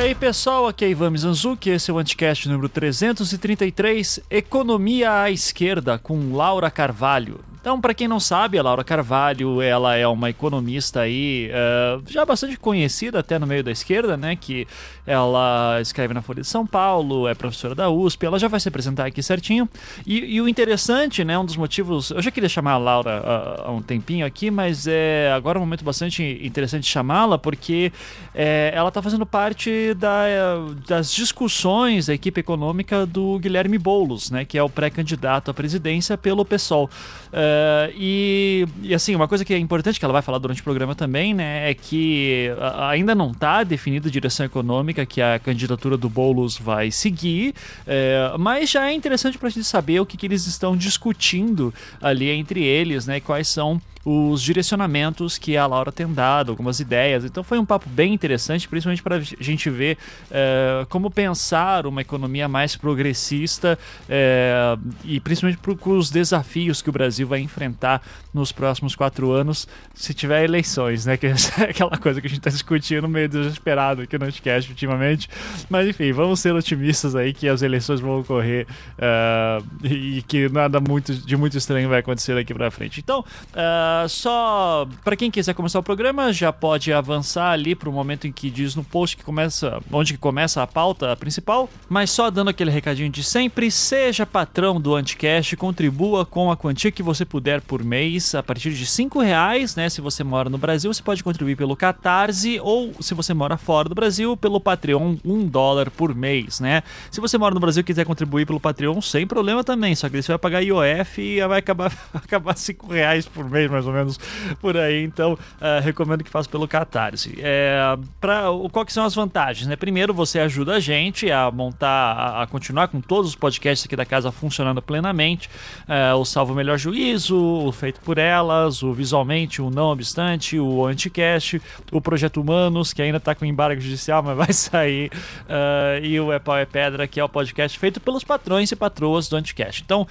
aí, pessoal, aqui é Ivan Mizanzuki, esse é o Anticast número 333, Economia à Esquerda, com Laura Carvalho. Então, para quem não sabe, a Laura Carvalho, ela é uma economista aí, uh, já bastante conhecida até no meio da esquerda, né? Que ela escreve na Folha de São Paulo, é professora da USP, ela já vai se apresentar aqui certinho. E, e o interessante, né? Um dos motivos, eu já queria chamar a Laura uh, há um tempinho aqui, mas é agora é um momento bastante interessante chamá-la, porque é, ela está fazendo parte da, das discussões da equipe econômica do Guilherme Boulos, né? Que é o pré-candidato à presidência pelo PSOL. Uh, e, e, assim, uma coisa que é importante que ela vai falar durante o programa também, né, é que ainda não está definida a direção econômica que a candidatura do Boulos vai seguir, uh, mas já é interessante para a gente saber o que, que eles estão discutindo ali entre eles, né, quais são os direcionamentos que a Laura tem dado, algumas ideias. Então foi um papo bem interessante, principalmente para a gente ver uh, como pensar uma economia mais progressista uh, e principalmente para os desafios que o Brasil vai enfrentar nos próximos quatro anos, se tiver eleições, né? Que é aquela coisa que a gente está discutindo meio desesperado aqui no podcast ultimamente. Mas enfim, vamos ser otimistas aí que as eleições vão ocorrer uh, e que nada muito de muito estranho vai acontecer daqui para frente. Então, ah, só para quem quiser começar o programa, já pode avançar ali para o momento em que diz no post que começa, onde que começa a pauta principal. Mas só dando aquele recadinho de sempre, seja patrão do Anticast, contribua com a quantia que você puder por mês, a partir de cinco reais, né? Se você mora no Brasil, você pode contribuir pelo Catarse ou se você mora fora do Brasil, pelo Patreon, um dólar por mês, né? Se você mora no Brasil e quiser contribuir pelo Patreon, sem problema também, só que você vai pagar IOF e vai acabar, acabar cinco reais por mês, mais ou menos por aí. Então, uh, recomendo que faça pelo Catarse. É, pra, qual que são as vantagens? Né? Primeiro, você ajuda a gente a montar, a, a continuar com todos os podcasts aqui da casa funcionando plenamente. Uh, o Salvo Melhor Juízo, o Feito por Elas, o Visualmente, o Não Obstante, o Anticast, o Projeto Humanos, que ainda está com embargo judicial, mas vai sair, uh, e o É Pau é Pedra, que é o podcast feito pelos patrões e patroas do Anticast. Então,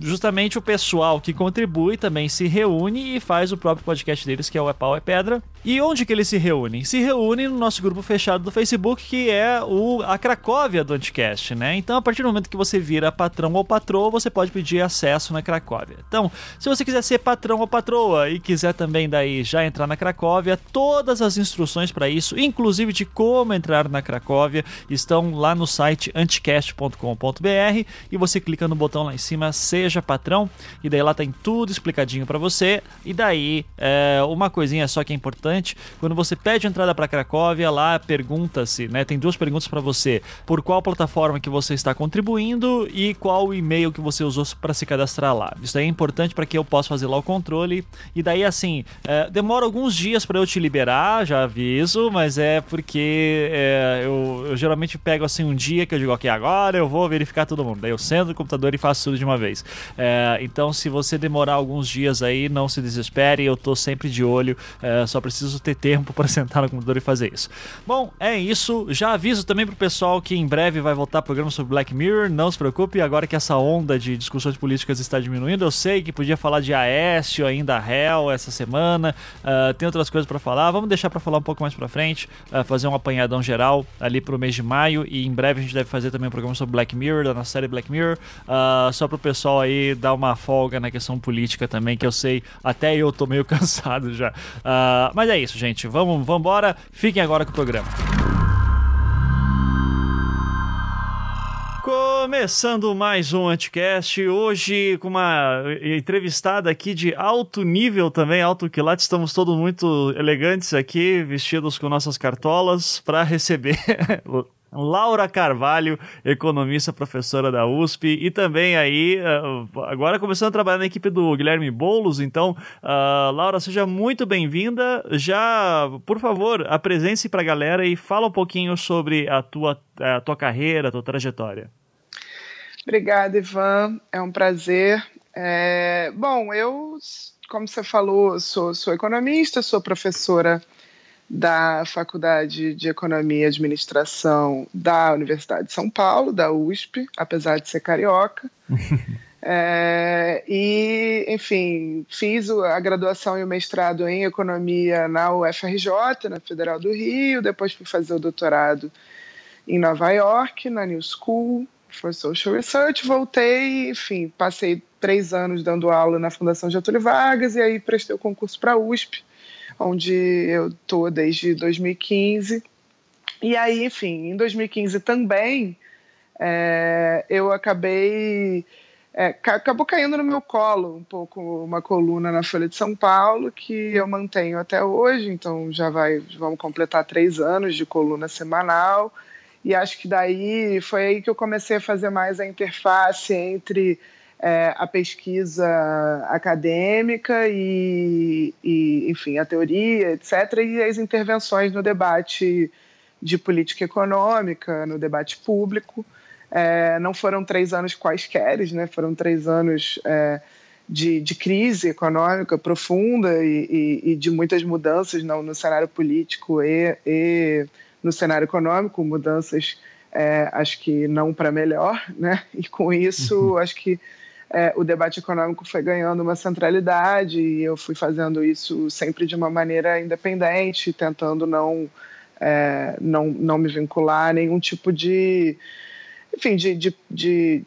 justamente o pessoal que contribui também se reúne e faz o próprio podcast deles, que é o É Pau é Pedra. E onde que eles se reúnem? Se reúnem no nosso grupo fechado do Facebook, que é o, a Cracóvia do Anticast, né? Então, a partir do momento que você vira patrão ou patroa, você pode pedir acesso na Cracóvia. Então, se você quiser ser patrão ou patroa e quiser também daí já entrar na Cracóvia, todas as instruções para isso, inclusive de como entrar na Cracóvia, estão lá no site anticast.com.br e você clica no botão lá em cima, seja patrão, e daí lá tem tudo explicadinho para você. E daí, é, uma coisinha só que é importante, quando você pede entrada para Cracóvia, lá pergunta-se, né? Tem duas perguntas para você: por qual plataforma que você está contribuindo e qual e-mail que você usou para se cadastrar lá. Isso daí é importante para que eu possa fazer lá o controle. E daí, assim, é, demora alguns dias para eu te liberar, já aviso, mas é porque é, eu, eu, geralmente pego assim um dia que eu digo, ok, agora eu vou verificar todo mundo. Daí eu sento no computador e faço tudo de uma vez. É, então, se você demorar alguns dias aí, não se desespere, eu tô sempre de olho, é, só preciso ter tempo para sentar no computador e fazer isso. Bom, é isso. Já aviso também pro pessoal que em breve vai voltar programa sobre Black Mirror, não se preocupe, agora que essa onda de discussões políticas está diminuindo, eu sei que podia falar de Aécio ainda Hell essa semana, uh, tem outras coisas para falar, vamos deixar para falar um pouco mais para frente, uh, fazer um apanhadão geral ali pro mês de maio e em breve a gente deve fazer também um programa sobre Black Mirror, da nossa série Black Mirror, uh, só pro pessoal aí dar uma folga na questão política também, que eu sei até eu tô meio cansado já. Uh, mas é isso, gente. Vamos, vamos embora. Fiquem agora com o programa. Começando mais um Anticast, hoje com uma entrevistada aqui de alto nível também, alto quilate, estamos todos muito elegantes aqui, vestidos com nossas cartolas, para receber Laura Carvalho, economista, professora da USP, e também aí, eh, agora começando a trabalhar na equipe do Guilherme Boulos, então, uh, Laura, seja muito bem-vinda. Já, por favor, apresente-se para a galera e fala um pouquinho sobre a tua, a tua carreira, a tua trajetória. Obrigada, Ivan. É um prazer. É... Bom, eu, como você falou, sou, sou economista, sou professora da Faculdade de Economia e Administração da Universidade de São Paulo, da USP, apesar de ser carioca. É, e, enfim, fiz a graduação e o mestrado em economia na UFRJ, na Federal do Rio, depois fui fazer o doutorado em Nova York, na New School for Social Research, voltei, enfim, passei três anos dando aula na Fundação Getúlio Vargas e aí prestei o concurso para a USP, onde eu estou desde 2015. E aí, enfim, em 2015 também é, eu acabei é, acabou caindo no meu colo um pouco uma coluna na Folha de São Paulo que eu mantenho até hoje, então já vai, vamos completar três anos de coluna semanal e acho que daí foi aí que eu comecei a fazer mais a interface entre é, a pesquisa acadêmica e, e, enfim, a teoria, etc., e as intervenções no debate de política econômica, no debate público. É, não foram três anos quaisquer, né? foram três anos é, de, de, crise econômica profunda e, e, e de muitas mudanças no, no cenário político e, e, no cenário econômico, mudanças, é, acho que não para melhor, né? e com isso, uhum. acho que é, o debate econômico foi ganhando uma centralidade e eu fui fazendo isso sempre de uma maneira independente, tentando não, é, não, não me vincular a nenhum tipo de enfim, de, de, de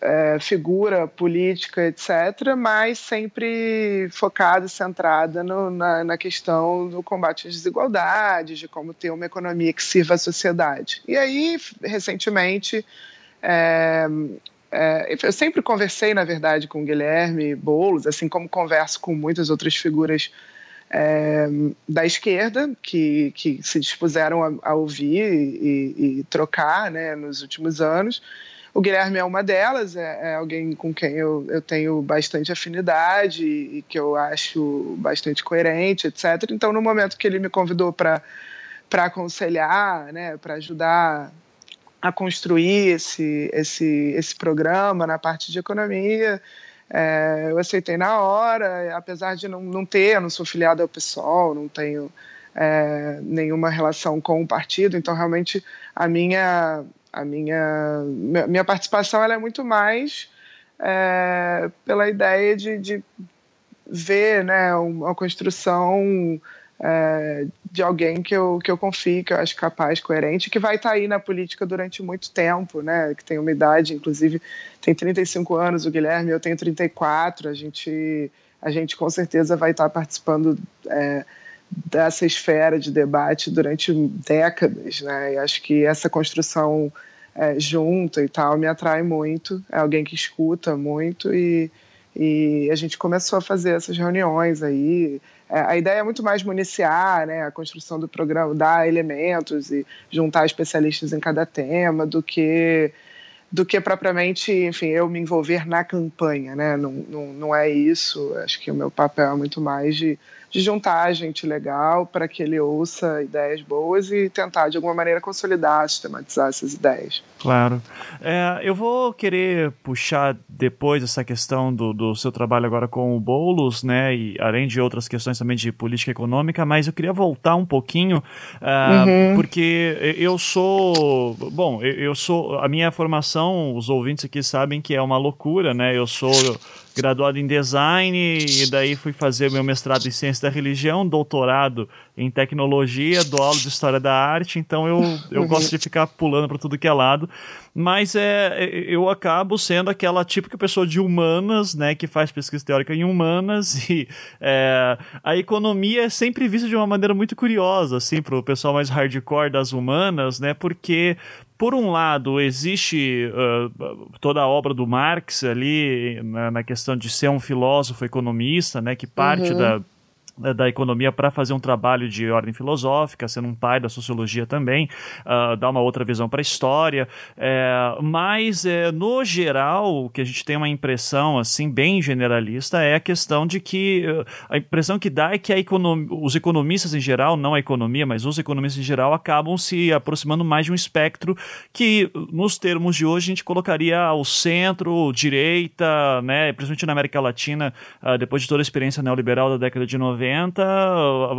é, figura política, etc., mas sempre focada centrada no, na, na, questão do combate às desigualdades, de como ter uma economia que sirva à sociedade. E aí, recentemente, é, é, eu sempre conversei, na verdade, com o Guilherme Boulos, assim como converso com muitas outras figuras é, da esquerda que, que se dispuseram a, a ouvir e, e, trocar né, nos últimos anos. O Guilherme é uma delas, é, é alguém com quem eu, eu, tenho bastante afinidade e, e que eu acho bastante coerente, etc. Então, no momento que ele me convidou para aconselhar, né, para ajudar a construir esse, esse, esse programa na parte de economia, é, eu aceitei na hora, apesar de não, não ter, não sou filiado ao PSOL, não tenho é, nenhuma relação com o partido, então realmente a minha, a minha, minha participação ela é muito mais é, pela ideia de, de ver né, uma construção é, de alguém que eu, que eu confio, que eu acho capaz, coerente, que vai estar tá aí na política durante muito tempo, né? Que tem uma idade, inclusive tem 35 anos o Guilherme, eu tenho 34, a gente, a gente com certeza vai estar tá participando é, dessa esfera de debate durante décadas, né? E acho que essa construção é, junta e tal me atrai muito, é alguém que escuta muito e e a gente começou a fazer essas reuniões aí. É, a ideia é muito mais municiar, né, a construção do programa, dar elementos e juntar especialistas em cada tema, do que do que propriamente, enfim, eu me envolver na campanha, né? Não, não, não é isso. Acho que o meu papel é muito mais de de juntar gente legal para que ele ouça ideias boas e tentar de alguma maneira consolidar, sistematizar essas ideias. Claro. É, eu vou querer puxar depois essa questão do, do seu trabalho agora com o Boulos, né, e além de outras questões também de política econômica, mas eu queria voltar um pouquinho, uh, uhum. porque eu sou, bom, eu sou, a minha formação, os ouvintes aqui sabem que é uma loucura, né, eu sou graduado em design e daí fui fazer meu mestrado em ciência da religião, doutorado em tecnologia, dou aula de história da arte, então eu, eu uhum. gosto de ficar pulando para tudo que é lado. Mas é, eu acabo sendo aquela típica pessoa de humanas, né, que faz pesquisa teórica em humanas e é, a economia é sempre vista de uma maneira muito curiosa, assim, para o pessoal mais hardcore das humanas, né, porque por um lado, existe uh, toda a obra do Marx ali na, na, questão de ser um filósofo economista, né, que parte uhum. da da economia para fazer um trabalho de ordem filosófica, sendo um pai da sociologia também, uh, dar uma outra visão para a história. É, mas, é, no geral, o que a gente tem uma impressão assim bem generalista é a questão de que uh, a impressão que dá é que os economistas em geral, não a economia, mas os economistas em geral, acabam se aproximando mais de um espectro que, nos termos de hoje, a gente colocaria ao centro, direita, né, principalmente na América Latina, uh, depois de toda a experiência neoliberal da década de 90 90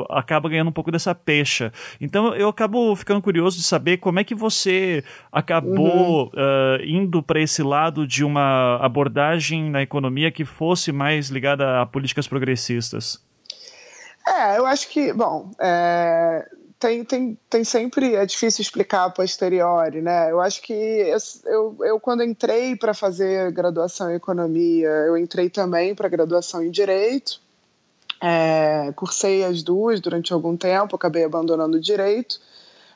acaba ganhando um pouco dessa pecha. Então eu acabo ficando curioso de saber como é que você acabou uhum. uh, indo para esse lado de uma abordagem na economia que fosse mais ligada a políticas progressistas. É, eu acho que, bom, é, tem, tem, tem sempre, é difícil explicar a posteriori, né? Eu acho que eu, eu, eu quando entrei para fazer graduação em economia, eu entrei também para graduação em direito, é, cursei as duas durante algum tempo, acabei abandonando o direito,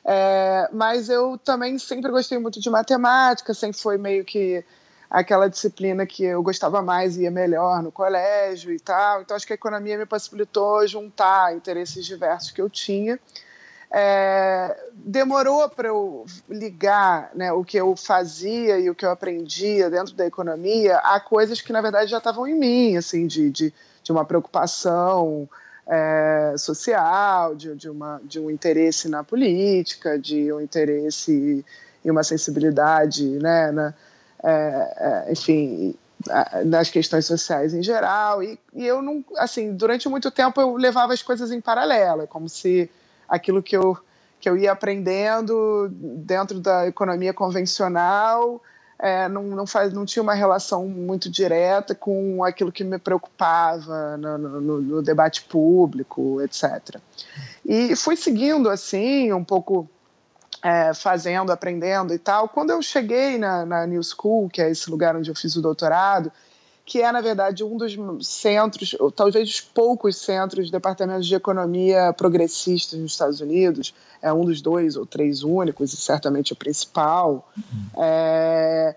é, mas eu também sempre gostei muito de matemática, sempre foi meio que aquela disciplina que eu gostava mais e ia melhor no colégio e tal. Então, acho que a economia me possibilitou juntar interesses diversos que eu tinha. É, demorou para eu ligar né, o que eu fazia e o que eu aprendia dentro da economia a coisas que, na verdade, já estavam em mim, assim, de, de, de uma preocupação é, social, de, de, uma, de um interesse na política, de um interesse e uma sensibilidade né, na, é, é, enfim, nas questões sociais em geral. E, e, eu não, assim, durante muito tempo eu levava as coisas em paralelo, como se aquilo que eu, que eu ia aprendendo dentro da economia convencional é, não, não, faz, não tinha uma relação muito direta com aquilo que me preocupava no, no, no debate público, etc. E fui seguindo assim, um pouco é, fazendo, aprendendo e tal. Quando eu cheguei na, na New School, que é esse lugar onde eu fiz o doutorado, que é, na verdade, um dos centros, ou talvez os poucos centros de departamentos de economia progressistas nos Estados Unidos, é um dos dois ou três únicos, e certamente o principal. Uhum. É,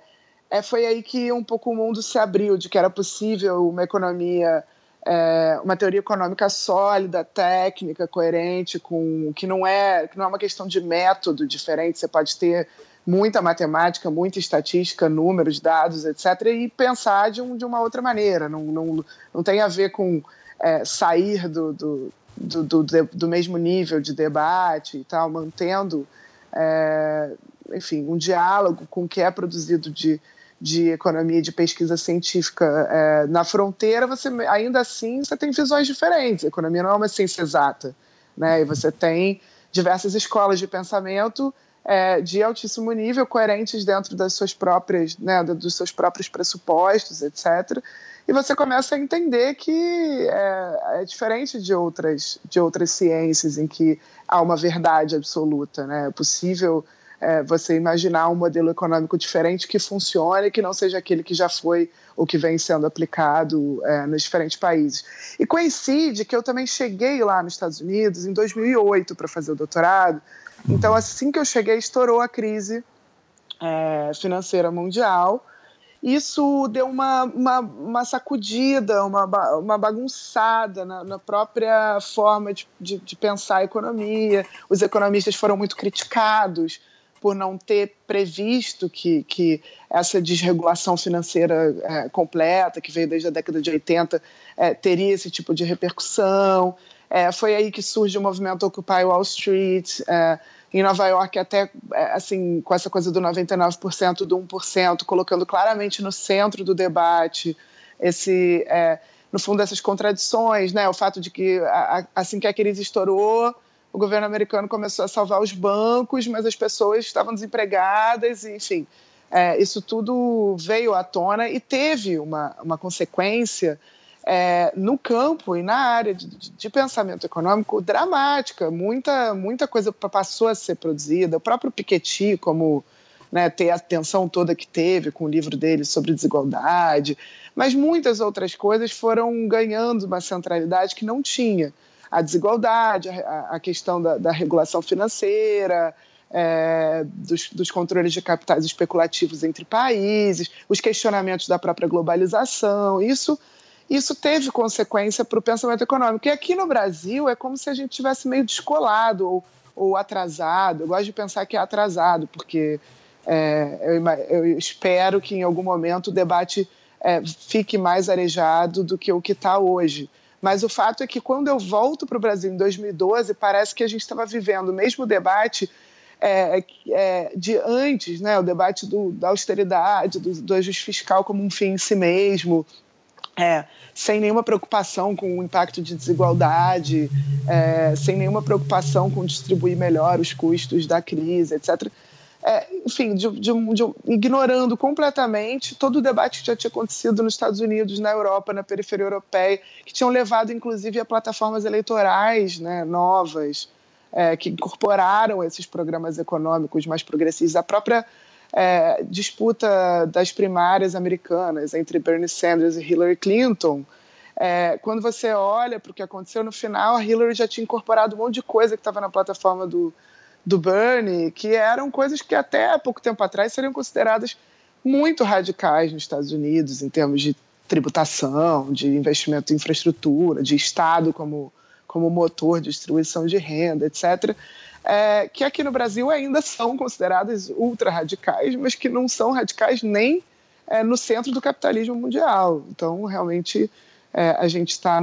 é, foi aí que um pouco o mundo se abriu, de que era possível uma economia é, uma teoria econômica sólida, técnica, coerente, com que não é que não é uma questão de método diferente. Você pode ter muita matemática, muita estatística, números, dados, etc., e pensar de, um, de uma outra maneira. Não, não, não tem a ver com é, sair do, do, do, do, do, mesmo nível de debate e tal, mantendo, é, enfim, um diálogo com o que é produzido de de economia de pesquisa científica é, na fronteira, você ainda assim você tem visões diferentes. A economia não é uma ciência exata, né? E você tem diversas escolas de pensamento é, de altíssimo nível, coerentes dentro das suas próprias, né, dos seus próprios pressupostos, etc. E você começa a entender que é, é diferente de outras de outras ciências em que há uma verdade absoluta, né? É possível é, você imaginar um modelo econômico diferente que funcione, que não seja aquele que já foi ou que vem sendo aplicado é, nos diferentes países. E coincide que eu também cheguei lá nos Estados Unidos em 2008 para fazer o doutorado. Então, assim que eu cheguei, estourou a crise é, financeira mundial. Isso deu uma, uma, uma sacudida, uma, uma bagunçada na, na própria forma de, de, de pensar a economia. Os economistas foram muito criticados por não ter previsto que, que essa desregulação financeira é, completa, que veio desde a década de 80, é, teria esse tipo de repercussão. É, foi aí que surge o movimento Occupy Wall Street. É, em Nova York, até é, assim, com essa coisa do 99% do 1%, colocando claramente no centro do debate esse, é, no fundo, essas contradições, né? O fato de que assim que a crise estourou, o governo americano começou a salvar os bancos, mas as pessoas estavam desempregadas, enfim, é, isso tudo veio à tona e teve uma, uma consequência é, no campo e na área de, de, pensamento econômico dramática. Muita, muita coisa passou a ser produzida. O próprio Piketty, como né, ter a atenção toda que teve com o livro dele sobre desigualdade, mas muitas outras coisas foram ganhando uma centralidade que não tinha a desigualdade, a, a questão da, da, regulação financeira, é, dos, dos, controles de capitais especulativos entre países, os questionamentos da própria globalização. Isso, isso teve consequência para o pensamento econômico. E aqui no Brasil é como se a gente tivesse meio descolado ou, ou atrasado. Eu gosto de pensar que é atrasado, porque é, eu, eu, espero que em algum momento o debate é, fique mais arejado do que o que está hoje. Mas o fato é que quando eu volto para o Brasil em 2012, parece que a gente estava vivendo o mesmo debate é, é, de antes, né? o debate do, da austeridade, do, do ajuste fiscal como um fim em si mesmo, é, sem nenhuma preocupação com o impacto de desigualdade, é, sem nenhuma preocupação com distribuir melhor os custos da crise, etc. É, enfim, de, de, de, ignorando completamente todo o debate que já tinha acontecido nos Estados Unidos, na Europa, na periferia europeia, que tinham levado, inclusive, a plataformas eleitorais né, novas, é, que incorporaram esses programas econômicos mais progressistas. A própria é, disputa das primárias americanas entre Bernie Sanders e Hillary Clinton, é, quando você olha para o que aconteceu no final, a Hillary já tinha incorporado um monte de coisa que estava na plataforma do, do Bernie, que eram coisas que até pouco tempo atrás seriam consideradas muito radicais nos Estados Unidos, em termos de tributação, de investimento em infraestrutura, de Estado como, como motor de distribuição de renda, etc é, que aqui no Brasil ainda são consideradas ultra radicais, mas que não são radicais nem é, no centro do capitalismo mundial. Então, realmente, é, a gente está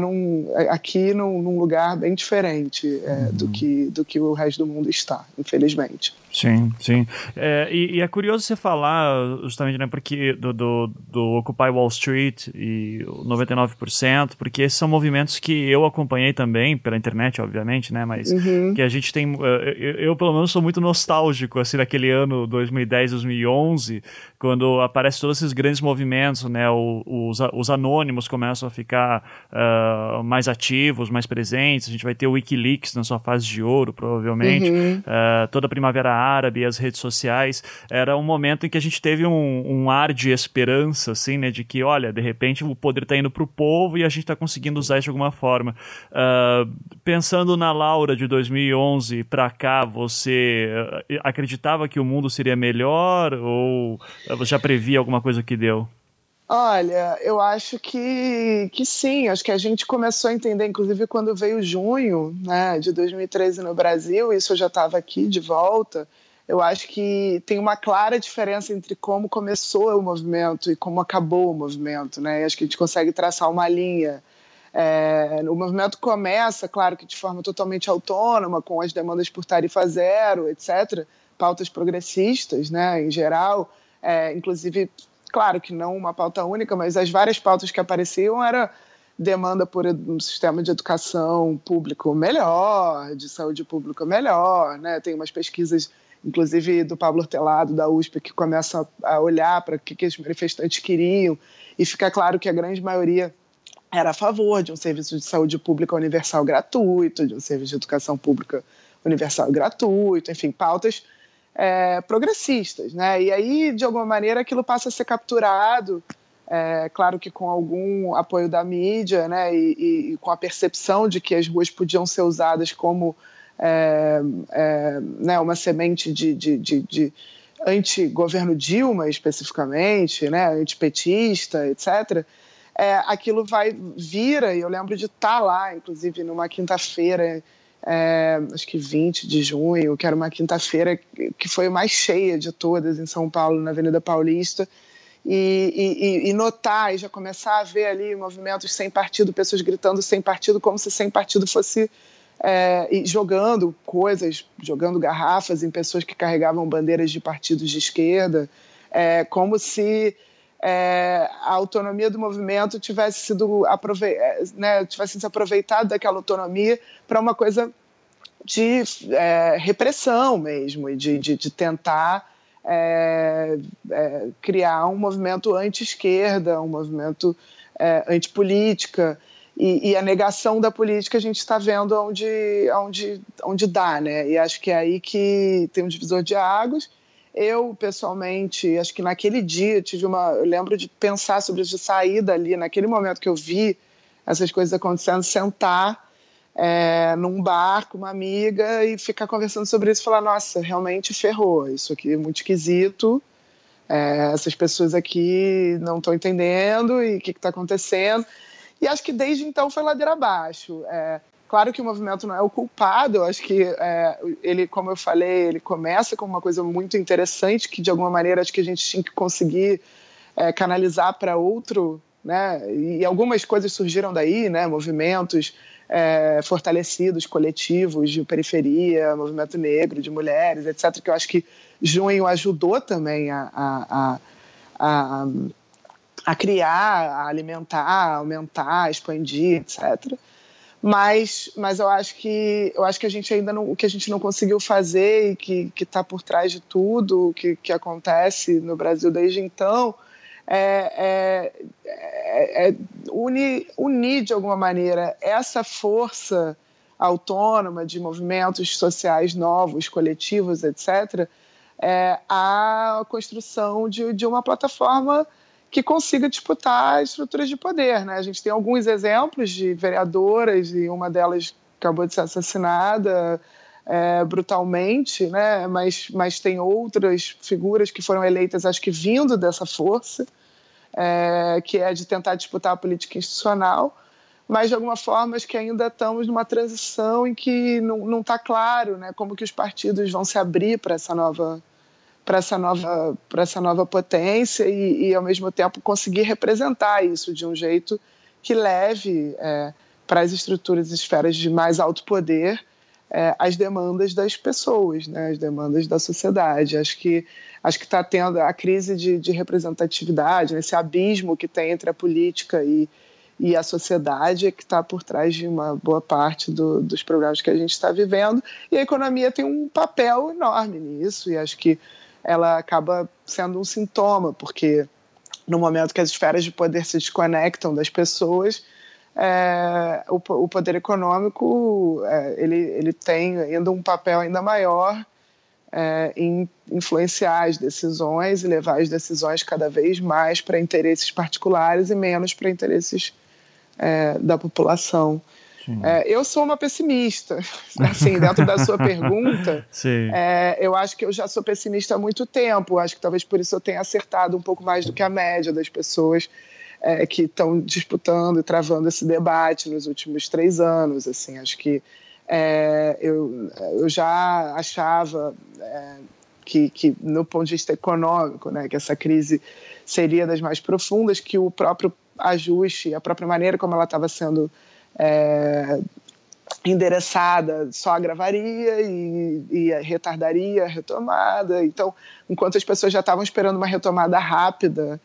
é, aqui num, num, lugar bem diferente é, uhum. do, que, do que o resto do mundo está, infelizmente. Sim, sim. É, e, e, é curioso você falar justamente, né, porque do, do, do, Occupy Wall Street e o 99%, porque esses são movimentos que eu acompanhei também pela internet, obviamente, né, mas uhum. que a gente tem, é, eu, eu, pelo menos sou muito nostálgico, assim, daquele ano 2010, 2011, quando aparecem todos esses grandes movimentos, né, os, os anônimos começam a ficar uh, mais ativos, mais presentes, a gente vai ter o Wikileaks na sua fase de ouro, provavelmente, uhum. uh, toda a Primavera Árabe, as redes sociais, era um momento em que a gente teve um, um ar de esperança, assim, né, de que, olha, de repente o poder está indo para o povo e a gente está conseguindo usar isso de alguma forma. Uh, pensando na Laura de 2011 para cá, você uh, acreditava que o mundo seria melhor ou você já previa alguma coisa que deu? Olha, eu acho que, que sim. Acho que a gente começou a entender, inclusive quando veio junho né, de 2013 no Brasil, isso eu já estava aqui de volta. Eu acho que tem uma clara diferença entre como começou o movimento e como acabou o movimento. Né? acho que a gente consegue traçar uma linha. É, o movimento começa, claro que de forma totalmente autônoma, com as demandas por tarifa zero, etc., pautas progressistas, né, em geral, é, inclusive claro que não uma pauta única, mas as várias pautas que apareciam era demanda por um sistema de educação público melhor, de saúde pública melhor, né? Tem umas pesquisas, inclusive do Pablo Hortelado, da USP, que começam a olhar para o que, que os manifestantes queriam e fica claro que a grande maioria era a favor de um serviço de saúde pública universal gratuito, de um serviço de educação pública universal gratuito, enfim, pautas é, progressistas, né? E aí, de alguma maneira, aquilo passa a ser capturado, é, claro que com algum apoio da mídia, né? E, e, e, com a percepção de que as ruas podiam ser usadas como é, é né, uma semente de, de, de, de anti-governo Dilma, especificamente, né? Antipetista, etc. É, aquilo vai vira, e eu lembro de estar lá, inclusive numa quinta-feira é, acho que 20 de junho, que era uma quinta-feira que foi mais cheia de todas em São Paulo, na Avenida Paulista, e, e, e, notar e já começar a ver ali movimentos sem partido, pessoas gritando sem partido, como se sem partido fosse é, jogando coisas, jogando garrafas em pessoas que carregavam bandeiras de partidos de esquerda, é, como se é, a autonomia do movimento tivesse sido aprove é, né, tivesse sido aproveitado daquela autonomia para uma coisa de é, repressão mesmo e de, de, de tentar é, é, criar um movimento anti-esquerda, um movimento é, antipolítica e, e a negação da política a gente está vendo onde, onde, onde dá, né? E acho que é aí que tem um divisor de águas eu, pessoalmente, acho que naquele dia tive uma. Eu lembro de pensar sobre isso, de sair dali, naquele momento que eu vi essas coisas acontecendo, sentar é, num bar com uma amiga e ficar conversando sobre isso e falar: nossa, realmente ferrou, isso aqui é muito esquisito, é, essas pessoas aqui não estão entendendo e o que está acontecendo. E acho que desde então foi ladeira abaixo. É, Claro que o movimento não é o culpado, eu acho que é, ele, como eu falei, ele começa com uma coisa muito interessante que, de alguma maneira, acho que a gente tinha que conseguir é, canalizar para outro, né? E algumas coisas surgiram daí, né? Movimentos é, fortalecidos, coletivos de periferia, movimento negro, de mulheres, etc., que eu acho que junho ajudou também a, a, a, a a criar, a alimentar, a aumentar, expandir, etc. Mas, mas eu acho que eu acho que a gente ainda não, o que a gente não conseguiu fazer e que está por trás de tudo que, que acontece no Brasil desde então é, é, é, é unir, de alguma maneira essa força autônoma de movimentos sociais novos, coletivos, etc., é, a construção de, de uma plataforma que consiga disputar estruturas de poder. Né? A gente tem alguns exemplos de vereadoras, e uma delas acabou de ser assassinada é, brutalmente, né? mas, mas tem outras figuras que foram eleitas, acho que vindo dessa força, é, que é de tentar disputar a política institucional, mas de alguma forma acho que ainda estamos numa transição em que não está claro né, como que os partidos vão se abrir para essa nova para essa nova para essa nova potência e, e, ao mesmo tempo conseguir representar isso de um jeito que leve é, para as estruturas e esferas de mais alto poder é, as demandas das pessoas, né, as demandas da sociedade. Acho que acho que está tendo a crise de, de representatividade, esse abismo que tem entre a política e, e a sociedade é que está por trás de uma boa parte do, dos problemas que a gente está vivendo. E a economia tem um papel enorme nisso, e acho que ela acaba sendo um sintoma, porque no momento que as esferas de poder se desconectam das pessoas, é, o, o, poder econômico é, ele, ele tem ainda um papel ainda maior é, em influenciar as decisões e levar as decisões cada vez mais para interesses particulares e menos para interesses é, da população. É, eu sou uma pessimista, assim, dentro da sua pergunta, é, eu acho que eu já sou pessimista há muito tempo, acho que talvez por isso eu tenha acertado um pouco mais do que a média das pessoas é, que estão disputando e travando esse debate nos últimos três anos, assim, acho que é, eu, eu já achava é, que, que, no ponto de vista econômico, né, que essa crise seria das mais profundas, que o próprio ajuste, a própria maneira como ela estava sendo é, endereçada só agravaria e, e retardaria a retomada. Então, enquanto as pessoas já estavam esperando uma retomada rápida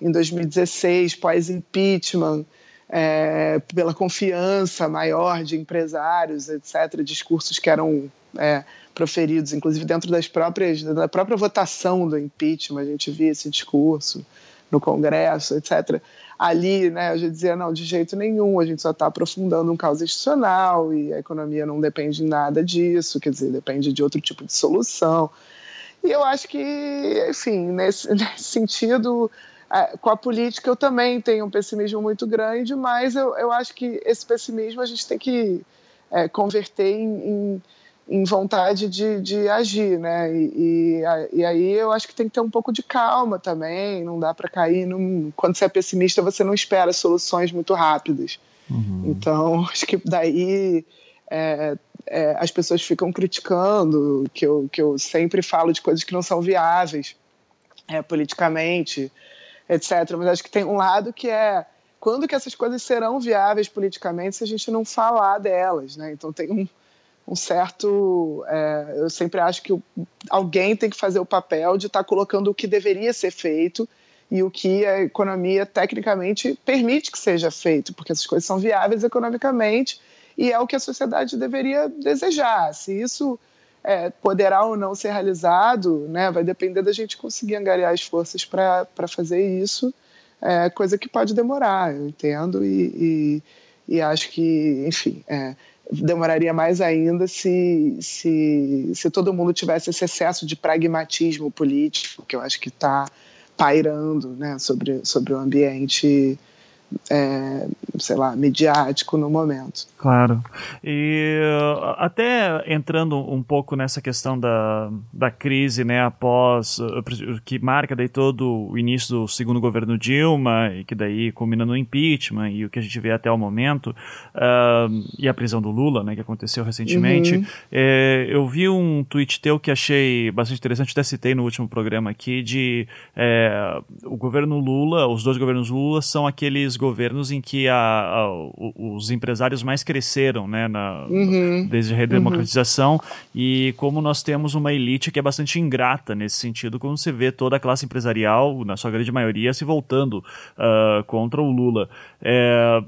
em 2016, pós-impeachment, é, pela confiança maior de empresários, etc., discursos que eram é, proferidos, inclusive dentro das próprias da própria votação do impeachment, a gente via esse discurso no Congresso, etc ali, né, a gente dizia, não, de jeito nenhum, a gente só está aprofundando um caos institucional e a economia não depende de nada disso, quer dizer, depende de outro tipo de solução. E eu acho que, enfim, nesse, nesse sentido, é, com a política eu também tenho um pessimismo muito grande, mas eu, eu acho que esse pessimismo a gente tem que é, converter em, em em vontade de, de agir, né? E, e, e, aí eu acho que tem que ter um pouco de calma também, não dá para cair. Num... Quando você é pessimista, você não espera soluções muito rápidas. Uhum. Então, acho que daí é, é, as pessoas ficam criticando que eu, que eu sempre falo de coisas que não são viáveis é, politicamente, etc. Mas acho que tem um lado que é quando que essas coisas serão viáveis politicamente se a gente não falar delas, né? Então tem um um certo. É, eu sempre acho que alguém tem que fazer o papel de estar tá colocando o que deveria ser feito e o que a economia tecnicamente permite que seja feito, porque essas coisas são viáveis economicamente e é o que a sociedade deveria desejar. Se isso é, poderá ou não ser realizado, né, vai depender da gente conseguir angariar as forças para fazer isso, é, coisa que pode demorar, eu entendo, e, e, e acho que, enfim. É, demoraria mais ainda se, se, se todo mundo tivesse esse excesso de pragmatismo político que eu acho que está pairando né, sobre, sobre o ambiente é, sei lá, midiático no momento. Claro. E até entrando um pouco nessa questão da, da crise, né, após, que marca daí todo o início do segundo governo Dilma, e que daí culmina no impeachment, e o que a gente vê até o momento, uh, e a prisão do Lula, né, que aconteceu recentemente, uhum. é, eu vi um tweet teu que achei bastante interessante, até citei no último programa aqui, de é, o governo Lula, os dois governos Lula são aqueles governos em que a, a, os empresários mais cresceram, né, na, uhum. desde a redemocratização, uhum. e como nós temos uma elite que é bastante ingrata nesse sentido, quando você vê toda a classe empresarial, na sua grande maioria, se voltando uh, contra o Lula. É,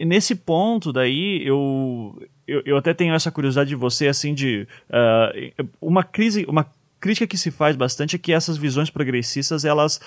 nesse ponto daí, eu, eu, eu, até tenho essa curiosidade de você, assim, de uh, uma crise, uma crítica que se faz bastante é que essas visões progressistas, elas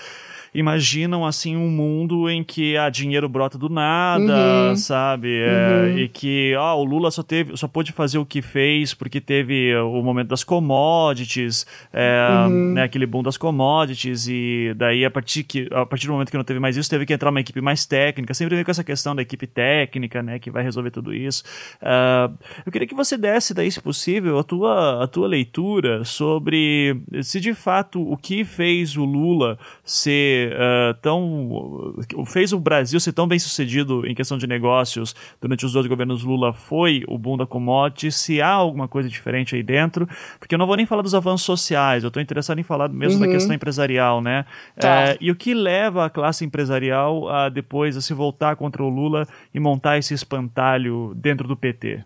imaginam assim um mundo em que a ah, dinheiro brota do nada, uhum. sabe? É, uhum. E que ó, o Lula só teve, só pôde fazer o que fez porque teve o momento das commodities, é, uhum. né, aquele boom das commodities e daí a partir que a partir do momento que não teve mais isso teve que entrar uma equipe mais técnica. Sempre vem com essa questão da equipe técnica, né, que vai resolver tudo isso. Uh, eu queria que você desse daí, se possível, a tua a tua leitura sobre se de fato o que fez o Lula ser uh, tão. fez o Brasil ser tão bem sucedido em questão de negócios durante os dois governos Lula foi o boom da commodity, se há alguma coisa diferente aí dentro, porque eu não vou nem falar dos avanços sociais, eu estou interessado em falar mesmo uhum. da questão empresarial, né? Tá. Uh, e o que leva a classe empresarial a depois a se voltar contra o Lula e montar esse espantalho dentro do PT?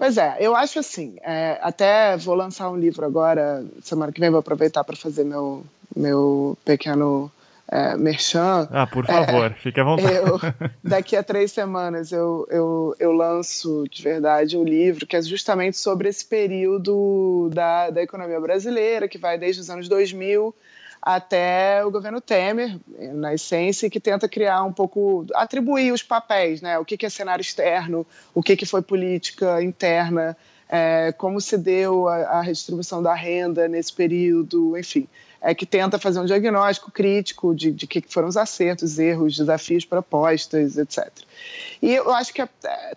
Pois é, eu acho assim, é, até vou lançar um livro agora, semana que vem vou aproveitar para fazer meu, meu pequeno é, merchan. Ah, por favor, é, fique à vontade. Eu, daqui a três semanas eu, eu, eu lanço de verdade um livro que é justamente sobre esse período da, da economia brasileira, que vai desde os anos 2000 até o governo Temer, na essência, que tenta criar um pouco, atribuir os papéis, né? O que, é cenário externo, o que, que foi política interna, é, como se deu a, a redistribuição da renda nesse período, enfim. É, que tenta fazer um diagnóstico crítico de, de que foram os acertos, erros, desafios, propostas, etc. E eu acho que é,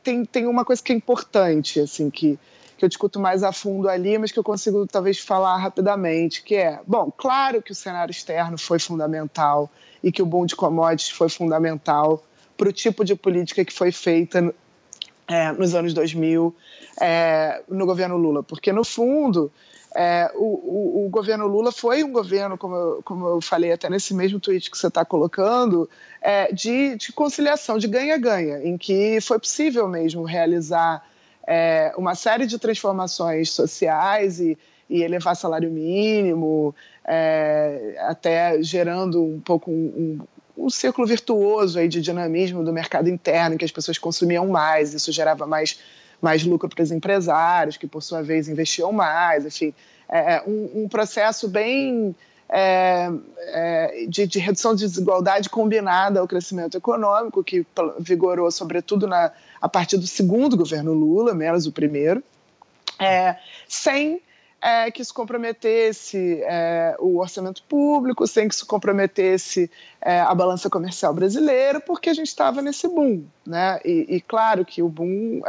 tem, tem uma coisa que é importante, assim, que que eu discuto mais a fundo ali, mas que eu consigo talvez falar rapidamente, que é, bom, claro que o cenário externo foi fundamental e que o boom de commodities foi fundamental para o tipo de política que foi feita é, nos anos 2000 é, no governo Lula, porque no fundo é, o, o, o, governo Lula foi um governo, como eu, como eu falei até nesse mesmo tweet que você está colocando, é, de, de conciliação, de ganha-ganha, em que foi possível mesmo realizar é, uma série de transformações sociais e, e elevar salário mínimo, é, até gerando um pouco um, um, um, círculo virtuoso aí de dinamismo do mercado interno, em que as pessoas consumiam mais, isso gerava mais, mais lucro para os empresários, que por sua vez investiam mais, enfim, é, é um, um processo bem é, é, de, de, redução de desigualdade combinada ao crescimento econômico, que vigorou sobretudo na, a partir do segundo governo Lula, menos o primeiro, é, sem é, que isso comprometesse é, o orçamento público, sem que isso comprometesse é, a balança comercial brasileira, porque a gente estava nesse boom. Né? E, e, claro que o boom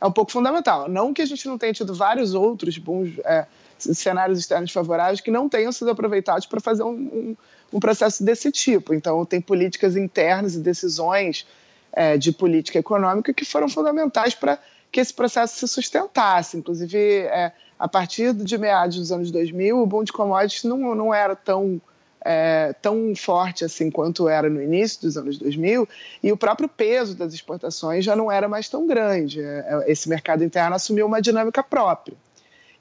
é, um pouco fundamental. Não que a gente não tenha tido vários outros booms é, cenários externos favoráveis que não tenham sido aproveitados para fazer um, um, um, processo desse tipo. Então, tem políticas internas e decisões é, de política econômica que foram fundamentais para que esse processo se sustentasse. Inclusive, é, a partir de meados dos anos 2000, o boom de commodities não, não era tão, é, tão forte assim quanto era no início dos anos 2000, e o próprio peso das exportações já não era mais tão grande. É, é, esse mercado interno assumiu uma dinâmica própria.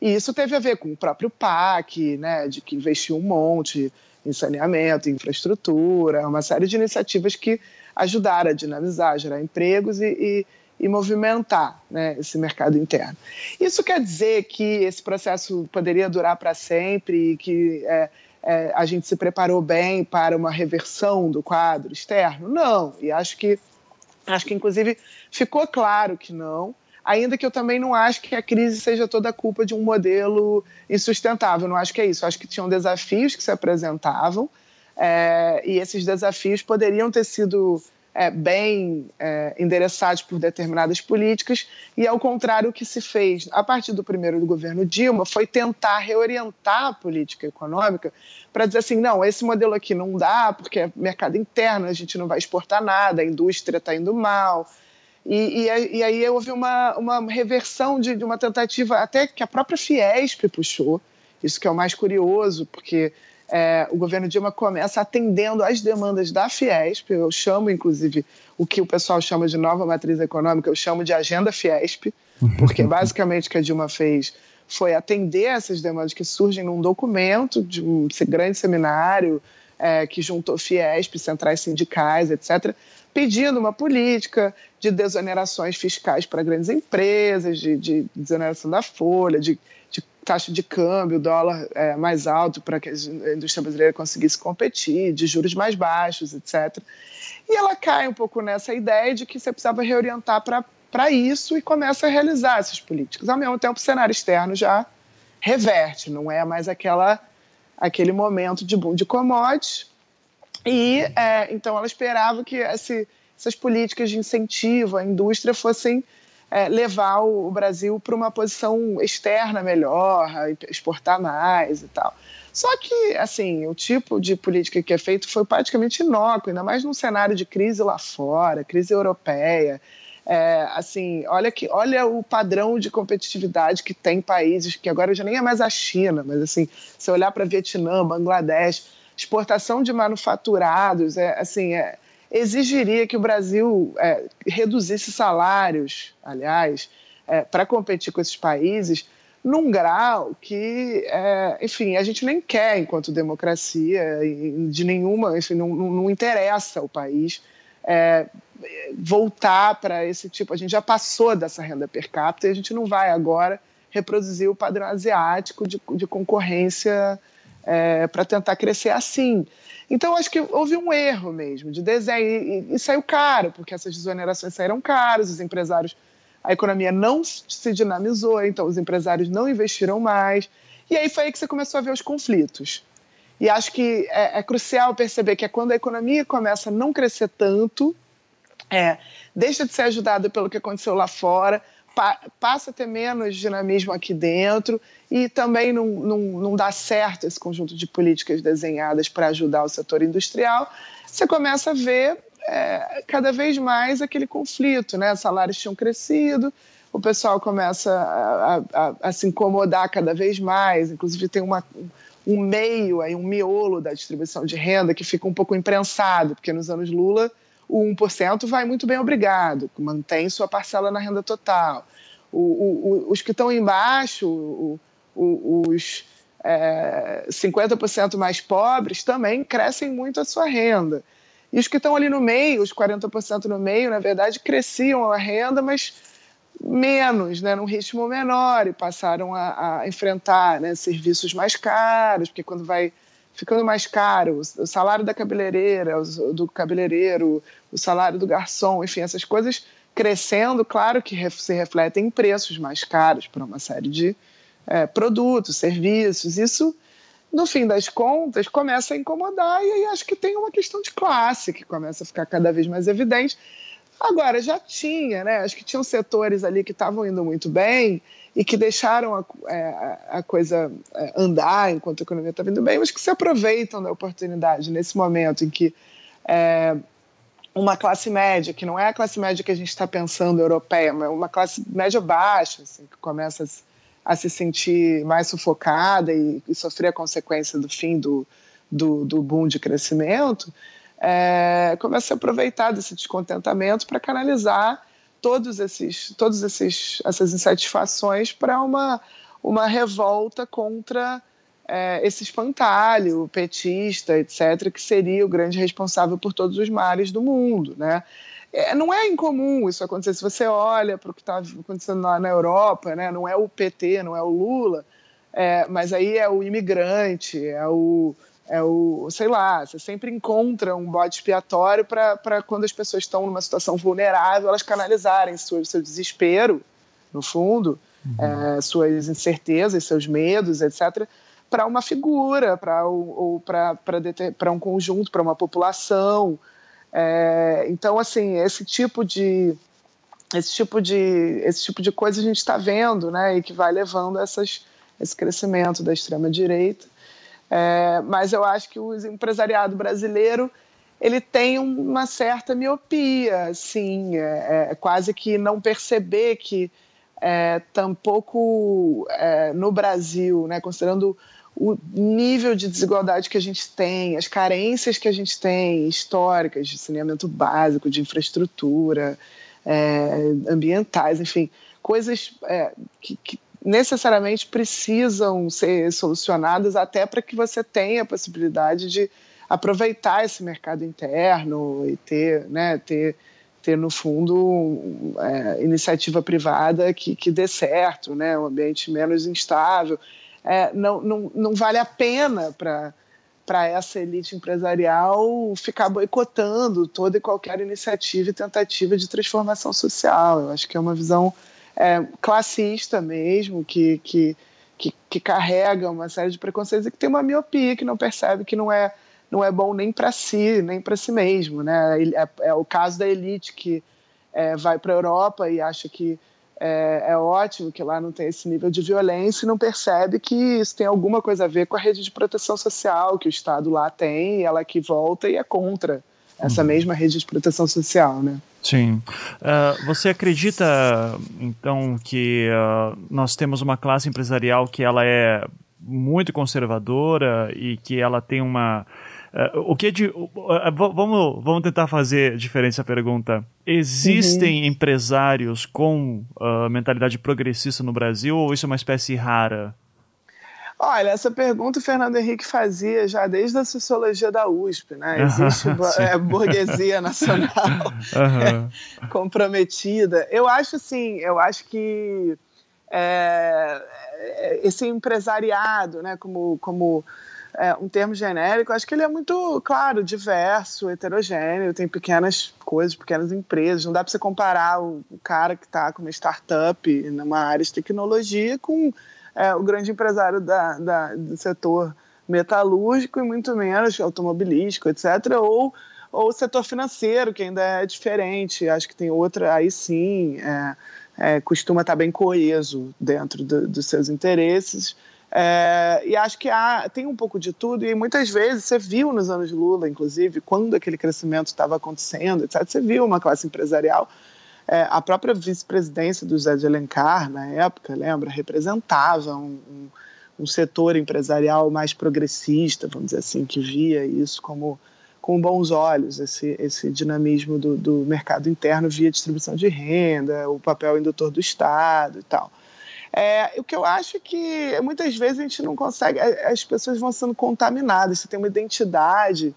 E isso teve a ver com o próprio PAC, né, de que investiu um monte em saneamento, em infraestrutura, uma série de iniciativas que ajudaram a dinamizar, gerar empregos e, e, e movimentar né, esse mercado interno. Isso quer dizer que esse processo poderia durar para sempre e que é, é, a gente se preparou bem para uma reversão do quadro externo? Não, e acho que, acho que inclusive ficou claro que não ainda que eu também não acho que a crise seja toda a culpa de um modelo insustentável. Não acho que é isso. Acho que tinham desafios que se apresentavam é, e esses desafios poderiam ter sido é, bem é, endereçados por determinadas políticas e, ao contrário, o que se fez a partir do primeiro do governo Dilma foi tentar reorientar a política econômica para dizer assim, não, esse modelo aqui não dá porque é mercado interno, a gente não vai exportar nada, a indústria está indo mal, e, e, e, aí houve uma, uma reversão de, de, uma tentativa, até que a própria Fiesp puxou, isso que é o mais curioso, porque é, o governo Dilma começa atendendo às demandas da Fiesp, eu chamo, inclusive, o que o pessoal chama de nova matriz econômica, eu chamo de agenda Fiesp, porque basicamente o que a Dilma fez foi atender essas demandas que surgem num documento de um grande seminário é, que juntou Fiesp, centrais sindicais, etc., pedindo uma política de desonerações fiscais para grandes empresas, de, de desoneração da folha, de taxa de câmbio, dólar é, mais alto para que a indústria brasileira conseguisse competir, de juros mais baixos, etc. E ela cai um pouco nessa ideia de que você precisava reorientar para isso e começa a realizar essas políticas. Ao mesmo tempo, o cenário externo já reverte, não é mais aquela, aquele momento de boom de commodities. E é, então ela esperava que esse, essas políticas de incentivo à indústria fossem é, levar o, Brasil para uma posição externa melhor, exportar mais e tal. Só que, assim, o tipo de política que é feito foi praticamente inócuo, ainda mais num cenário de crise lá fora, crise europeia. É, assim, olha que, olha o padrão de competitividade que tem países que agora já nem é mais a China, mas assim, se olhar para Vietnã, Bangladesh, exportação de manufaturados, é assim, é, exigiria que o Brasil é, reduzisse salários, aliás, é, para competir com esses países, num grau que, é, enfim, a gente nem quer enquanto democracia, de nenhuma, enfim, não, não interessa o país é, voltar para esse tipo. A gente já passou dessa renda per capita e a gente não vai agora reproduzir o padrão asiático de, de concorrência é, para tentar crescer assim. Então, acho que houve um erro mesmo de desenho e, e, saiu caro, porque essas desonerações saíram caras, os empresários, a economia não se dinamizou, então os empresários não investiram mais. E aí foi aí que você começou a ver os conflitos. E acho que é, é crucial perceber que é quando a economia começa a não crescer tanto, é, deixa de ser ajudada pelo que aconteceu lá fora, pa passa a ter menos dinamismo aqui dentro e também não, não, não dá certo esse conjunto de políticas desenhadas para ajudar o setor industrial, você começa a ver é, cada vez mais aquele conflito, né? Salários tinham crescido, o pessoal começa a, a, a se incomodar cada vez mais, inclusive tem uma, um meio, aí, um miolo da distribuição de renda que fica um pouco imprensado, porque nos anos Lula o 1% vai muito bem obrigado, mantém sua parcela na renda total. O, o, os que estão embaixo, o, os é, 50% mais pobres, também crescem muito a sua renda. E os que estão ali no meio, os 40% no meio, na verdade, cresciam a renda, mas menos, né, num ritmo menor, e passaram a, a enfrentar né, serviços mais caros, porque quando vai ficando mais caro, o salário da cabeleireira, do cabeleireiro, o salário do garçom, enfim, essas coisas crescendo, claro que se refletem em preços mais caros para uma série de é, produtos, serviços. Isso, no fim das contas, começa a incomodar e aí acho que tem uma questão de classe que começa a ficar cada vez mais evidente. Agora, já tinha, né? Acho que tinham setores ali que estavam indo muito bem e que deixaram a, é, a coisa é, andar enquanto a economia está indo bem, mas que se aproveitam da oportunidade nesse momento em que é, uma classe média, que não é a classe média que a gente está pensando europeia, mas uma classe média baixa, assim, que começa a, a se sentir mais sufocada e, e, sofrer a consequência do fim do, do, do boom de crescimento, é, começa a aproveitar desse descontentamento para canalizar todos esses, todos esses, essas insatisfações para uma, uma revolta contra é, esse espantalho petista, etc., que seria o grande responsável por todos os males do mundo, né? É, não é incomum isso acontecer. Se você olha para o que está acontecendo lá na Europa, né? não é o PT, não é o Lula, é, mas aí é o imigrante, é o, é o, sei lá, você sempre encontra um bode expiatório para quando as pessoas estão numa situação vulnerável, elas canalizarem seu, seu desespero, no fundo, uhum. é, suas incertezas, seus medos, etc., para uma figura, para ou, para um conjunto, para uma população. É, então, assim, esse tipo de esse tipo de esse tipo de coisa a gente está vendo, né, e que vai levando essas, esse crescimento da extrema direita. É, mas eu acho que o empresariado brasileiro ele tem uma certa miopia, assim, é, é quase que não perceber que é, tampouco é, no Brasil, né, considerando o nível de desigualdade que a gente tem, as carências que a gente tem históricas de saneamento básico, de infraestrutura, é, ambientais, enfim, coisas é, que, que, necessariamente precisam ser solucionadas até para que você tenha a possibilidade de aproveitar esse mercado interno e ter, né, ter, ter no fundo é, iniciativa privada que, que dê certo, né, um ambiente menos instável. É, não, não, não vale a pena para para essa elite empresarial ficar boicotando toda e qualquer iniciativa e tentativa de transformação social. Eu acho que é uma visão é, classista mesmo, que, que, que, que, carrega uma série de preconceitos e que tem uma miopia, que não percebe que não é, não é bom nem para si, nem para si mesmo. Né? É, é, o caso da elite que é, vai para a Europa e acha que é, é, ótimo que lá não tem esse nível de violência e não percebe que isso tem alguma coisa a ver com a rede de proteção social que o Estado lá tem e ela que volta e é contra essa uhum. mesma rede de proteção social, né? Sim. Uh, você acredita, então, que uh, nós temos uma classe empresarial que ela é muito conservadora e que ela tem uma Uh, o que de, uh, vamos, vamos tentar fazer diferente essa pergunta. Existem uhum. empresários com mentalidade progressista no Brasil ou isso é uma espécie rara? Olha, essa pergunta o Fernando Henrique fazia já desde a sociologia da USP, né? Existe é, burguesia nacional uhum. é, comprometida. Eu acho assim, eu acho que é, é esse empresariado, né, como, como é, um termo genérico, acho que ele é muito, claro, diverso, heterogêneo, tem pequenas coisas, pequenas empresas. Não dá para você comparar o, o cara que está com uma startup numa área de tecnologia com é, o grande empresário da, da, do setor metalúrgico e muito menos automobilístico, etc. Ou, ou o setor financeiro, que ainda é diferente. Acho que tem outra, aí sim, é, é, costuma estar bem coeso dentro do, dos seus interesses. É, e acho que há, tem um pouco de tudo, e muitas vezes você viu nos anos Lula, inclusive, quando aquele crescimento estava acontecendo, etc., você viu uma classe empresarial. É, a própria vice-presidência do Zé de Alencar, na época, lembra, representava um, um, um, setor empresarial mais progressista, vamos dizer assim, que via isso como com bons olhos, esse, esse dinamismo do, do mercado interno via distribuição de renda, o papel indutor do Estado e tal. É, o que eu acho é que muitas vezes a gente não consegue, as pessoas vão sendo contaminadas, você tem uma identidade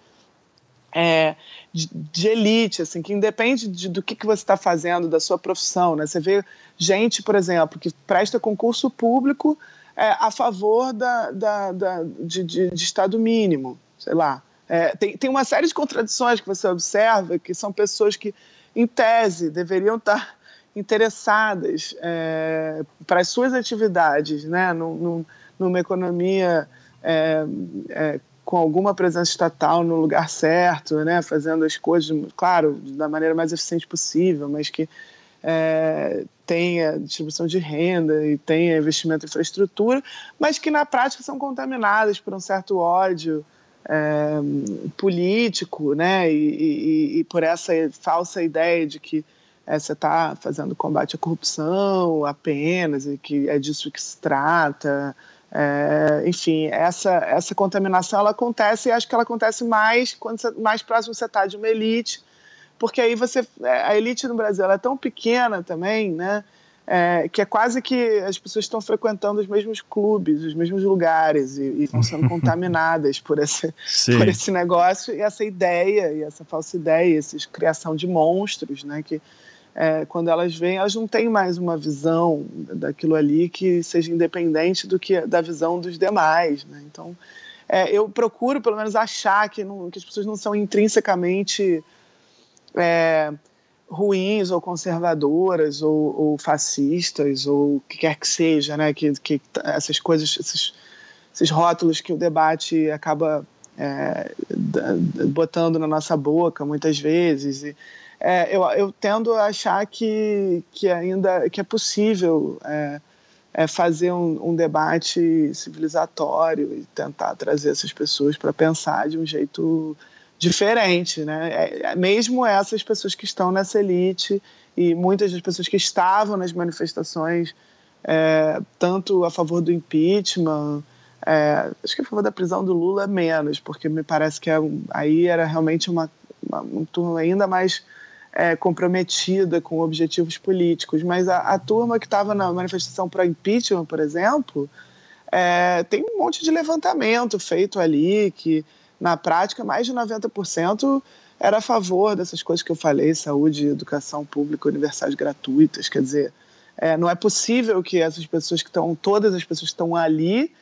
é, de, de, elite, assim, que independe de, do que, que você está fazendo, da sua profissão. Né? Você vê gente, por exemplo, que presta concurso público é, a favor da, da, da de, de, de, Estado mínimo, sei lá. É, tem, tem uma série de contradições que você observa, que são pessoas que, em tese, deveriam estar interessadas é, para as suas atividades, né, num, numa economia é, é, com alguma presença estatal no lugar certo, né, fazendo as coisas, claro, da maneira mais eficiente possível, mas que é, tenha distribuição de renda e tenha investimento em infraestrutura, mas que na prática são contaminadas por um certo ódio é, político, né, e, e, e por essa falsa ideia de que é, você está fazendo combate à corrupção apenas, e que é disso que se trata. É, enfim, essa, essa contaminação ela acontece e acho que ela acontece mais quando você, mais próximo você está de uma elite, porque aí você. É, a elite no Brasil é tão pequena também, né? É, que é quase que as pessoas estão frequentando os mesmos clubes, os mesmos lugares e, e estão sendo contaminadas por esse, por esse negócio e essa ideia e essa falsa ideia, essa criação de monstros, né? Que, é, quando elas vêm, elas não têm mais uma visão daquilo ali que seja independente do que da visão dos demais. Né? Então, é, eu procuro, pelo menos, achar que, não, que as pessoas não são intrinsecamente é, ruins ou conservadoras ou, ou, fascistas ou o que quer que seja, né? que, que essas coisas, esses, esses rótulos que o debate acaba é, botando na nossa boca muitas vezes. E, é, eu, eu tendo a achar que, que ainda que é possível é, é fazer um, um, debate civilizatório e tentar trazer essas pessoas para pensar de um jeito diferente, né? É, é, mesmo essas pessoas que estão nessa elite e muitas das pessoas que estavam nas manifestações, é, tanto a favor do impeachment É, acho que a favor da prisão do Lula menos, porque me parece que é, aí era realmente uma, uma, uma turma ainda mais é, comprometida com objetivos políticos. Mas a, a turma que estava na manifestação para impeachment, por exemplo, é, tem um monte de levantamento feito ali que, na prática, mais de 90% era a favor dessas coisas que eu falei, saúde, educação pública, universidades gratuitas. Quer dizer, é, não é possível que essas pessoas que estão, todas as pessoas que estão ali,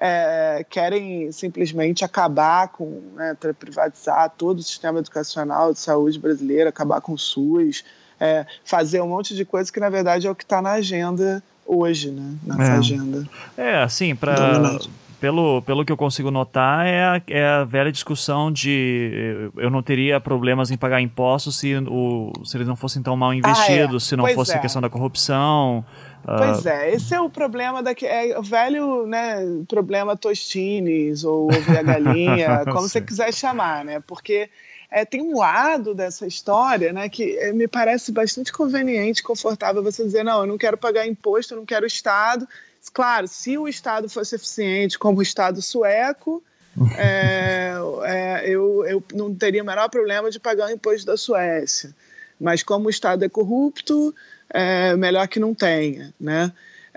é, querem simplesmente acabar com, né, privatizar todo o sistema educacional de saúde brasileiro, acabar com o SUS, é, fazer um monte de coisa que na verdade é o que está na agenda hoje, né, nessa é. agenda. É, assim, para pelo, pelo que eu consigo notar, é a, é a velha discussão de eu não teria problemas em pagar impostos se, o, se eles não fossem tão mal investidos, ah, é. se não pois fosse a é. questão da corrupção. Pois ah, é, esse é o problema da é o velho, né, problema Tostines ou ovo a galinha, como você quiser chamar, né? Porque é, tem um lado dessa história, né, que é, me parece bastante conveniente, confortável você dizer, não, eu não quero pagar imposto, eu não quero Estado. Claro, se o Estado fosse eficiente como o Estado sueco, é, é, eu, eu não teria o menor problema de pagar o imposto da Suécia. Mas como o Estado é corrupto, é melhor que não tenha, né?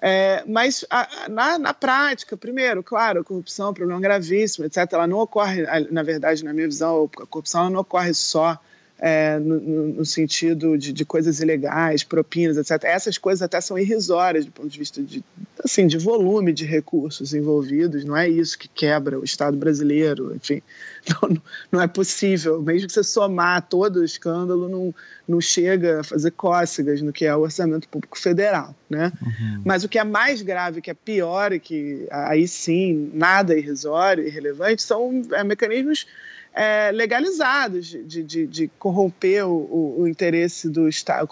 É, mas a, na, na, prática, primeiro, claro, a corrupção é um problema gravíssimo, etc. Ela não ocorre, na verdade, na minha visão, a corrupção não ocorre só é, no, no, sentido de, de, coisas ilegais, propinas, etc. Essas coisas até são irrisórias do ponto de vista de, assim, de volume de recursos envolvidos. Não é isso que quebra o Estado brasileiro. Enfim, não, não é possível. Mesmo que você somar todo o escândalo, não, não chega a fazer cócegas no que é o orçamento público federal. Né? Uhum. Mas o que é mais grave, que é pior e que aí sim nada é irrisório e irrelevante, são é, mecanismos é, legalizados de, de, de corromper o, o, interesse do Estado,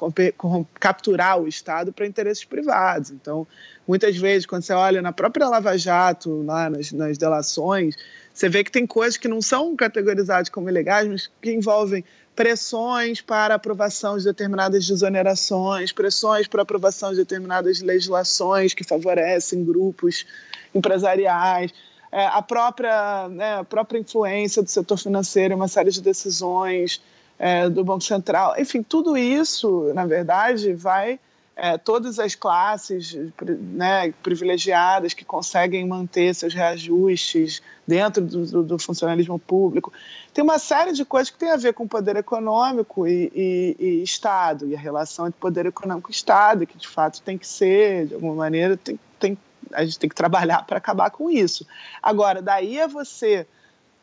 capturar o Estado para interesses privados. Então, muitas vezes, quando você olha na própria Lava Jato, lá nas, nas delações, você vê que tem coisas que não são categorizadas como ilegais, mas que envolvem pressões para aprovação de determinadas desonerações, pressões para aprovação de determinadas legislações que favorecem grupos empresariais é, a, própria, né, a própria influência do setor financeiro uma série de decisões é, do Banco Central. Enfim, tudo isso, na verdade, vai. É, todas as classes né, privilegiadas que conseguem manter seus reajustes dentro do, do, do, funcionalismo público. Tem uma série de coisas que tem a ver com poder econômico e, e, e Estado, e a relação entre poder econômico e Estado, que de fato tem que ser, de alguma maneira, tem, tem a gente tem que trabalhar para acabar com isso. Agora, daí é você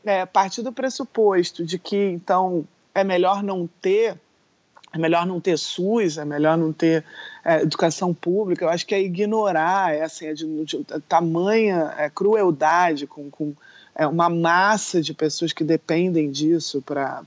é, partir do pressuposto de que, então, é melhor não ter, é melhor não ter SUS, é melhor não ter é, educação pública, eu acho que é ignorar essa assim, é de, tamanha é, crueldade com, com é, uma massa de pessoas que dependem disso para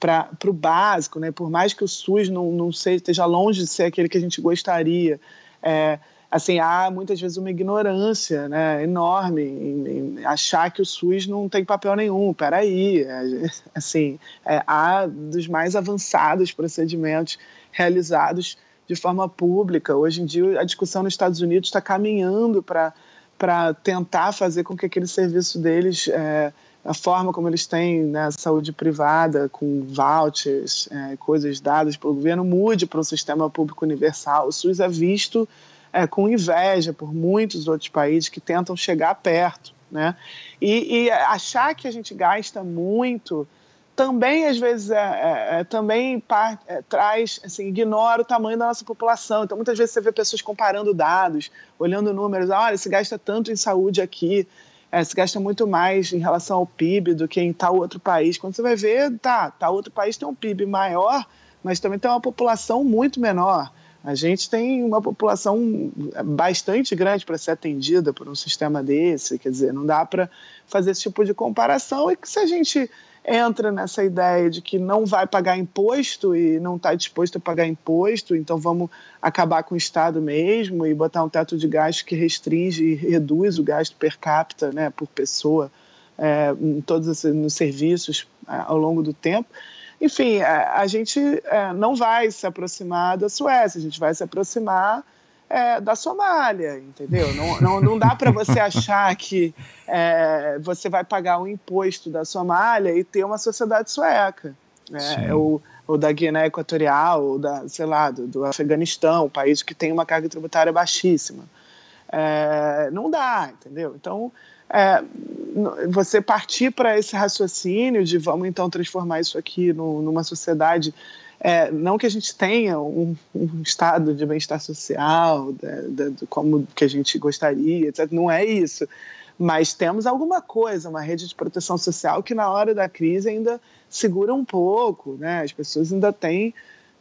para o básico, né? por mais que o SUS não, não seja, esteja longe de ser aquele que a gente gostaria, é, assim, há muitas vezes uma ignorância né, enorme em, em achar que o SUS não tem papel nenhum. Peraí, é, assim, é, há dos mais avançados procedimentos realizados de forma pública. Hoje em dia, a discussão nos Estados Unidos está caminhando para tentar fazer com que aquele serviço deles, é, a forma como eles têm né, saúde privada, com vouchers, é, coisas dadas pelo governo, mude para um sistema público universal. O SUS é visto é, com inveja por muitos outros países que tentam chegar perto. Né? E, e achar que a gente gasta muito também às vezes é, é, é também é, traz assim ignora o tamanho da nossa população então muitas vezes você vê pessoas comparando dados olhando números olha se gasta tanto em saúde aqui é, se gasta muito mais em relação ao PIB do que em tal outro país quando você vai ver tá tal outro país tem um PIB maior mas também tem uma população muito menor a gente tem uma população bastante grande para ser atendida por um sistema desse, quer dizer, não dá para fazer esse tipo de comparação. E que se a gente entra nessa ideia de que não vai pagar imposto e não está disposto a pagar imposto, então vamos acabar com o Estado mesmo e botar um teto de gasto que restringe e reduz o gasto per capita né, por pessoa é, em todos os serviços é, ao longo do tempo enfim, a, a gente é, não vai se aproximar da Suécia, a gente vai se aproximar é, da Somália, entendeu? Não, não, não dá para você achar que é, você vai pagar um imposto da Somália e ter uma sociedade sueca, né? ou, ou da Guiné Equatorial, ou da, sei lá, do, do Afeganistão, um país que tem uma carga tributária baixíssima. É, não dá, entendeu? Então, é, você partir para esse raciocínio de vamos então transformar isso aqui no, numa sociedade é, não que a gente tenha um, um estado de bem-estar social, de, de, como que a gente gostaria, etc. Não é isso. Mas temos alguma coisa, uma rede de proteção social que na hora da crise ainda segura um pouco, né? As pessoas ainda têm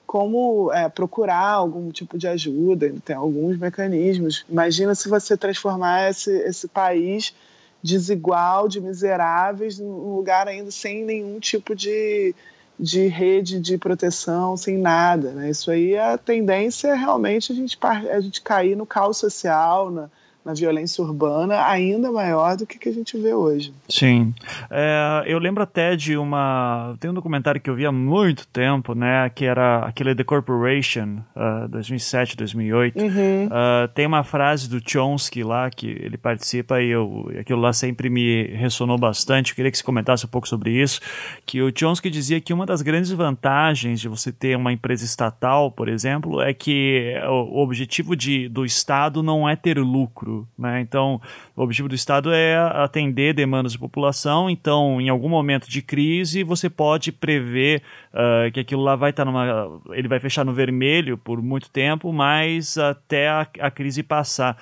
como é, procurar algum tipo de ajuda, ainda tem alguns mecanismos. Imagina se você transformar esse, esse país desigual, de miseráveis, num lugar ainda sem nenhum tipo de de rede de proteção, sem nada. Né? Isso aí, a tendência é realmente a gente, a gente cair no caos social, na, na violência urbana ainda maior do que que a gente vê hoje. Sim. É, eu lembro até de uma. Tem um documentário que eu vi há muito tempo, né? Que era aquele The Corporation, uh, 2007, 2008. Uhum. Uh, tem uma frase do Chomsky lá, que ele participa e eu, aquilo lá sempre me ressonou bastante. Eu queria que você comentasse um pouco sobre isso. Que o Chomsky dizia que uma das grandes vantagens de você ter uma empresa estatal, por exemplo, é que o objetivo de, do Estado não é ter lucro lucro. Né? Então, o objetivo do Estado é atender demandas de população. Então, em algum momento de crise, você pode prever uh, que aquilo lá vai estar tá numa. Ele vai fechar no vermelho por muito tempo, mas até a, a crise passar.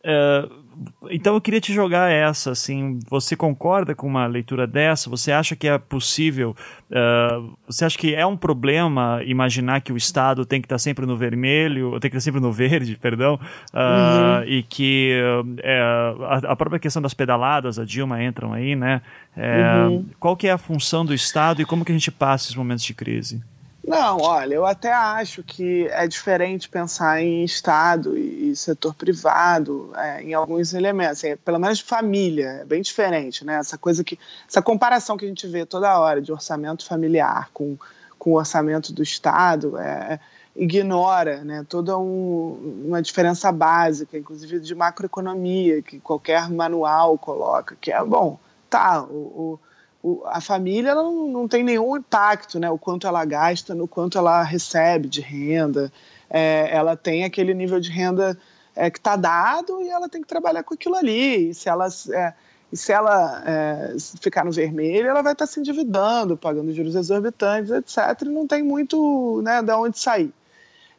Uh, então eu queria te jogar essa, assim, você concorda com uma leitura dessa? Você acha que é possível, uh, você acha que é um problema imaginar que o Estado tem que estar sempre no vermelho, tem que estar sempre no verde, perdão, uh, uhum. e que uh, a, a, própria questão das pedaladas, a Dilma entram aí, né? É, uhum. Qual que é a função do Estado e como que a gente passa esses momentos de crise? Não, olha, eu até acho que é diferente pensar em Estado e, setor privado é, em alguns elementos, assim, pelo menos família, é bem diferente, né? Essa coisa que, essa comparação que a gente vê toda hora de orçamento familiar com, com o orçamento do Estado, é, ignora né, toda um, uma diferença básica, inclusive de macroeconomia, que qualquer manual coloca, que é, bom, tá, o, o o, a família não, não tem nenhum impacto, né? O quanto ela gasta, no quanto ela recebe de renda. É, ela tem aquele nível de renda é, que está dado e ela tem que trabalhar com aquilo ali. E se ela, é, e se ela é, ficar no vermelho, ela vai estar tá se endividando, pagando juros exorbitantes, etc. E não tem muito né, de onde sair.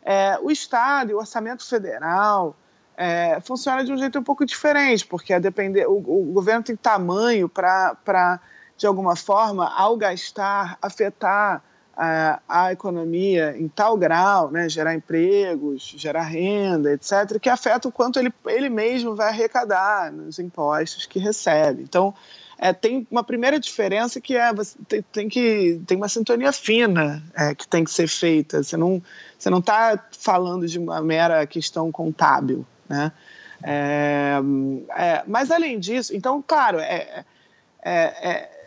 É, o Estado o orçamento federal é, funciona de um jeito um pouco diferente, porque a depender, o, o governo tem tamanho para de alguma forma, ao gastar, afetar a, a economia em tal grau, né, gerar empregos, gerar renda, etc., que afeta o quanto ele, ele mesmo vai arrecadar nos impostos que recebe. Então, é, tem uma primeira diferença que é tem, tem que tem uma sintonia fina é, que tem que ser feita. Você não você não está falando de uma mera questão contábil, né? É, é, mas além disso, então claro é,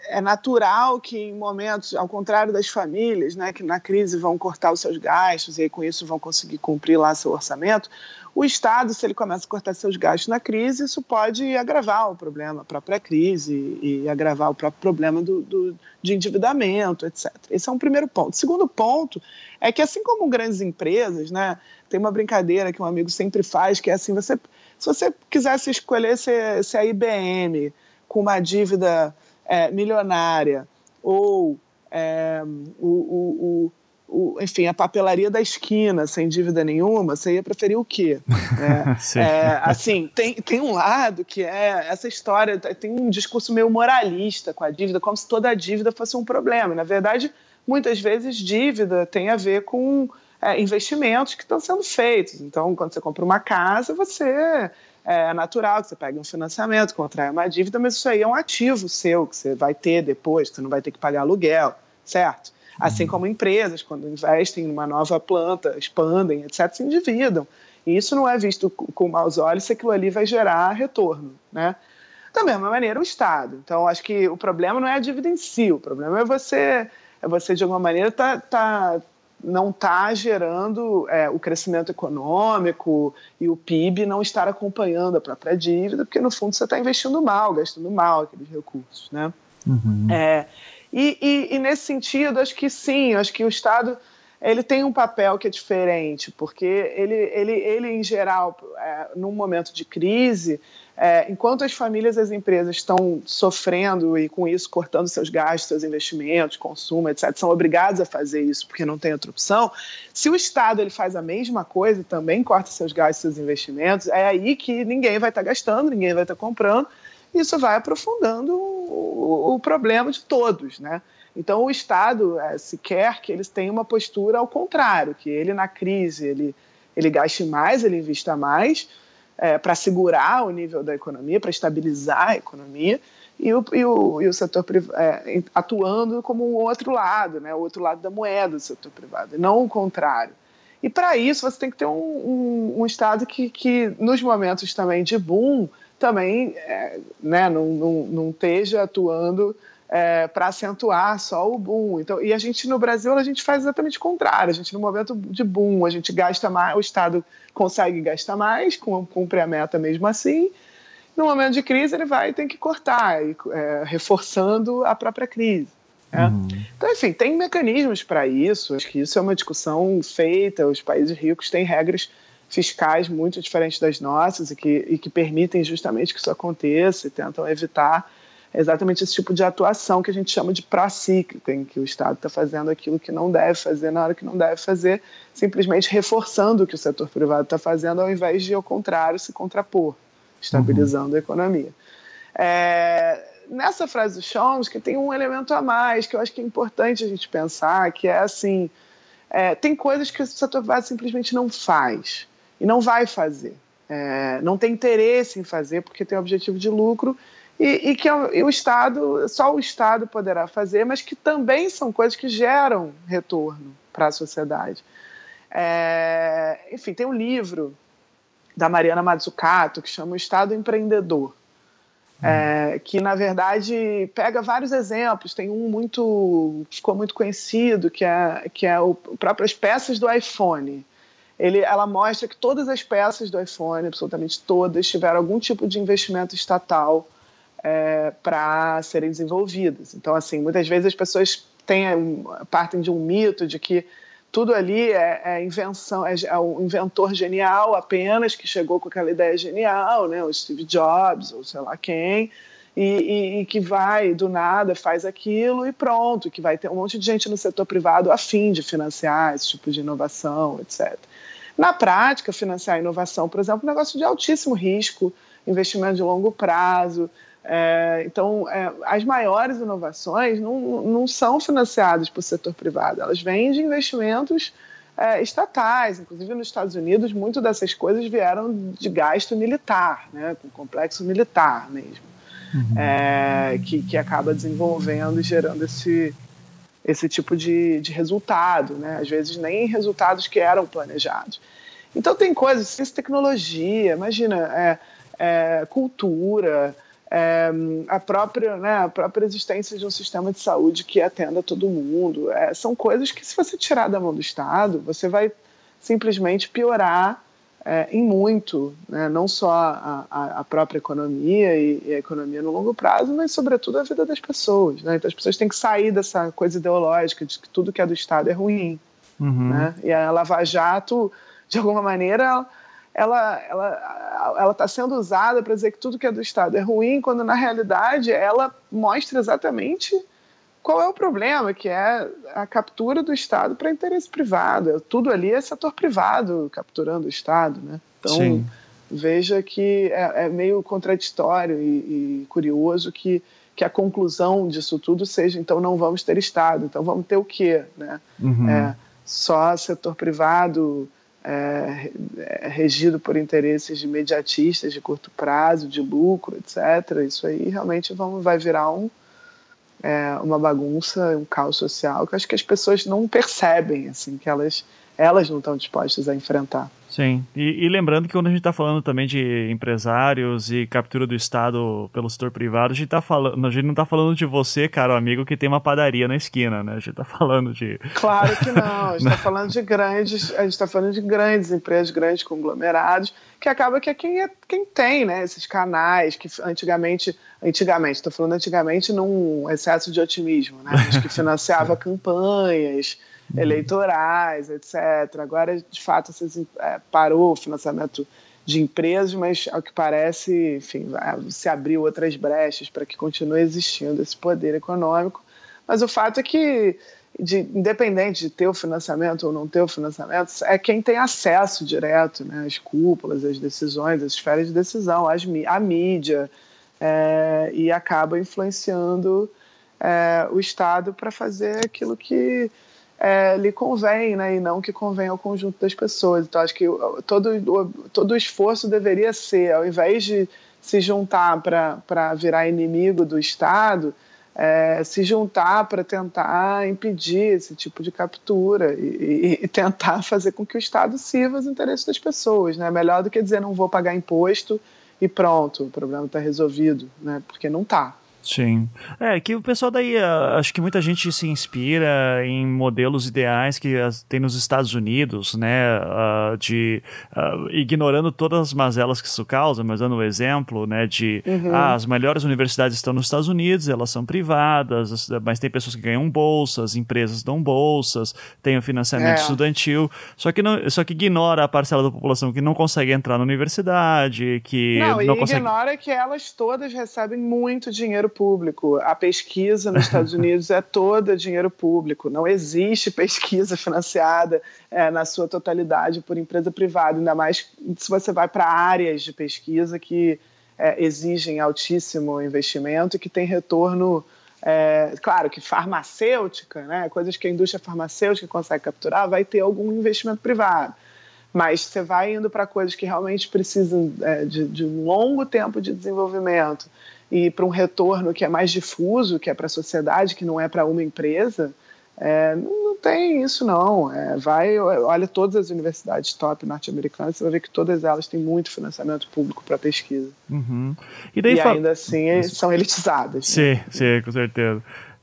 é, natural que em momentos, ao contrário das famílias, né, que na crise vão cortar os seus gastos e aí, com isso vão conseguir cumprir lá seu orçamento, o Estado, se ele começa a cortar seus gastos na crise, isso pode agravar o problema, a própria crise e agravar o próprio problema do, do, de endividamento, etc. Esse é um primeiro ponto. O segundo ponto é que, assim como grandes empresas, né, tem uma brincadeira que um amigo sempre faz, que é assim, você, se você quisesse escolher ser, ser a IBM com uma dívida é, milionária ou é, o, o, o, enfim, a papelaria da esquina sem dívida nenhuma, você ia preferir o quê? É, é, assim, tem, tem um lado que é essa história, tem um discurso meio moralista com a dívida, como se toda a dívida fosse um problema. Na verdade, muitas vezes dívida tem a ver com é, investimentos que estão sendo feitos. Então, quando você compra uma casa, você é natural que você pegue um financiamento, contraia uma dívida, mas isso aí é um ativo seu que você vai ter depois, que você não vai ter que pagar aluguel, certo? Assim uhum. como empresas, quando investem em uma nova planta, expandem, etc., se endividam. E isso não é visto com maus olhos se aquilo ali vai gerar retorno, né? Da mesma maneira, o Estado. Então, acho que o problema não é a dívida em si, o problema é você, é você de alguma maneira, tá, tá não está gerando é, o crescimento econômico e o PIB não estar acompanhando a própria dívida, porque no fundo você está investindo mal, gastando mal aqueles recursos, né? Uhum. É, e, e, e, nesse sentido, acho que sim, acho que o Estado ele tem um papel que é diferente, porque ele, ele, ele em geral, é, num momento de crise, é, enquanto as famílias e as empresas estão sofrendo e com isso cortando seus gastos, seus investimentos, consumo, etc., são obrigados a fazer isso porque não tem outra opção. Se o Estado ele faz a mesma coisa e também corta seus gastos, seus investimentos, é aí que ninguém vai estar tá gastando, ninguém vai estar tá comprando. Isso vai aprofundando o, o, problema de todos, né? Então o Estado é, se quer que eles tenham uma postura ao contrário, que ele na crise ele ele gaste mais, ele invista mais é, para segurar o nível da economia, para estabilizar a economia, e o, e o, e o setor é, atuando como um outro lado, né, o outro lado da moeda do setor privado, e não o contrário. E para isso você tem que ter um, um, um, Estado que, que, nos momentos também de boom, também é, né, não, não, não esteja atuando é, para acentuar só o boom. Então, e a gente no Brasil a gente faz exatamente o contrário. A gente no momento de boom a gente gasta mais, o Estado consegue gastar mais, cumpre a meta mesmo assim. No momento de crise ele vai ter que cortar, é, reforçando a própria crise. Né? Uhum. Então, enfim, tem mecanismos para isso. Acho que isso é uma discussão feita. Os países ricos têm regras fiscais muito diferentes das nossas e que, e que permitem justamente que isso aconteça e tentam evitar exatamente esse tipo de atuação que a gente chama de pró-cíclica, em que o Estado está fazendo aquilo que não deve fazer na hora que não deve fazer, simplesmente reforçando o que o setor privado está fazendo, ao invés de, ao contrário, se contrapor, estabilizando uhum. a economia. É, nessa frase do Chomsky tem um elemento a mais que eu acho que é importante a gente pensar, que é assim, é, tem coisas que o setor privado simplesmente não faz e não vai fazer. É, não tem interesse em fazer porque tem objetivo de lucro e, e que é o Estado, só o Estado poderá fazer, mas que também são coisas que geram retorno para a sociedade. É, enfim, tem um livro da Mariana Mazzucato que chama O Estado Empreendedor, é, que na verdade pega vários exemplos. Tem um muito ficou muito conhecido que é que é o próprias peças do iPhone. Ele, ela mostra que todas as peças do iPhone, absolutamente todas, tiveram algum tipo de investimento estatal é, para serem desenvolvidas. Então, assim, muitas vezes as pessoas têm, partem de um mito de que tudo ali é, é invenção, é, é o inventor genial apenas que chegou com aquela ideia genial, né? O Steve Jobs ou sei lá quem. E, e, e, que vai do nada, faz aquilo e pronto, que vai ter um monte de gente no setor privado a fim de financiar esse tipo de inovação, etc. Na prática, financiar a inovação, por exemplo, é um negócio de altíssimo risco, investimento de longo prazo, é, então, é, as maiores inovações não, não são financiadas pelo setor privado, elas vêm de investimentos é, estatais. Inclusive, nos Estados Unidos, muito dessas coisas vieram de gasto militar, né, com complexo militar mesmo, uhum. É, que, que acaba desenvolvendo e gerando esse, esse tipo de, de resultado, né? às vezes nem resultados que eram planejados. Então, tem coisas, ciência tecnologia, imagina, é, é, cultura é, a, própria, né, a própria existência de um sistema de saúde que atenda todo mundo. É, são coisas que, se você tirar da mão do Estado, você vai simplesmente piorar é, em muito, né, não só a, a, própria economia e, e, a economia no longo prazo, mas, sobretudo, a vida das pessoas. Né? Então, as pessoas têm que sair dessa coisa ideológica de que tudo que é do Estado é ruim. Uhum. Né? E a Lava Jato, de alguma maneira, ela ela ela está sendo usada para dizer que tudo que é do Estado é ruim, quando na realidade ela mostra exatamente qual é o problema, que é a captura do Estado para interesse privado. Tudo ali é setor privado capturando o Estado, né? Então Sim. veja que é, é meio contraditório e, e curioso que que a conclusão disso tudo seja então não vamos ter Estado, então vamos ter o quê, né? Uhum. É, só setor privado é, regido por interesses imediatistas de curto prazo, de lucro, etc. Isso aí realmente vamos, vai virar um, é, uma bagunça, um caos social que acho que as pessoas não percebem, assim, que elas, elas não estão dispostas a enfrentar. Sim, e, e, lembrando que quando a gente está falando também de empresários e captura do Estado pelo setor privado, a gente, tá falando, a gente não está falando de você, caro amigo, que tem uma padaria na esquina, né? A gente está falando de... Claro que não, a gente está falando de grandes, a gente está falando de grandes empresas, grandes conglomerados, que acaba que é quem, é quem tem, né? Esses canais que antigamente, antigamente, estou falando antigamente num excesso de otimismo, né? Mas que financiava campanhas. Eleitorais, etc. Agora, de fato, é, parou o financiamento de empresas, mas ao que parece, enfim, se abriu outras brechas para que continue existindo esse poder econômico. Mas o fato é que, de, independente de ter o financiamento ou não ter o financiamento, é quem tem acesso direto né, às cúpulas, às decisões, às esferas de decisão, às, à mídia, é, e acaba influenciando é, o Estado para fazer aquilo que é, lhe convém, né, e não que convém ao conjunto das pessoas. Então, acho que todo, todo o esforço deveria ser, ao invés de se juntar para virar inimigo do Estado, é, se juntar para tentar impedir esse tipo de captura e, e, tentar fazer com que o Estado sirva os interesses das pessoas. Né? Melhor do que dizer não vou pagar imposto e pronto, o problema está resolvido, né? porque não está. Sim. É, que o pessoal daí, ah, acho que muita gente se inspira em modelos ideais que tem nos Estados Unidos, né, uh, de, uh, ignorando todas as mazelas que isso causa, mas dando o um exemplo, né, de, uhum. ah, as melhores universidades estão nos Estados Unidos, elas são privadas, mas tem pessoas que ganham bolsas, empresas dão bolsas, tem o financiamento é. estudantil, só que, não, só que ignora a parcela da população que não consegue entrar na universidade, que não, não e consegue... ignora que elas todas recebem muito dinheiro público. A pesquisa nos Estados Unidos é toda dinheiro público. Não existe pesquisa financiada é, na sua totalidade por empresa privada, ainda mais se você vai para áreas de pesquisa que é, exigem altíssimo investimento e que tem retorno. É, claro que farmacêutica, né, coisas que a indústria farmacêutica consegue capturar, vai ter algum investimento privado mas você vai indo para coisas que realmente precisam é, de, de, um longo tempo de desenvolvimento e para um retorno que é mais difuso, que é para a sociedade, que não é para uma empresa, é, não, tem isso não. É, vai, olha todas as universidades top norte-americanas, você vai ver que todas elas têm muito financiamento público para pesquisa. Uhum. E, daí, e ainda assim são elitizadas. Sim, né? sim, com certeza.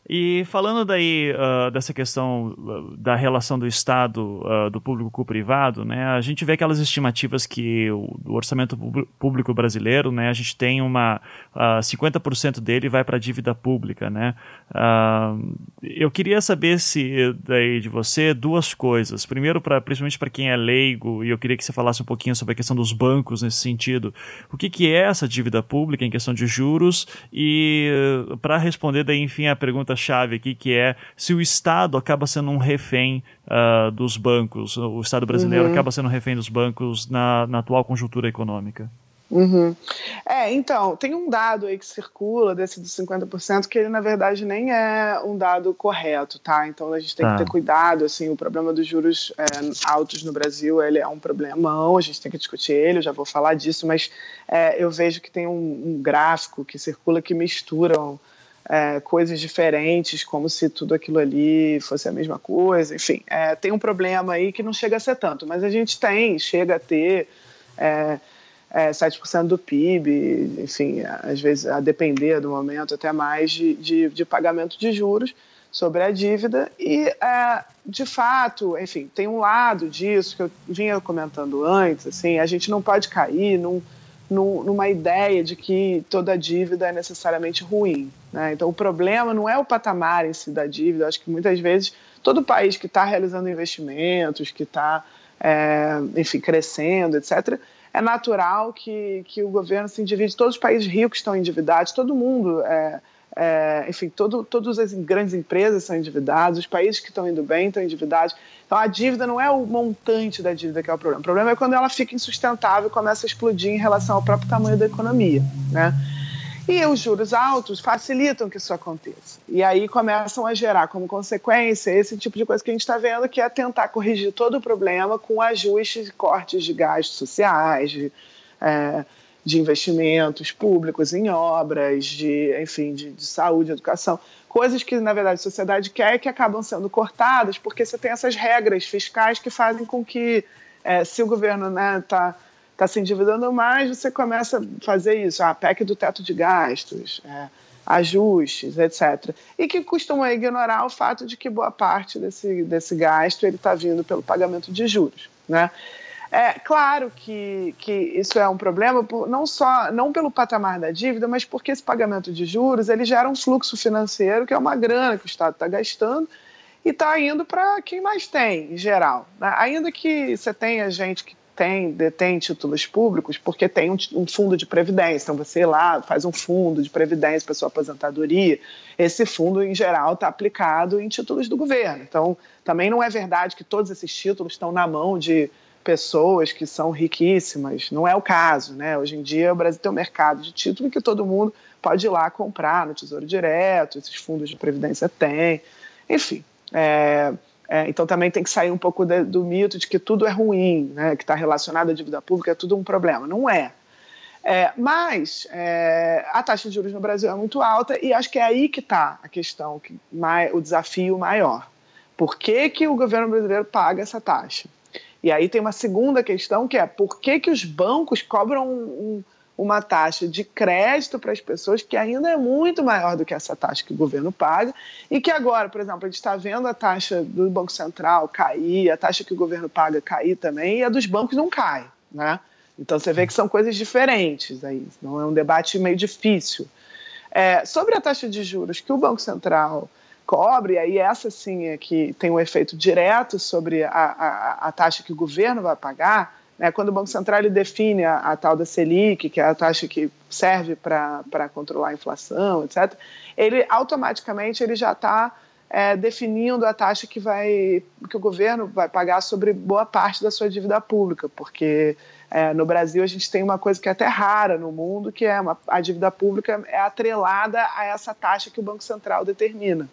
E falando daí uh, dessa questão uh, da relação do Estado, uh, do público com o privado, né, a gente vê aquelas estimativas que o, o orçamento público brasileiro, né, a gente tem uma uh, 50% dele vai para a dívida pública, né. eu queria saber se daí de você duas coisas. Primeiro, para principalmente para quem é leigo, e eu queria que você falasse um pouquinho sobre a questão dos bancos nesse sentido. O que, que é essa dívida pública em questão de juros? E para responder daí, enfim, a pergunta chave aqui, que é se o Estado acaba sendo um refém uh, dos bancos, o Estado brasileiro uhum. acaba sendo um refém dos bancos na, na atual conjuntura econômica. Uhum. É, então, tem um dado aí que circula desse dos 50% que ele, na verdade, nem é um dado correto, tá? Então a gente tem tá. que ter cuidado, assim, o problema dos juros é, altos no Brasil, ele é um problemão, a gente tem que discutir ele, eu já vou falar disso, mas é, eu vejo que tem um, um gráfico que circula que misturam é, coisas diferentes, como se tudo aquilo ali fosse a mesma coisa. Enfim, é, tem um problema aí que não chega a ser tanto, mas a gente tem, chega a ter é, é, 7% do PIB, enfim, às vezes, a depender do momento, até mais de, de, de pagamento de juros sobre a dívida. E, é, de fato, enfim, tem um lado disso que eu vinha comentando antes, assim, a gente não pode cair num numa ideia de que toda dívida é necessariamente ruim. Né? Então, o problema não é o patamar em si da dívida. Eu acho que muitas vezes todo país que está realizando investimentos, que está, é, enfim, crescendo, etc., é natural que, que o governo se endivide. Todos os países ricos estão endividados, todo mundo é, é, enfim, todo, todas as grandes empresas são endividadas, os países que estão indo bem estão endividados. Então a dívida não é o montante da dívida que é o problema. O problema é quando ela fica insustentável e começa a explodir em relação ao próprio tamanho da economia. Né? E os juros altos facilitam que isso aconteça. E aí começam a gerar como consequência esse tipo de coisa que a gente está vendo, que é tentar corrigir todo o problema com ajustes cortes de gastos sociais, de, é, de investimentos públicos em obras, de, enfim, de, de saúde, educação, coisas que, na verdade, a sociedade quer e que acabam sendo cortadas porque você tem essas regras fiscais que fazem com que é, se o governo está né, tá, tá se endividando mais, você começa a fazer isso, a PEC do teto de gastos, é, ajustes, etc. E que costumam ignorar o fato de que boa parte desse, desse gasto está vindo pelo pagamento de juros. Né? É claro que, que isso é um problema, não só não pelo patamar da dívida, mas porque esse pagamento de juros ele gera um fluxo financeiro, que é uma grana que o Estado está gastando, e está indo para quem mais tem, em geral. Né? Ainda que você tenha gente que tem, detém títulos públicos, porque tem um, um, fundo de previdência. Então, você lá faz um fundo de previdência para sua aposentadoria. Esse fundo, em geral, está aplicado em títulos do governo. Então, também não é verdade que todos esses títulos estão na mão de pessoas que são riquíssimas. Não é o caso, né? Hoje em dia o Brasil tem um mercado de título que todo mundo pode ir lá comprar no Tesouro Direto, esses fundos de previdência têm. Enfim, é, é, então também tem que sair um pouco de, do mito de que tudo é ruim, né? que está relacionado à dívida pública é tudo um problema. Não é. é mas é, a taxa de juros no Brasil é muito alta e acho que é aí que está a questão, que, o desafio maior. Por que, que o governo brasileiro paga essa taxa? E aí tem uma segunda questão que é por que, que os bancos cobram um, um, uma taxa de crédito para as pessoas que ainda é muito maior do que essa taxa que o governo paga e que agora, por exemplo, a gente está vendo a taxa do Banco Central cair, a taxa que o governo paga cair também e a dos bancos não cai, né? Então você vê que são coisas diferentes aí, não é um debate meio difícil. É, sobre a taxa de juros que o Banco Central cobre, aí essa sim é que tem um efeito direto sobre a, a, a taxa que o governo vai pagar, né? quando o Banco Central ele define a, a, tal da Selic, que é a taxa que serve para controlar a inflação, etc., ele automaticamente ele já está é, definindo a taxa que, vai, que o governo vai pagar sobre boa parte da sua dívida pública, porque é, no Brasil a gente tem uma coisa que é até rara no mundo, que é uma, a dívida pública é atrelada a essa taxa que o Banco Central determina.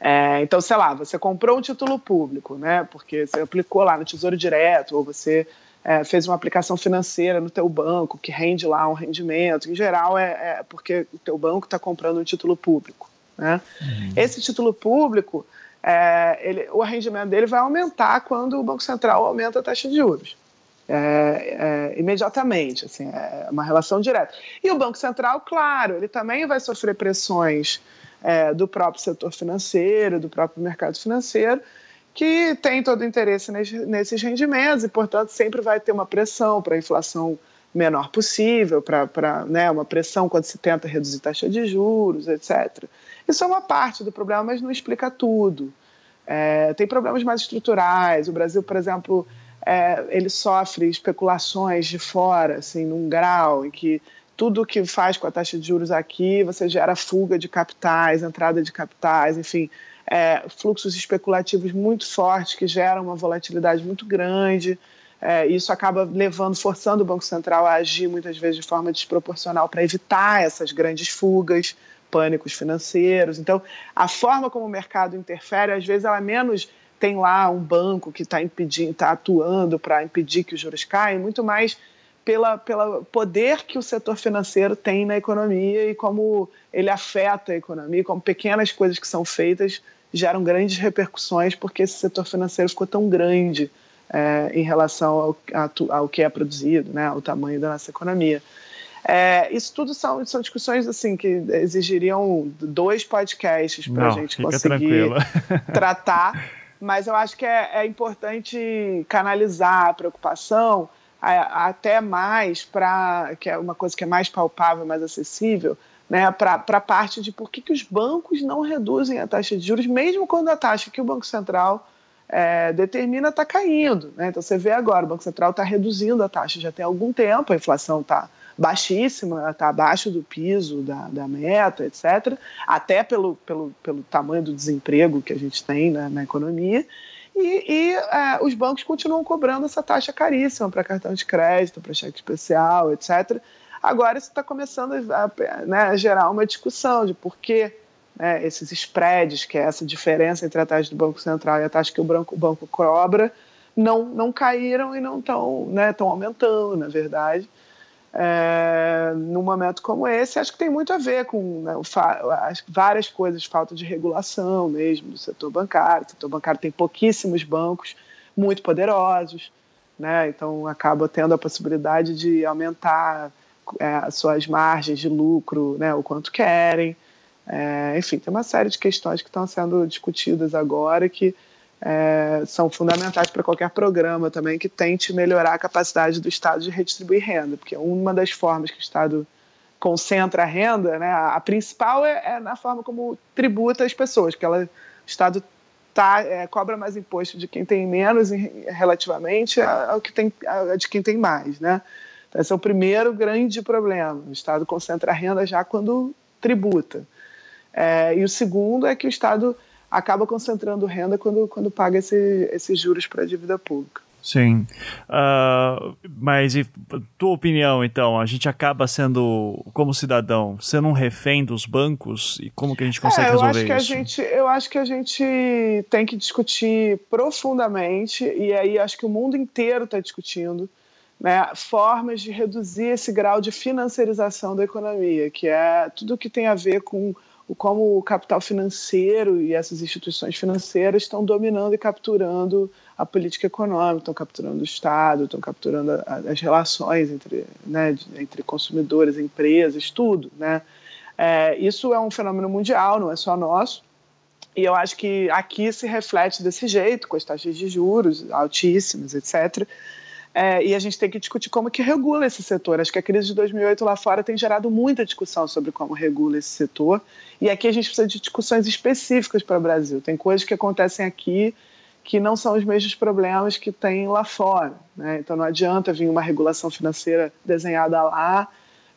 É, então, sei lá, você comprou um título público, né? Porque você aplicou lá no Tesouro Direto, ou você é, fez uma aplicação financeira no teu banco que rende lá um rendimento. Em geral, é, é porque o teu banco está comprando um título público. Né? Uhum. Esse título público, é, ele, o rendimento dele vai aumentar quando o Banco Central aumenta a taxa de juros. É, é, imediatamente, assim, é uma relação direta. E o Banco Central, claro, ele também vai sofrer pressões é, do próprio setor financeiro, do próprio mercado financeiro, que tem todo o interesse nesses rendimentos e, portanto, sempre vai ter uma pressão para a inflação menor possível, para né, uma pressão quando se tenta reduzir taxa de juros, etc. Isso é uma parte do problema, mas não explica tudo. É, tem problemas mais estruturais. O Brasil, por exemplo, é, ele sofre especulações de fora, assim, num grau em que tudo que faz com a taxa de juros aqui, você gera fuga de capitais, entrada de capitais, enfim, é, fluxos especulativos muito fortes que geram uma volatilidade muito grande. É, isso acaba levando, forçando o Banco Central a agir muitas vezes de forma desproporcional para evitar essas grandes fugas, pânicos financeiros. Então, a forma como o mercado interfere, às vezes, ela é menos tem lá um banco que está impedindo, está atuando para impedir que os juros caiam, muito mais pela, pelo poder que o setor financeiro tem na economia e como ele afeta a economia, como pequenas coisas que são feitas geram grandes repercussões porque esse setor financeiro ficou tão grande é, em relação ao, ao, que é produzido, né, ao tamanho da nossa economia. É, isso tudo são, são discussões assim que exigiriam dois podcasts para a gente conseguir tratar, mas eu acho que é, é importante canalizar a preocupação até mais para, que é uma coisa que é mais palpável, mais acessível, né, para a parte de por que, que os bancos não reduzem a taxa de juros, mesmo quando a taxa que o Banco Central é, determina está caindo. Né? Então você vê agora, o Banco Central está reduzindo a taxa já tem algum tempo, a inflação está baixíssima, está abaixo do piso da, da, meta, etc., até pelo, pelo, pelo tamanho do desemprego que a gente tem né, na economia. E, e é, os bancos continuam cobrando essa taxa caríssima para cartão de crédito, para cheque especial, etc. Agora isso está começando a, né, a, gerar uma discussão de por que né, esses spreads, que é essa diferença entre a taxa do Banco Central e a taxa que o banco, o banco cobra, não, não caíram e não estão né, aumentando, na verdade é, num momento como esse, acho que tem muito a ver com né, várias coisas, falta de regulação mesmo do setor bancário. O setor bancário tem pouquíssimos bancos, muito poderosos, né? Então acaba tendo a possibilidade de aumentar é, suas margens de lucro, né? O quanto querem. É, enfim, tem uma série de questões que estão sendo discutidas agora que é, são fundamentais para qualquer programa também que tente melhorar a capacidade do Estado de redistribuir renda, porque uma das formas que o Estado concentra a renda, né, a principal é, é na forma como tributa as pessoas, que ela, o Estado tá, é, cobra mais imposto de quem tem menos relativamente ao que tem, a, de quem tem mais, né? Então, esse é o primeiro grande problema. O Estado concentra a renda já quando tributa. É, e o segundo é que o Estado acaba concentrando renda quando, quando paga esse, esses juros para a dívida pública. Sim. Uh, mas, e, tua opinião, então, a gente acaba sendo, como cidadão, sendo um refém dos bancos? E como que a gente consegue é, eu resolver acho que isso? A gente, eu acho que a gente tem que discutir profundamente, e aí acho que o mundo inteiro está discutindo, né, formas de reduzir esse grau de financiarização da economia, que é tudo que tem a ver com como o capital financeiro e essas instituições financeiras estão dominando e capturando a política econômica, estão capturando o Estado, estão capturando a, as relações entre, né, entre consumidores, empresas, tudo. Né? É, isso é um fenômeno mundial, não é só nosso. E eu acho que aqui se reflete desse jeito, com as taxas de juros altíssimas, etc. É, e a gente tem que discutir como que regula esse setor. Acho que a crise de 2008 lá fora tem gerado muita discussão sobre como regula esse setor. E aqui a gente precisa de discussões específicas para o Brasil. Tem coisas que acontecem aqui que não são os mesmos problemas que tem lá fora. Né? Então não adianta vir uma regulação financeira desenhada lá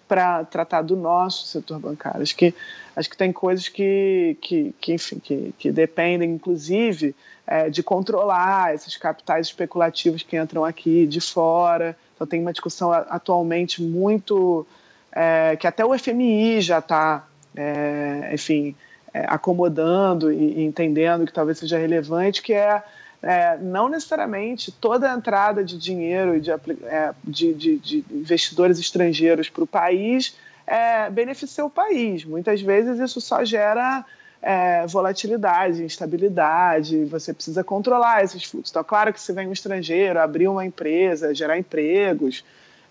para tratar do nosso setor bancário. Acho que, acho que tem coisas que, que, que enfim, que, que dependem, inclusive, é, de controlar esses capitais especulativos que entram aqui de fora. Então tem uma discussão atualmente muito é, que até o FMI já está, é, enfim, é, acomodando e, e, entendendo que talvez seja relevante, que é, é não necessariamente toda a entrada de dinheiro de, é, de, de, de investidores estrangeiros para o país beneficia o país. Muitas vezes isso só gera é, volatilidade, instabilidade, você precisa controlar esses fluxos. Então, claro que se vem um estrangeiro abrir uma empresa, gerar empregos,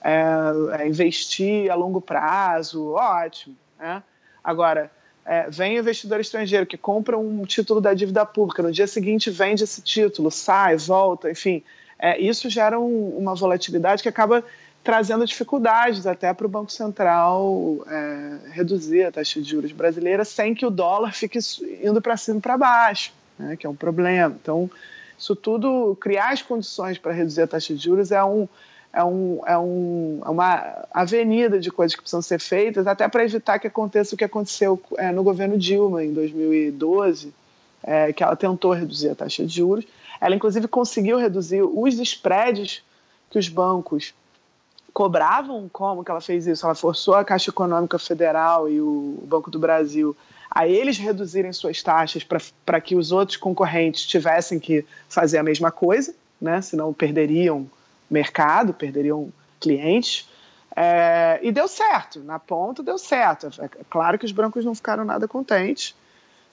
é, é, investir a longo prazo, ótimo. Né? Agora, é, vem investidor estrangeiro que compra um título da dívida pública, no dia seguinte vende esse título, sai, volta, enfim, é, isso gera um, uma volatilidade que acaba trazendo dificuldades até para o Banco Central é, reduzir a taxa de juros brasileira sem que o dólar fique indo para cima e para baixo, né, que é um problema. Então, isso tudo, criar as condições para reduzir a taxa de juros é, um, é, um, é, um, é uma avenida de coisas que precisam ser feitas, até para evitar que aconteça o que aconteceu é, no governo Dilma em 2012, é, que ela tentou reduzir a taxa de juros. Ela, inclusive, conseguiu reduzir os spreads que os bancos cobravam como que ela fez isso? Ela forçou a Caixa Econômica Federal e o Banco do Brasil a eles reduzirem suas taxas para que os outros concorrentes tivessem que fazer a mesma coisa, né? senão perderiam mercado, perderiam clientes. É, e deu certo, na ponta deu certo. É claro que os brancos não ficaram nada contentes,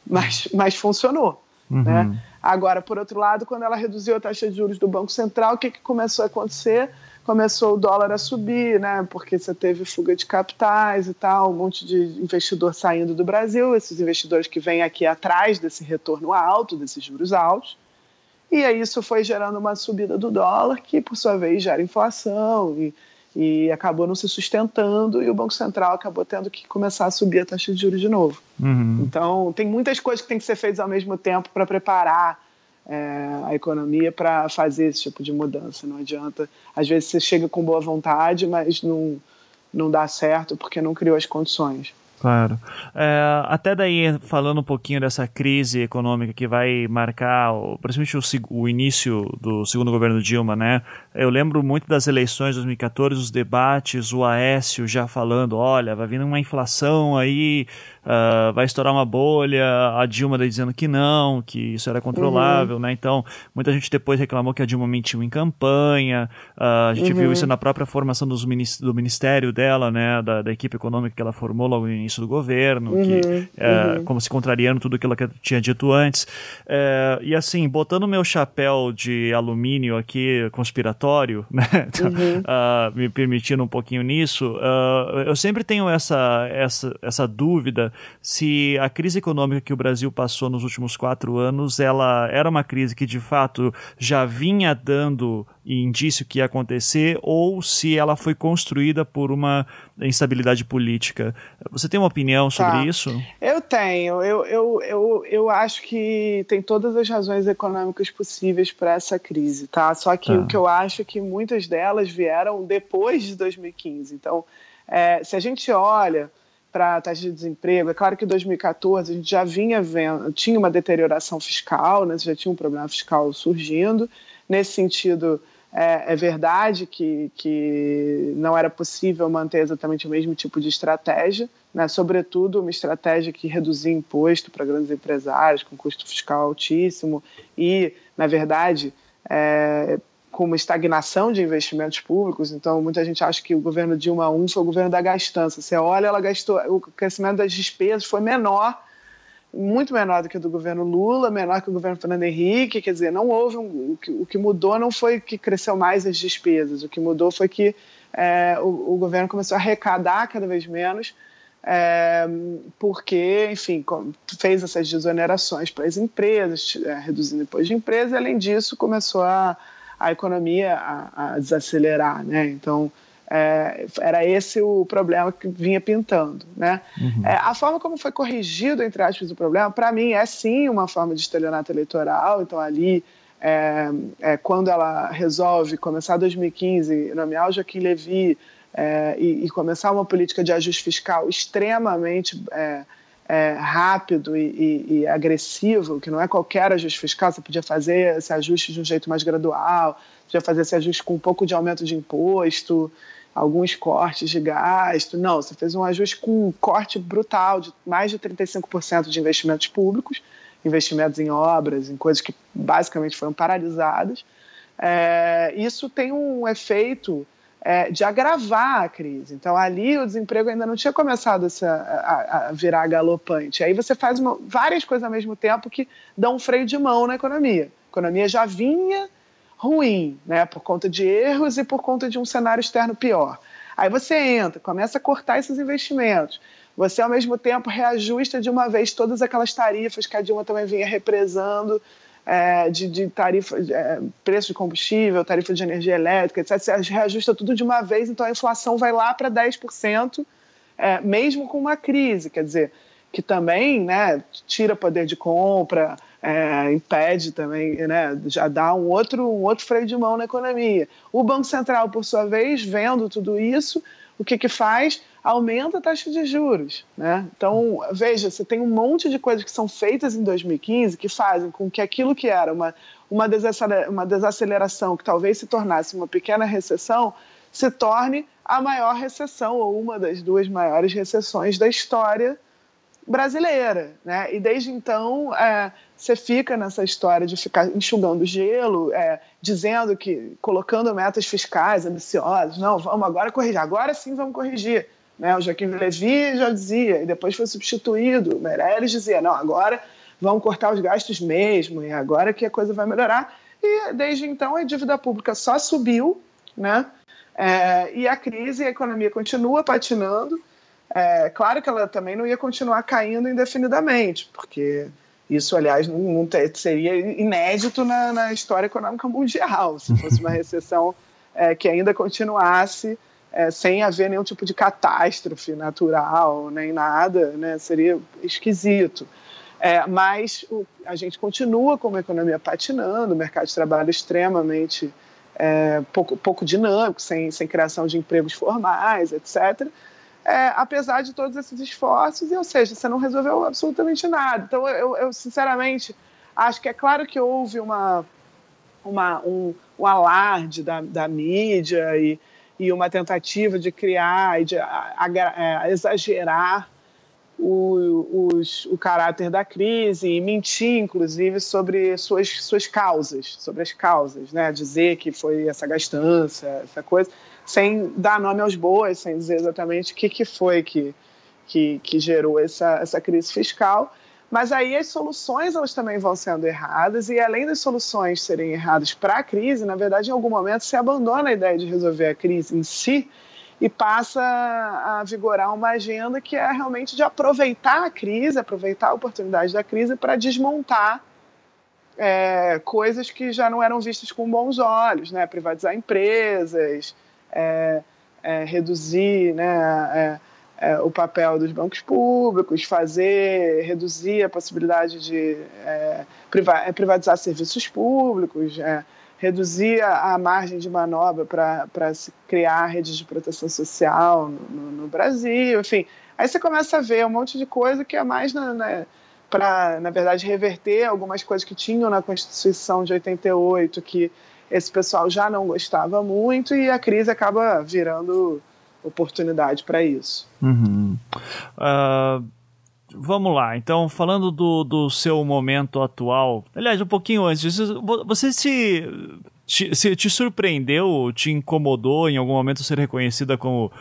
mas, mas funcionou. Uhum. Né? Agora, por outro lado, quando ela reduziu a taxa de juros do Banco Central, o que, que começou a acontecer? Começou o dólar a subir, né? Porque você teve fuga de capitais e tal, um monte de investidor saindo do Brasil, esses investidores que vêm aqui atrás desse retorno alto, desses juros altos. E aí isso foi gerando uma subida do dólar, que por sua vez gera inflação e, e acabou não se sustentando, e o Banco Central acabou tendo que começar a subir a taxa de juros de novo. Uhum. Então, tem muitas coisas que têm que ser feitas ao mesmo tempo para preparar é, a economia para fazer esse tipo de mudança. Não adianta. Às vezes você chega com boa vontade, mas não, não dá certo porque não criou as condições. Claro. É, até daí, falando um pouquinho dessa crise econômica que vai marcar, principalmente o, o, início do segundo governo Dilma, né? Eu lembro muito das eleições de 2014, os debates, o Aécio já falando, olha, vai vir uma inflação aí uh, vai estourar uma bolha, a Dilma dizendo que não, que isso era controlável, uhum. né? Então, muita gente depois reclamou que a Dilma mentiu em campanha, uh, a gente uhum. viu isso na própria formação dos, do ministério dela, né? Da, da, equipe econômica que ela formou logo no início do governo, uhum. que, uh, como se contrariando tudo aquilo que ela tinha dito antes. Uh, e assim, botando meu chapéu de alumínio aqui, conspiratório, né? Uhum. uh, me permitindo um pouquinho nisso, eu sempre tenho essa, essa, essa dúvida se a crise econômica que o Brasil passou nos últimos quatro anos, ela era uma crise que de fato já vinha dando indício que ia acontecer ou se ela foi construída por uma instabilidade política. Você tem uma opinião sobre tá. isso? Eu tenho. Eu, eu, eu, eu acho que tem todas as razões econômicas possíveis para essa crise, tá? Só que tá. o que eu acho é que muitas delas vieram depois de 2015. Então, é, se a gente olha para a taxa de desemprego. É claro que em 2014 a gente já vinha vendo, tinha uma deterioração fiscal, né, já tinha um problema fiscal surgindo. Nesse sentido, é, é, verdade que, que não era possível manter exatamente o mesmo tipo de estratégia, né? sobretudo uma estratégia que reduzia imposto para grandes empresários com custo fiscal altíssimo e, na verdade, é, com uma estagnação de investimentos públicos. Então, muita gente acha que o governo Dilma I foi o governo da gastança. Você olha, ela gastou, o crescimento das despesas foi menor muito menor do que o do governo Lula, menor que o governo Fernando Henrique, quer dizer, não houve um, o, que, o que mudou não foi que cresceu mais as despesas, o que mudou foi que é, o, o, governo começou a arrecadar cada vez menos, é, porque, enfim, fez essas desonerações para as empresas, é, reduzindo imposto de empresa, e além disso começou a, a economia a, a desacelerar, né? Então, é, era esse o problema que vinha pintando. Né? Uhum. É, a forma como foi corrigido, entre aspas, o problema, para mim, é sim uma forma de estelionato eleitoral. Então, ali, é, é quando ela resolve começar 2015, nomear o Joaquim Levy é, e, e, começar uma política de ajuste fiscal extremamente é, rápido e, e, e, agressivo, que não é qualquer ajuste fiscal, você podia fazer esse ajuste de um jeito mais gradual, podia fazer esse ajuste com um pouco de aumento de imposto, alguns cortes de gasto. Não, você fez um ajuste com um corte brutal de mais de 35% de investimentos públicos, investimentos em obras, em coisas que basicamente foram paralisadas. É, isso tem um efeito é, de agravar a crise. Então, ali o desemprego ainda não tinha começado a, a, a virar galopante. Aí você faz uma, várias coisas ao mesmo tempo que dão um freio de mão na economia. A economia já vinha ruim, né, por conta de erros e por conta de um cenário externo pior. Aí você entra, começa a cortar esses investimentos. Você, ao mesmo tempo, reajusta de uma vez todas aquelas tarifas que a Dilma também vinha represando, é, de, de, tarifa, é, preço de combustível, tarifa de energia elétrica, etc. Você reajusta tudo de uma vez, então a inflação vai lá para 10%, é, mesmo com uma crise. Quer dizer, que também né, tira poder de compra, é, impede também, né, já dá um outro, um outro freio de mão na economia. O Banco Central, por sua vez, vendo tudo isso, o que, que faz? Aumenta a taxa de juros. Né? Então, veja, você tem um monte de coisas que são feitas em 2015 que fazem com que aquilo que era uma, uma, desaceleração, uma desaceleração que talvez se tornasse uma pequena recessão se torne a maior recessão ou uma das duas maiores recessões da história brasileira, né? E desde então é, você fica nessa história de ficar enxugando gelo, é, dizendo que colocando metas fiscais ambiciosas, não, vamos agora corrigir, agora sim vamos corrigir. Né? O Joaquim Levy já dizia, e depois foi substituído, Meirelles dizia, não, agora vamos cortar os gastos mesmo, e agora que a coisa vai melhorar. E desde então a dívida pública só subiu, né? É, e a crise, a economia continua patinando, é, claro que ela também não ia continuar caindo indefinidamente, porque isso, aliás, não, não ter, seria inédito na, na, história econômica mundial, se fosse uma recessão é, que ainda continuasse é, sem haver nenhum tipo de catástrofe natural, nem nada, né, seria esquisito. É, mas o, a gente continua com uma economia patinando, o mercado de trabalho extremamente é, pouco, pouco dinâmico, sem, sem criação de empregos formais, etc é, apesar de todos esses esforços, e, ou seja, você não resolveu absolutamente nada. Então, eu, eu sinceramente acho que é claro que houve uma, uma, um, um alarde da, da mídia e, e uma tentativa de criar e de é, exagerar o, os, o caráter da crise e mentir, inclusive, sobre suas, suas causas, sobre as causas, né? Dizer que foi essa gastança, essa coisa, sem dar nome aos bois, sem dizer exatamente o que, que foi que, que, que gerou essa, essa crise fiscal. Mas aí as soluções elas também vão sendo erradas e além das soluções serem erradas para a crise, na verdade, em algum momento se abandona a ideia de resolver a crise em si e passa a vigorar uma agenda que é realmente de aproveitar a crise, aproveitar a oportunidade da crise para desmontar é, coisas que já não eram vistas com bons olhos, né? privatizar empresas, é, é, reduzir né, é, é, o papel dos bancos públicos, fazer, reduzir a possibilidade de é, privatizar serviços públicos, reduzir a, margem de manobra para se criar redes de proteção social no, no, no, Brasil, enfim. Aí você começa a ver um monte de coisa que é mais na, na para, na verdade, reverter algumas coisas que tinham na Constituição de 88, que esse pessoal já não gostava muito, e a crise acaba virando oportunidade para isso. Uhum. Uh Vamos lá, então, falando do, do seu momento atual, aliás, um pouquinho antes, você se te, se te surpreendeu, te incomodou em algum momento ser reconhecida como uh,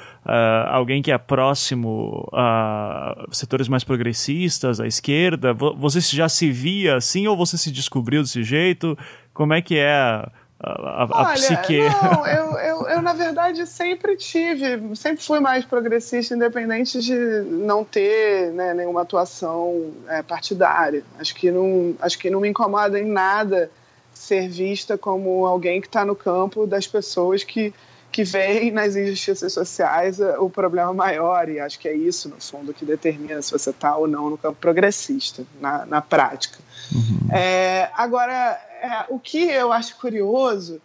alguém que é próximo a setores mais progressistas, à esquerda? Você já se via assim ou você se descobriu desse jeito? Como é que é a, a, Olha, psique. Não, eu, eu, eu, na verdade sempre tive, sempre fui mais progressista, independente de não ter né, nenhuma atuação é, partidária. Acho que, não, acho que não me incomoda em nada ser vista como alguém que está no campo das pessoas que, que veem nas injustiças sociais o problema maior, e acho que é isso, no fundo, que determina se você está ou não no campo progressista, na, na prática. Uhum. É, agora, é, o que eu acho curioso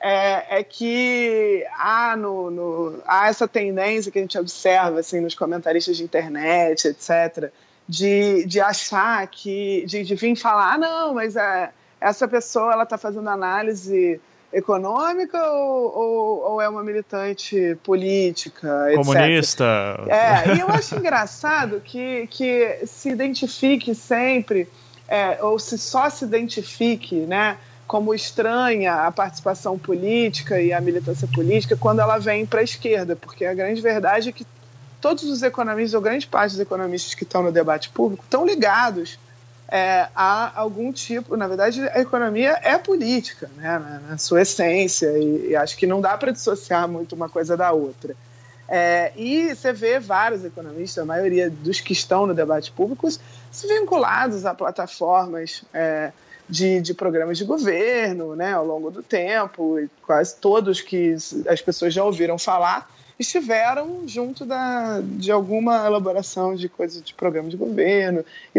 é, é que há, no, no, há essa tendência que a gente observa assim, nos comentaristas de internet, etc., de, de achar que, de, de vir falar, ah, não, mas é, essa pessoa ela está fazendo análise econômica ou, ou, ou, é uma militante política, Comunista. Etc. É, e eu acho engraçado que, que se identifique sempre é, ou se só se identifique né, como estranha a participação política e a militância política quando ela vem para a esquerda, porque a grande verdade é que todos os economistas, ou grande parte dos economistas que estão no debate público, estão ligados é, a algum tipo. Na verdade, a economia é política, né, na, na sua essência, e, e acho que não dá para dissociar muito uma coisa da outra. É, e você vê vários economistas, a maioria dos que estão no debate público, se vinculados a plataformas é, de, de, programas de governo né, ao longo do tempo, quase todos que as pessoas já ouviram falar estiveram junto da, de alguma elaboração de coisas de programa de governo e,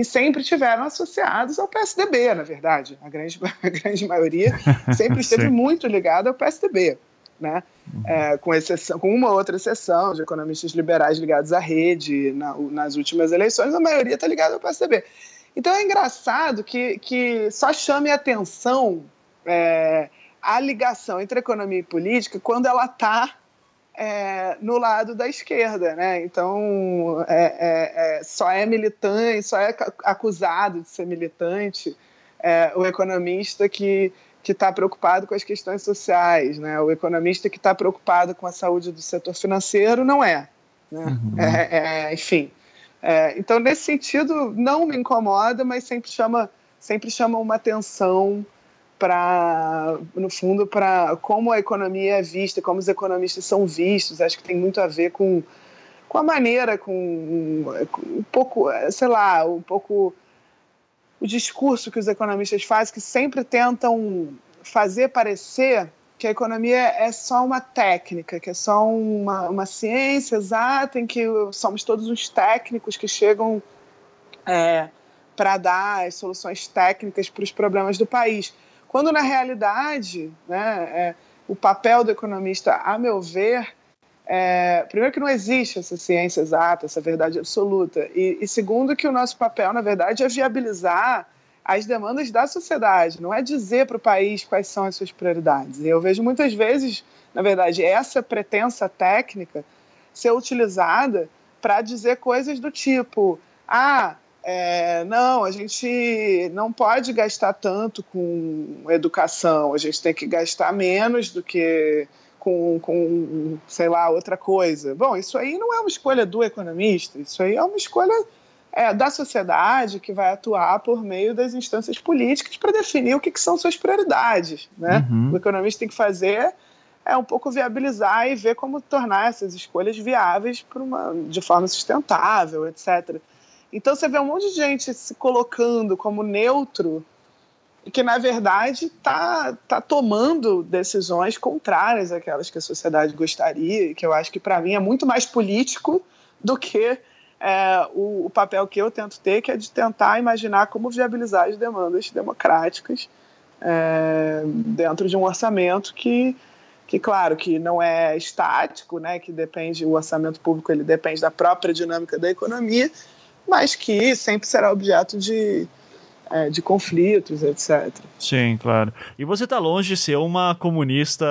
e, sempre tiveram associados ao PSDB, na verdade. A grande, a grande maioria sempre esteve muito ligada ao PSDB né? É, com, exceção, com uma outra exceção de economistas liberais ligados à rede na, nas últimas eleições, a maioria está ligada ao PSDB. Então é engraçado que, que só chame atenção é, a ligação entre economia e política quando ela está é, no lado da esquerda, né? Então é, é, é, só é militante, só é acusado de ser militante é, o economista que que está preocupado com as questões sociais, né? O economista que está preocupado com a saúde do setor financeiro não é, né? Uhum. É, enfim, então nesse sentido não me incomoda, mas sempre chama, sempre chama uma atenção para, no fundo, para como a economia é vista, como os economistas são vistos. Acho que tem muito a ver com com a maneira, com, com um pouco, sei lá, um pouco o discurso que os economistas fazem, que sempre tentam fazer parecer que a economia é só uma técnica, que é só uma, uma ciência exata, em que somos todos os técnicos que chegam é, para dar as soluções técnicas para os problemas do país. Quando, na realidade, né, é, o papel do economista, a meu ver, é, primeiro que não existe essa ciência exata, essa verdade absoluta, e, e, segundo que o nosso papel, na verdade, é viabilizar as demandas da sociedade, não é dizer para o país quais são as suas prioridades. E eu vejo muitas vezes, na verdade, essa pretensa técnica ser utilizada para dizer coisas do tipo: ah, é, não, a gente não pode gastar tanto com educação, a gente tem que gastar menos do que com, com, sei lá, outra coisa. Bom, isso aí não é uma escolha do economista, isso aí é uma escolha é, da sociedade que vai atuar por meio das instâncias políticas para definir o que, que, são suas prioridades. Né? Uhum. O economista tem que fazer é um pouco viabilizar e ver como tornar essas escolhas viáveis uma, de forma sustentável, etc. Então você vê um monte de gente se colocando como neutro e que, na verdade, está tá tomando decisões contrárias àquelas que a sociedade gostaria, que eu acho que, para mim, é muito mais político do que é, o, o, papel que eu tento ter, que é de tentar imaginar como viabilizar as demandas democráticas é, dentro de um orçamento que, que, claro, que não é estático, né, que depende, o orçamento público ele depende da própria dinâmica da economia, mas que sempre será objeto de, é, de conflitos, etc. Sim, claro. E você está longe de ser uma comunista,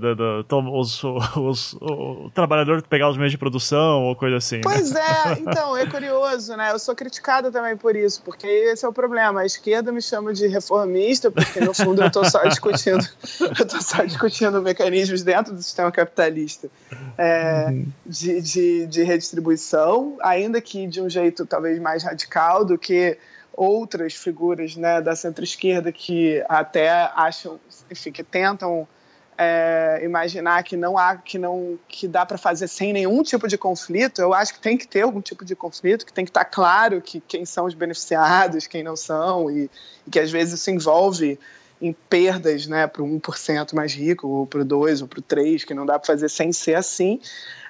do, do, do os, os, o trabalhador pegar os meios de produção ou coisa assim. Né? Pois é, então, é curioso, né? Eu sou criticada também por isso, porque esse é o problema. A esquerda me chama de reformista, porque no fundo eu estou só discutindo, eu tô só discutindo mecanismos dentro do sistema capitalista é, uhum. de, de, de redistribuição, ainda que de um jeito talvez mais radical do que outras figuras né, da centro-esquerda que até acham, enfim, que tentam é, imaginar que não há, que não, que dá para fazer sem nenhum tipo de conflito. Eu acho que tem que ter algum tipo de conflito, que tem que estar tá claro que quem são os beneficiados, quem não são, e, e que às vezes isso envolve em perdas né, para o 1% mais rico, ou para o 2%, ou para o 3%, que não dá para fazer sem ser assim.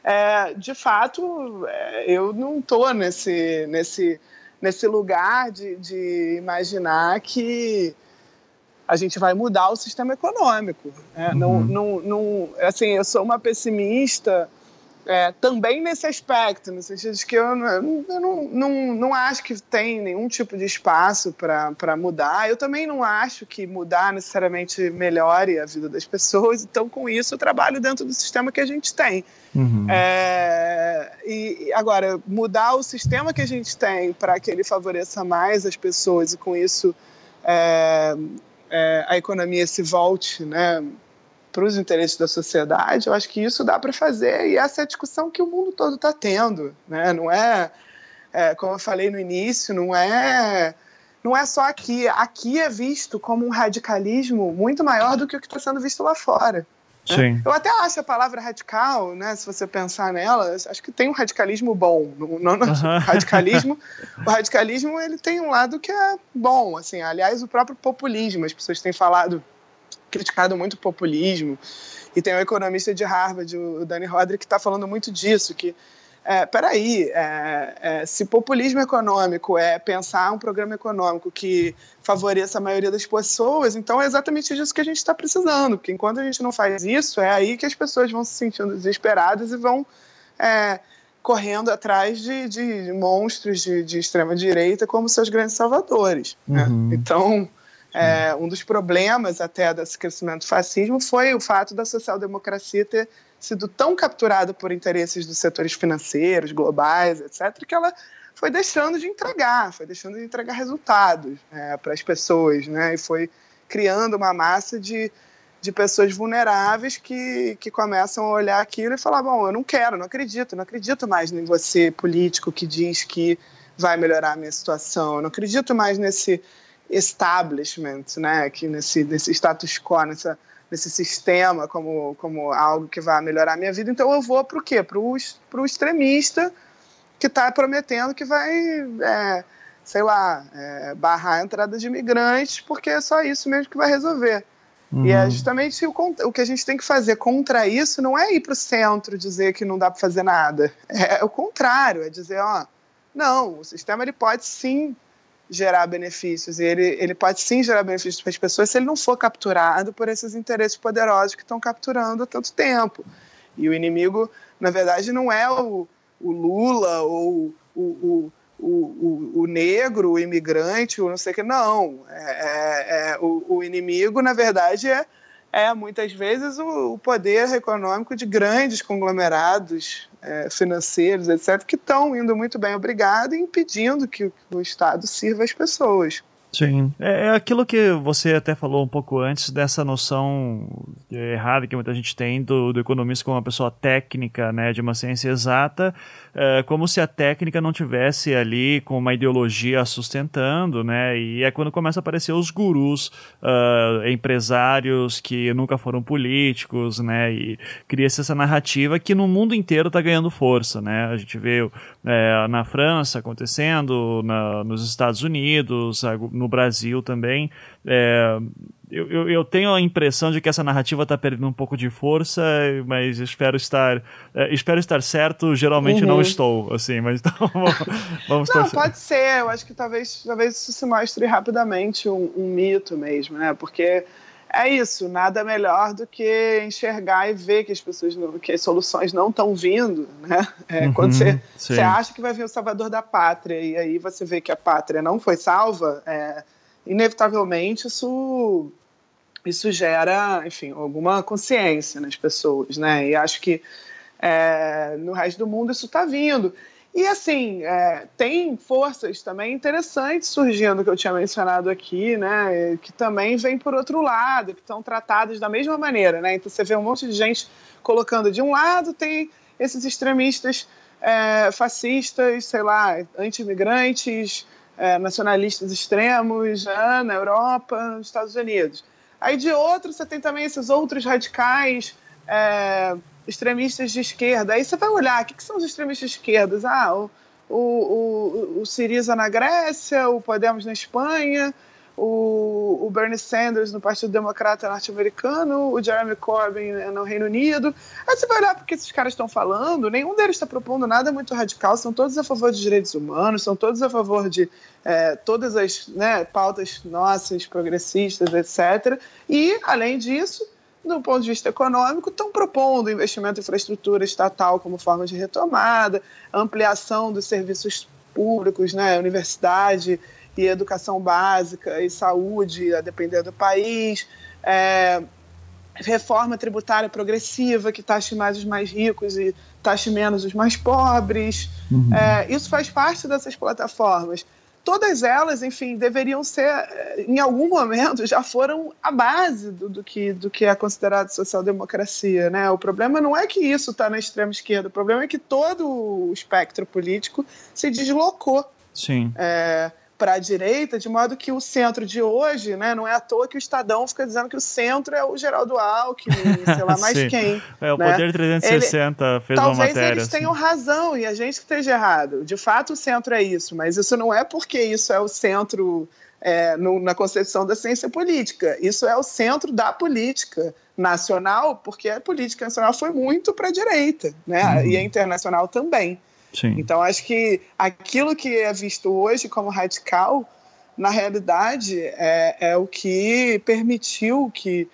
É, de fato, é, eu não estou nesse, nesse nesse lugar de, de imaginar que a gente vai mudar o sistema econômico. Né? Uhum. Não, não, não, assim, eu sou uma pessimista é, também nesse aspecto, no sentido de que eu, eu, eu não, não, não acho que tem nenhum tipo de espaço para mudar. Eu também não acho que mudar necessariamente melhore a vida das pessoas. Então, com isso, eu trabalho dentro do sistema que a gente tem. Uhum. É, e agora, mudar o sistema que a gente tem para que ele favoreça mais as pessoas e com isso é, é, a economia se volte, né? Para os interesses da sociedade, eu acho que isso dá para fazer e essa é a discussão que o mundo todo está tendo, né? Não é, é, como eu falei no início, não é não é só aqui. Aqui é visto como um radicalismo muito maior do que o que está sendo visto lá fora. Né? Sim. Eu até acho a palavra radical, né? Se você pensar nela, acho que tem um radicalismo bom. Não, não, radicalismo, o radicalismo ele tem um lado que é bom, assim. Aliás, o próprio populismo, as pessoas têm falado criticado muito o populismo. E tem um economista de Harvard, o Danny Roderick, que está falando muito disso, que é, peraí, é, é, se populismo econômico é pensar um programa econômico que favoreça a maioria das pessoas, então é exatamente disso que a gente está precisando, porque enquanto a gente não faz isso, é aí que as pessoas vão se sentindo desesperadas e vão é, correndo atrás de, de monstros de, de extrema-direita como seus grandes salvadores. Né? Uhum. Então, é, um dos problemas até desse crescimento do fascismo foi o fato da social-democracia ter sido tão capturada por interesses dos setores financeiros, globais, etc., que ela foi deixando de entregar, foi deixando de entregar resultados é, para as pessoas, né? E foi criando uma massa de, de pessoas vulneráveis que, que começam a olhar aquilo e falar: bom, eu não quero, não acredito, não acredito mais em você, político, que diz que vai melhorar a minha situação, eu não acredito mais nesse establishment, né, aqui nesse, nesse status quo, nessa, nesse sistema como, como algo que vai melhorar a minha vida. Então eu vou para o quê? Para o extremista que está prometendo que vai, é, sei lá, é, barrar a entrada de imigrantes, porque é só isso mesmo que vai resolver. Uhum. E é uhum. justamente o, o, que a gente tem que fazer contra isso não é ir para o centro dizer que não dá para fazer nada. É, é o contrário, é dizer, ó, não, o sistema ele pode sim gerar benefícios. E ele, ele pode sim gerar benefícios para as pessoas se ele não for capturado por esses interesses poderosos que estão capturando há tanto tempo. E o inimigo, na verdade, não é o, o Lula ou o, o, o, o, negro, o imigrante, o não sei o que. Não. É, é, é o, o, inimigo, na verdade, é, é muitas vezes o, o poder econômico de grandes conglomerados é, financeiros, etc., que estão indo muito bem, obrigado, impedindo que o Estado sirva as pessoas. Sim. É, é aquilo que você até falou um pouco antes dessa noção errada que muita gente tem do, do economista como uma pessoa técnica, né, de uma ciência exata, é, como se a técnica não tivesse ali com uma ideologia sustentando, né, e é quando começa a aparecer os gurus, uh, empresários que nunca foram políticos, né, e cria-se essa narrativa que no mundo inteiro está ganhando força, né, a gente vê é, na França acontecendo, na, nos Estados Unidos, no Brasil também. É, eu, eu, eu, tenho a impressão de que essa narrativa está perdendo um pouco de força, mas espero estar é, espero estar certo. Geralmente uhum. não estou, assim, mas então vamos Não, torcer. pode ser. Eu acho que talvez, talvez isso se mostre rapidamente um, um mito mesmo, né? Porque é isso, nada melhor do que enxergar e ver que as pessoas, não, que as soluções não estão vindo, né? É, uhum, quando você, você acha que vai vir o salvador da pátria e aí você vê que a pátria não foi salva, é, inevitavelmente isso isso gera, enfim, alguma consciência nas pessoas, né? E acho que é, no resto do mundo isso está vindo. E assim, é, tem forças também interessantes surgindo, que eu tinha mencionado aqui, né, que também vêm por outro lado, que estão tratadas da mesma maneira. Né? Então você vê um monte de gente colocando de um lado, tem esses extremistas é, fascistas, sei lá, anti-imigrantes, é, nacionalistas extremos né, na Europa, nos Estados Unidos. Aí de outro, você tem também esses outros radicais. É, extremistas de esquerda. Aí você vai olhar, o que, que são os extremistas de esquerda? Ah, o, o, o, o Siriza na Grécia, o Podemos na Espanha, o, o Bernie Sanders no Partido Democrata Norte-Americano, o Jeremy Corbyn no Reino Unido. Aí você vai olhar porque esses caras estão falando, nenhum deles está propondo nada muito radical, são todos a favor de direitos humanos, são todos a favor de é, todas as né, pautas nossas, progressistas, etc. E, além disso, do ponto de vista econômico, estão propondo investimento em infraestrutura estatal como forma de retomada, ampliação dos serviços públicos, né, universidade e educação básica e saúde, a depender do país, é, reforma tributária progressiva que taxe mais os mais ricos e taxe menos os mais pobres. Uhum. É, isso faz parte dessas plataformas todas elas, enfim, deveriam ser, em algum momento, já foram a base do, do que, do que é considerado social-democracia. Né? O problema não é que isso está na extrema esquerda, o problema é que todo o espectro político se deslocou. Sim. É, para a direita, de modo que o centro de hoje, né, não é à toa que o Estadão fica dizendo que o centro é o Geraldo Alckmin, sei lá mais quem. É, o né? Poder 360 Ele, fez uma matéria. Talvez eles assim. tenham razão e a gente que esteja errado. De fato, o centro é isso, mas isso não é porque isso é o centro é, no, na concepção da ciência política. Isso é o centro da política nacional, porque a política nacional foi muito para a direita, né? Uhum. E a internacional também. Sim. Então, acho que aquilo que é visto hoje como radical, na realidade, é, é o que permitiu que,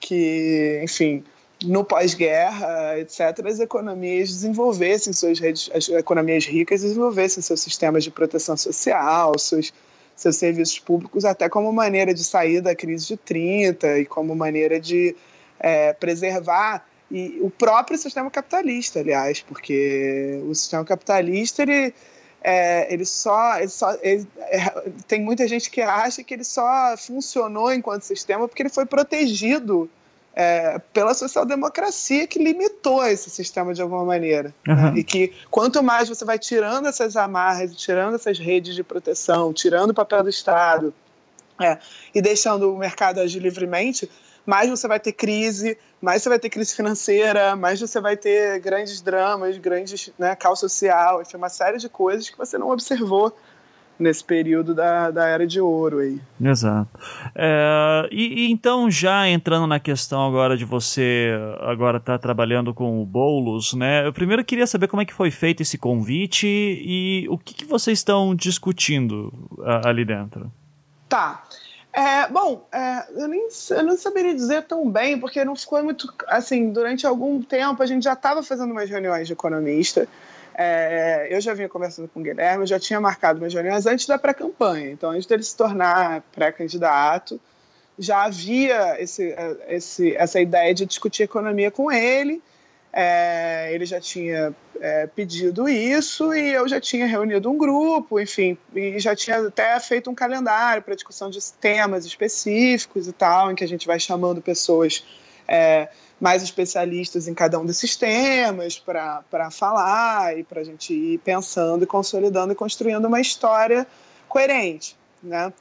que enfim, no pós-guerra, etc., as economias desenvolvessem suas redes, as economias ricas desenvolvessem seus sistemas de proteção social, seus, seus serviços públicos, até como maneira de sair da crise de 30 e como maneira de é, preservar e o próprio sistema capitalista, aliás, porque o sistema capitalista ele, é, ele só, ele só ele, é, tem muita gente que acha que ele só funcionou enquanto sistema porque ele foi protegido é, pela social-democracia que limitou esse sistema de alguma maneira. Uhum. Né? E que quanto mais você vai tirando essas amarras, tirando essas redes de proteção, tirando o papel do Estado é, e deixando o mercado agir livremente, mais você vai ter crise, mais você vai ter crise financeira, mais você vai ter grandes dramas, grandes né, caos social, enfim, uma série de coisas que você não observou nesse período da, da era de ouro aí. Exato. É, e, e, então já entrando na questão agora de você agora estar tá trabalhando com o Boulos, né? Eu primeiro queria saber como é que foi feito esse convite e o que, que vocês estão discutindo ali dentro. Tá. É, bom, é, eu, nem, eu não saberia dizer tão bem, porque não ficou muito. Assim, durante algum tempo a gente já estava fazendo umas reuniões de economista. É, eu já vinha conversando com o Guilherme, eu já tinha marcado umas reuniões antes da pré-campanha. Então, antes dele se tornar pré-candidato, já havia esse, esse, essa ideia de discutir economia com ele. É, ele já tinha é, pedido isso e eu já tinha reunido um grupo, enfim, e já tinha até feito um calendário para discussão de temas específicos e tal, em que a gente vai chamando pessoas é, mais especialistas em cada um desses temas para falar e para a gente ir pensando e consolidando e construindo uma história coerente, né?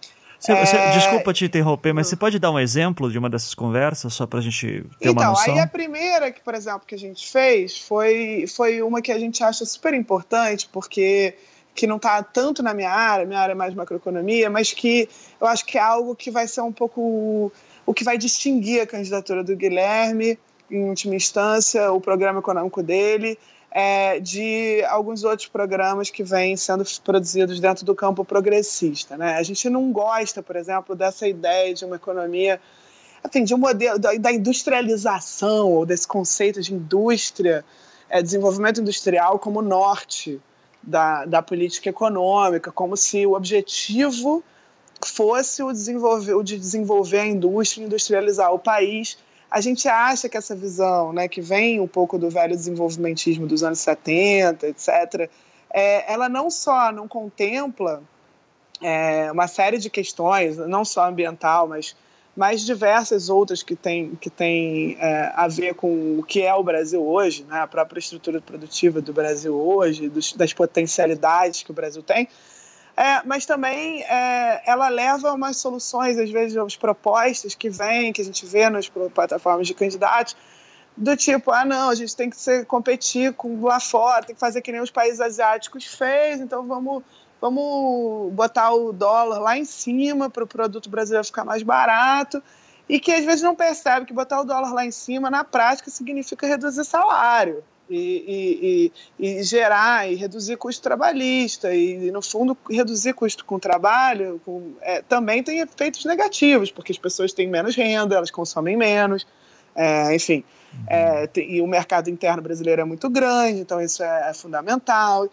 Você, você, é... Desculpa te interromper, mas você pode dar um exemplo de uma dessas conversas, só para a gente ter então, uma noção? Então, aí a primeira, que, por exemplo, que a gente fez foi, foi uma que a gente acha super importante, porque que não está tanto na minha área, minha área é mais macroeconomia, mas que eu acho que é algo que vai ser um pouco o que vai distinguir a candidatura do Guilherme, em última instância, o programa econômico dele, é, de alguns outros programas que vêm sendo produzidos dentro do campo progressista. Né? A gente não gosta, por exemplo, dessa ideia de uma economia, assim, de um modelo da, da industrialização ou desse conceito de indústria, é, desenvolvimento industrial como norte da, da política econômica, como se o objetivo fosse o, desenvolver, o de desenvolver a indústria, industrializar o país a gente acha que essa visão, né, que vem um pouco do velho desenvolvimentismo dos anos 70, etc., é, ela não só não contempla é, uma série de questões, não só ambiental, mas mais diversas outras que têm que tem, é, a ver com o que é o Brasil hoje, né, a própria estrutura produtiva do Brasil hoje, dos, das potencialidades que o Brasil tem, é, mas também é, ela leva umas soluções, às vezes, umas propostas que vêm, que a gente vê nas plataformas de candidatos, do tipo, ah, não, a gente tem que ser, competir com lá fora, tem que fazer que nem os países asiáticos fez, então vamos, vamos botar o dólar lá em cima para o produto brasileiro ficar mais barato, e que às vezes não percebe que botar o dólar lá em cima, na prática, significa reduzir salário e, e, e, gerar e reduzir custo trabalhista e, no fundo, reduzir custo com trabalho com, é, também tem efeitos negativos, porque as pessoas têm menos renda, elas consomem menos, é, enfim. É, tem, e o mercado interno brasileiro é muito grande, então isso é, é fundamental.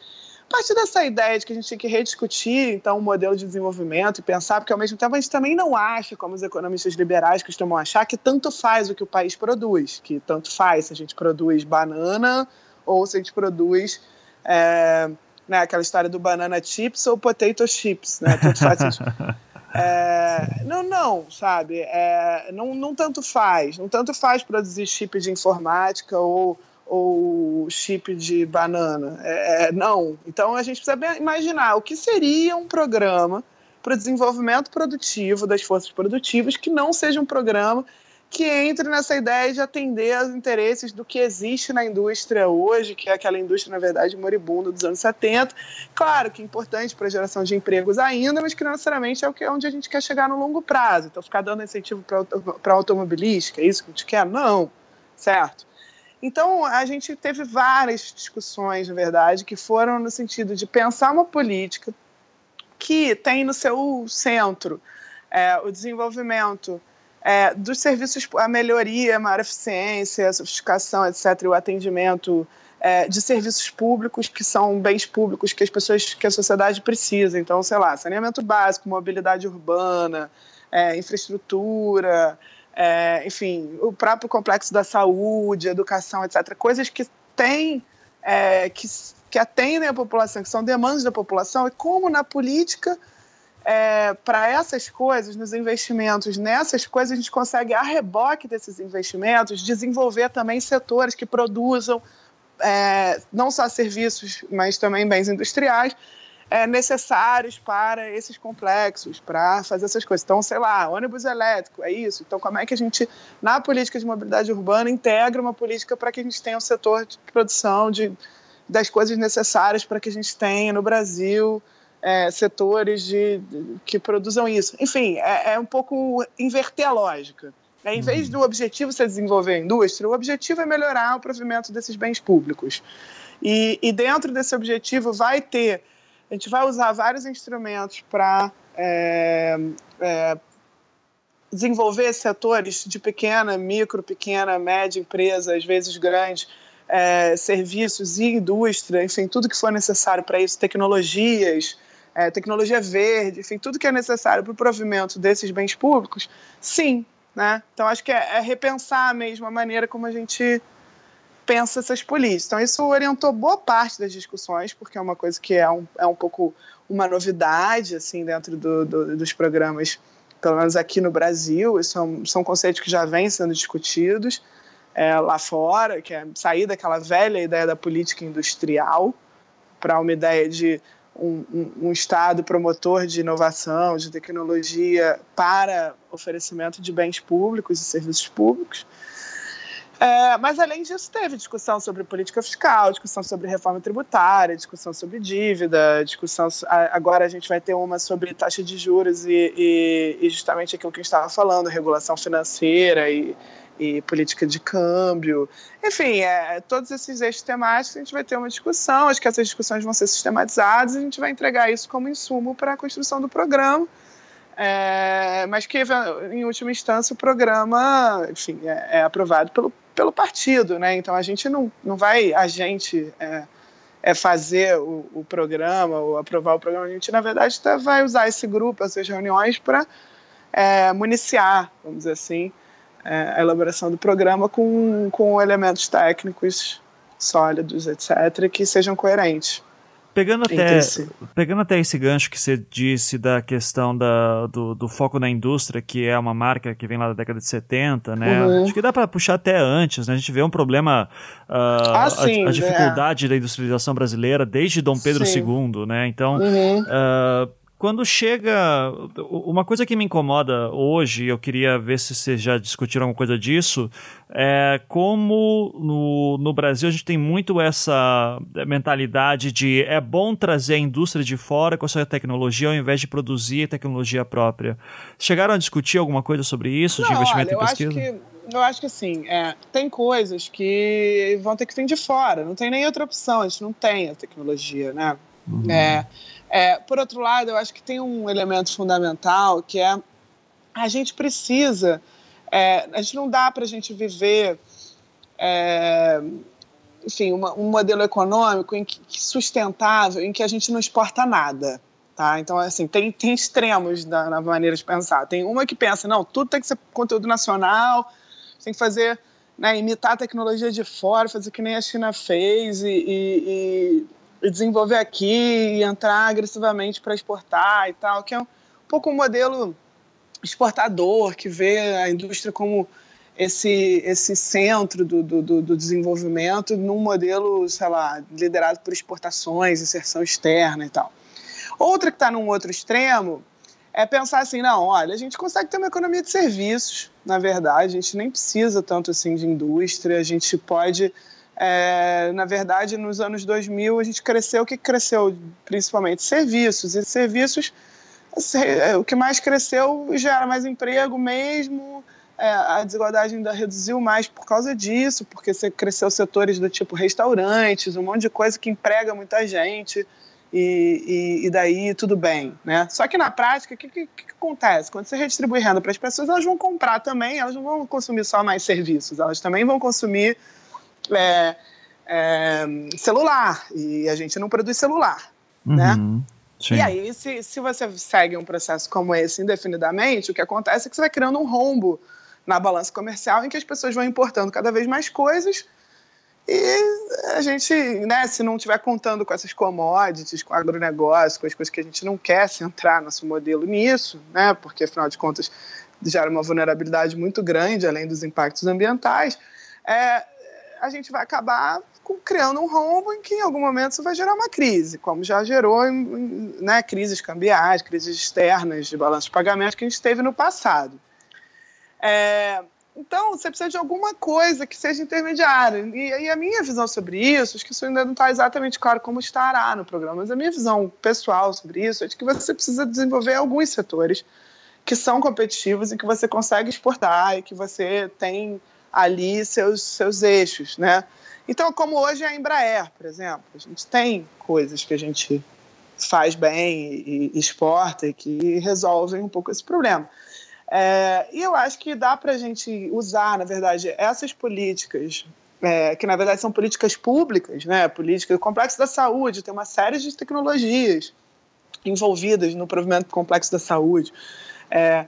A partir dessa ideia de que a gente tem que rediscutir então o modelo de desenvolvimento e pensar, porque ao mesmo tempo a gente também não acha, como os economistas liberais costumam achar, que tanto faz o que o país produz, que tanto faz se a gente produz banana ou se a gente produz é, né, aquela história do banana chips ou potato chips, né? Tanto faz. É, não, não, sabe? É, não, não tanto faz. Não tanto faz produzir chip de informática ou ou chip de banana. É, é, não. Então a gente precisa imaginar o que seria um programa para o desenvolvimento produtivo das forças produtivas que não seja um programa que entre nessa ideia de atender aos interesses do que existe na indústria hoje, que é aquela indústria, na verdade, moribunda dos anos 70. Claro que é importante para a geração de empregos ainda, mas que não necessariamente é o que é onde a gente quer chegar no longo prazo. Então, ficar dando incentivo para a automobilística, é isso que a gente quer? Não, certo? Então, a gente teve várias discussões, na verdade, que foram no sentido de pensar uma política que tem no seu centro é, o desenvolvimento é, dos serviços, a melhoria, a maior eficiência, a sofisticação, etc., e o atendimento é, de serviços públicos que são bens públicos que as pessoas, que a sociedade precisa. Então, sei lá, saneamento básico, mobilidade urbana, é, infraestrutura, é, enfim, o próprio complexo da saúde, educação, etc. Coisas que têm, é, que, que atendem a população, que são demandas da população, e como na política, é, para essas coisas, nos investimentos nessas coisas, a gente consegue, a reboque desses investimentos, desenvolver também setores que produzam é, não só serviços, mas também bens industriais, é, necessários para esses complexos, para fazer essas coisas. Então, sei lá, ônibus elétrico, é isso. Então, como é que a gente, na política de mobilidade urbana, integra uma política para que a gente tenha um setor de produção de, das coisas necessárias para que a gente tenha no Brasil é, setores de, de, que produzam isso. Enfim, é, é um pouco inverter a lógica. É, em vez uhum. do objetivo ser desenvolver a indústria, o objetivo é melhorar o provimento desses bens públicos. E, e dentro desse objetivo vai ter a gente vai usar vários instrumentos para é, é, desenvolver setores de pequena, micro, pequena, média empresa, às vezes grande, é, serviços e indústria, enfim, tudo que for necessário para isso, tecnologias, é, tecnologia verde, enfim, tudo que é necessário para o provimento desses bens públicos, sim. Né? Então, acho que é, é repensar mesmo a maneira como a gente pensa essas políticas. Então, isso orientou boa parte das discussões, porque é uma coisa que é um, é um pouco uma novidade assim dentro do, do, dos programas, pelo menos aqui no Brasil. Isso são, são conceitos que já vêm sendo discutidos é, lá fora, que é sair daquela velha ideia da política industrial para uma ideia de um, um, um, Estado promotor de inovação, de tecnologia para oferecimento de bens públicos e serviços públicos. É, mas, além disso, teve discussão sobre política fiscal, discussão sobre reforma tributária, discussão sobre dívida, discussão. Agora a gente vai ter uma sobre taxa de juros e, e, e justamente aquilo que a gente estava falando, regulação financeira e, e política de câmbio. Enfim, é, todos esses eixos temáticos a gente vai ter uma discussão, acho que essas discussões vão ser sistematizadas e a gente vai entregar isso como insumo para a construção do programa. É, mas que, em última instância, o programa enfim, é, é, aprovado pelo, pelo partido. Né? Então, a gente não, não vai, a gente é, é fazer o, o, programa ou aprovar o programa, a gente, na verdade, tá, vai usar esse grupo, essas reuniões, para é, municiar, vamos dizer assim, é, a elaboração do programa com, com elementos técnicos sólidos, etc., que sejam coerentes. Pegando até, pegando até esse gancho que você disse da questão da, do, do, foco na indústria, que é uma marca que vem lá da década de 70, né? Uhum. Acho que dá para puxar até antes, né? A gente vê um problema, uh, ah, sim, a, a, dificuldade é. da industrialização brasileira desde Dom Pedro sim. II, né? Então, uhum. uh, quando chega. Uma coisa que me incomoda hoje, eu queria ver se vocês já discutiram alguma coisa disso, é como no, no Brasil a gente tem muito essa mentalidade de é bom trazer a indústria de fora com a sua tecnologia ao invés de produzir tecnologia própria. Chegaram a discutir alguma coisa sobre isso, Não, de investimento olha, em pesquisa? Acho que, eu acho que assim, é, tem coisas que vão ter que vir de fora, não tem nem outra opção, a gente não tem a tecnologia, né? Uhum. É, é, por outro lado, eu acho que tem um elemento fundamental que é a gente precisa, é, a gente não dá para a gente viver, é, enfim, uma, um modelo econômico em que, sustentável em que a gente não exporta nada. Tá? Então, assim, tem, tem extremos na, maneira de pensar. Tem uma que pensa, não, tudo tem que ser conteúdo nacional, tem que fazer, né, imitar a tecnologia de fora, fazer que nem a China fez e, e, e desenvolver aqui e entrar agressivamente para exportar e tal, que é um, pouco um modelo exportador, que vê a indústria como esse, esse centro do, do, do desenvolvimento num modelo, sei lá, liderado por exportações, inserção externa e tal. Outra que está num outro extremo é pensar assim, não, olha, a gente consegue ter uma economia de serviços, na verdade, a gente nem precisa tanto assim de indústria, a gente pode é, na verdade, nos anos 2000 a gente cresceu, o que cresceu principalmente? Serviços. E serviços, é, o que mais cresceu gera mais emprego mesmo, é, a desigualdade ainda reduziu mais por causa disso, porque você cresceu setores do tipo restaurantes, um monte de coisa que emprega muita gente. E, e, e, daí tudo bem, né? Só que na prática, o que, que, que, acontece? Quando você redistribui renda para as pessoas, elas vão comprar também, elas não vão consumir só mais serviços, elas também vão consumir é, é, celular e a gente não produz celular, né? uhum, né? Sim. E aí, se, se você segue um processo como esse indefinidamente, o que acontece é que você vai criando um rombo na balança comercial em que as pessoas vão importando cada vez mais coisas e a gente, né, se não estiver contando com essas commodities, com agronegócio, com as coisas que a gente não quer centrar nosso modelo nisso, né, porque afinal de contas gera uma vulnerabilidade muito grande, além dos impactos ambientais, é, a gente vai acabar criando um rombo em que em algum momento isso vai gerar uma crise, como já gerou né, crises cambiais, crises externas de balanço de pagamento que a gente teve no passado. É, então, você precisa de alguma coisa que seja intermediária. E, e, a minha visão sobre isso, acho que isso ainda não está exatamente claro como estará no programa, mas a minha visão pessoal sobre isso é de que você precisa desenvolver alguns setores que são competitivos e que você consegue exportar e que você tem ali seus, seus eixos, né? Então, como hoje é a Embraer, por exemplo, a gente tem coisas que a gente faz bem e, exporta e que resolvem um pouco esse problema. É, e eu acho que dá para a gente usar, na verdade, essas políticas, é, que na verdade são políticas públicas, né? Política, o complexo da saúde tem uma série de tecnologias envolvidas no provimento complexo da saúde. É,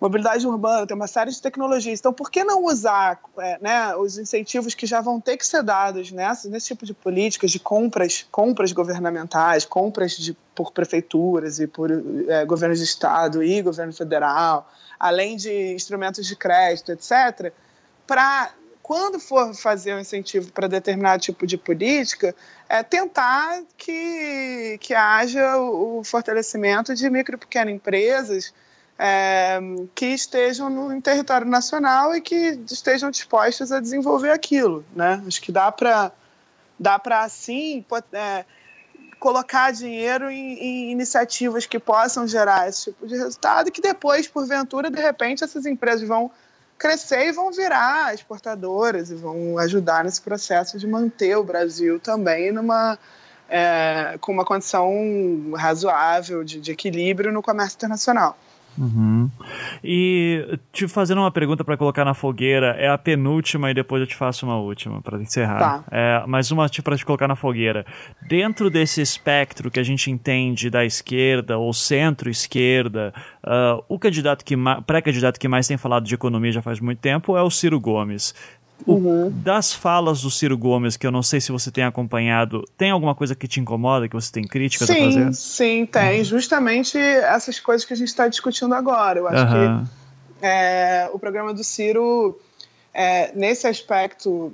mobilidade urbana, tem uma série de tecnologias. Então, por que não usar é, né, os incentivos que já vão ter que ser dados nessa, nesse tipo de políticas de compras, compras governamentais, compras de, por prefeituras e por é, governos de estado e governo federal, além de instrumentos de crédito, etc., para quando for fazer um incentivo para determinado tipo de política, é tentar que, que haja o fortalecimento de micro e pequenas empresas é, que estejam no em território nacional e que estejam dispostas a desenvolver aquilo, né? Acho que dá para dá para assim é, colocar dinheiro em, em, iniciativas que possam gerar esse tipo de resultado e que depois, porventura, de repente, essas empresas vão crescer e vão virar exportadoras e vão ajudar nesse processo de manter o Brasil também numa é, com uma condição razoável de, de equilíbrio no comércio internacional. Uhum. E te fazendo uma pergunta para colocar na fogueira, é a penúltima e depois eu te faço uma última para encerrar. Tá. É, mais uma para te colocar na fogueira. Dentro desse espectro que a gente entende da esquerda ou centro-esquerda, uh, o candidato que pré-candidato que mais tem falado de economia já faz muito tempo é o Ciro Gomes. Uhum. das falas do Ciro Gomes, que eu não sei se você tem acompanhado, tem alguma coisa que te incomoda, que você tem críticas sim, a fazer? Sim, tem. Uhum. Justamente essas coisas que a gente está discutindo agora. Eu acho uhum. que é, o programa do Ciro, é, nesse aspecto,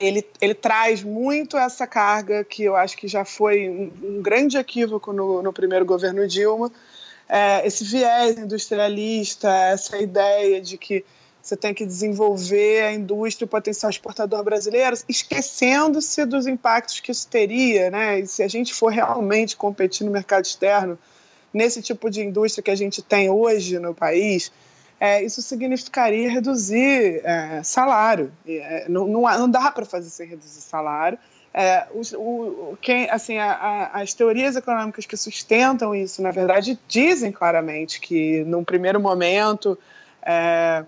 ele, ele traz muito essa carga que eu acho que já foi um, um grande equívoco no, no primeiro governo Dilma, é, esse viés industrialista, essa ideia de que você tem que desenvolver a indústria o potencial exportador brasileiro, esquecendo-se dos impactos que isso teria, né? E se a gente for realmente competir no mercado externo, nesse tipo de indústria que a gente tem hoje no país, é, isso significaria reduzir é, salário. É, não, não, não, dá para fazer sem reduzir salário. É, o, o, quem, assim, a, a, as teorias econômicas que sustentam isso, na verdade, dizem claramente que, num primeiro momento, é,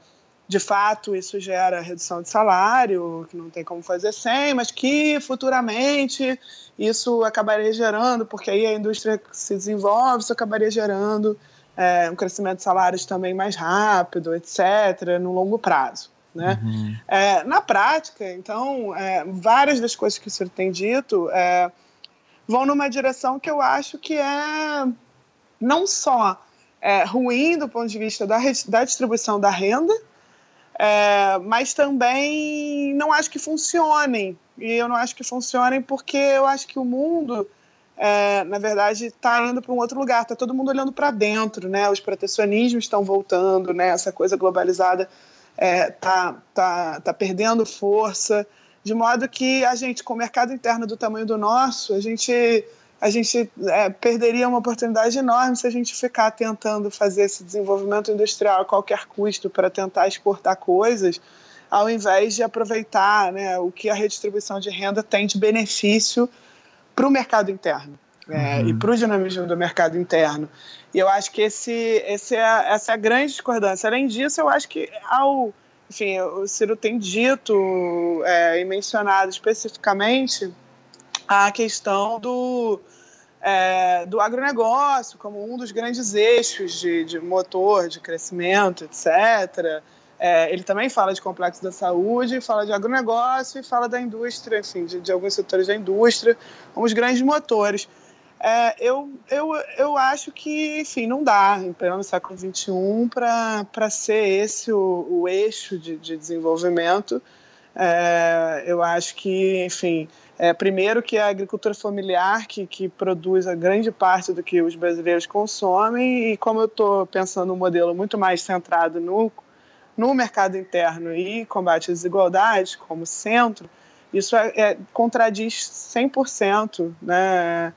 de fato isso gera redução de salário, que não tem como fazer sem, mas que futuramente isso acabaria gerando, porque aí a indústria se desenvolve, isso acabaria gerando é, um crescimento de salários também mais rápido, etc., no longo prazo. Né? Uhum. É, na prática, então, é, várias das coisas que o senhor tem dito é, vão numa direção que eu acho que é não só é, ruim do ponto de vista da, da distribuição da renda, é, mas também não acho que funcionem. E eu não acho que funcionem porque eu acho que o mundo, é, na verdade, está indo para um outro lugar. Está todo mundo olhando para dentro, né? Os protecionismos estão voltando, né? Essa coisa globalizada está é, tá, tá, tá perdendo força, de modo que a gente, com o mercado interno do tamanho do nosso, a gente a gente é, perderia uma oportunidade enorme se a gente ficar tentando fazer esse desenvolvimento industrial a qualquer custo para tentar exportar coisas, ao invés de aproveitar né, o que a redistribuição de renda tem de benefício para o mercado interno é, uhum. e para o dinamismo do mercado interno. E eu acho que esse, esse é, essa é a grande discordância. Além disso, eu acho que ao enfim, o Ciro tem dito é, e mencionado especificamente a questão do, é, do agronegócio como um dos grandes eixos de, de motor de crescimento, etc. É, ele também fala de complexo da saúde, fala de agronegócio e fala da indústria, enfim, de, de alguns setores da indústria como os grandes motores. É, eu, eu, eu acho que, enfim, não dá, em pleno século XXI, para ser esse o, o eixo de, de desenvolvimento. É, eu acho que, enfim, é, primeiro que é a agricultura familiar que, que produz a grande parte do que os brasileiros consomem e como eu estou pensando um modelo muito mais centrado no, no mercado interno e combate às desigualdades como centro, isso é, é contradiz 100% né,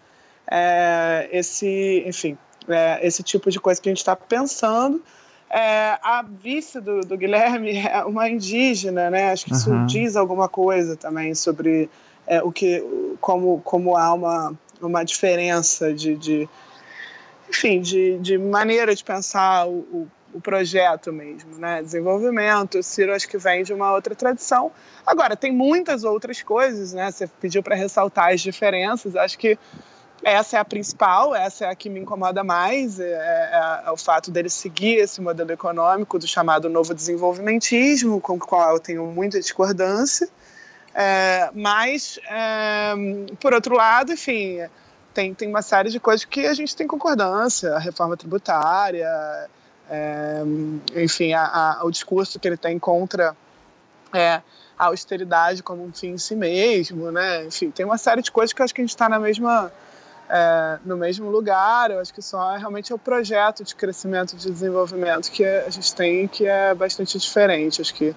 é, esse, enfim, é, esse tipo de coisa que a gente está pensando. É, a vice do, do, Guilherme é uma indígena, né? Acho que isso uhum. diz alguma coisa também sobre é, o que, como, como há uma, uma diferença de, de enfim, de, de maneira de pensar o, o, o, projeto mesmo, né? Desenvolvimento. O Ciro acho que vem de uma outra tradição. Agora, tem muitas outras coisas, né? Você pediu para ressaltar as diferenças. Acho que essa é a principal, essa é a que me incomoda mais, é, é, é, o fato dele seguir esse modelo econômico do chamado novo desenvolvimentismo, com o qual eu tenho muita discordância. É, mas, é, por outro lado, enfim, tem, tem uma série de coisas que a gente tem concordância, a reforma tributária, é, enfim, a, a, o discurso que ele tem contra a austeridade como um fim em si mesmo, né? Enfim, tem uma série de coisas que eu acho que a gente está na mesma é, no mesmo lugar. Eu acho que só realmente é o projeto de crescimento de desenvolvimento que a gente tem que é bastante diferente. Acho que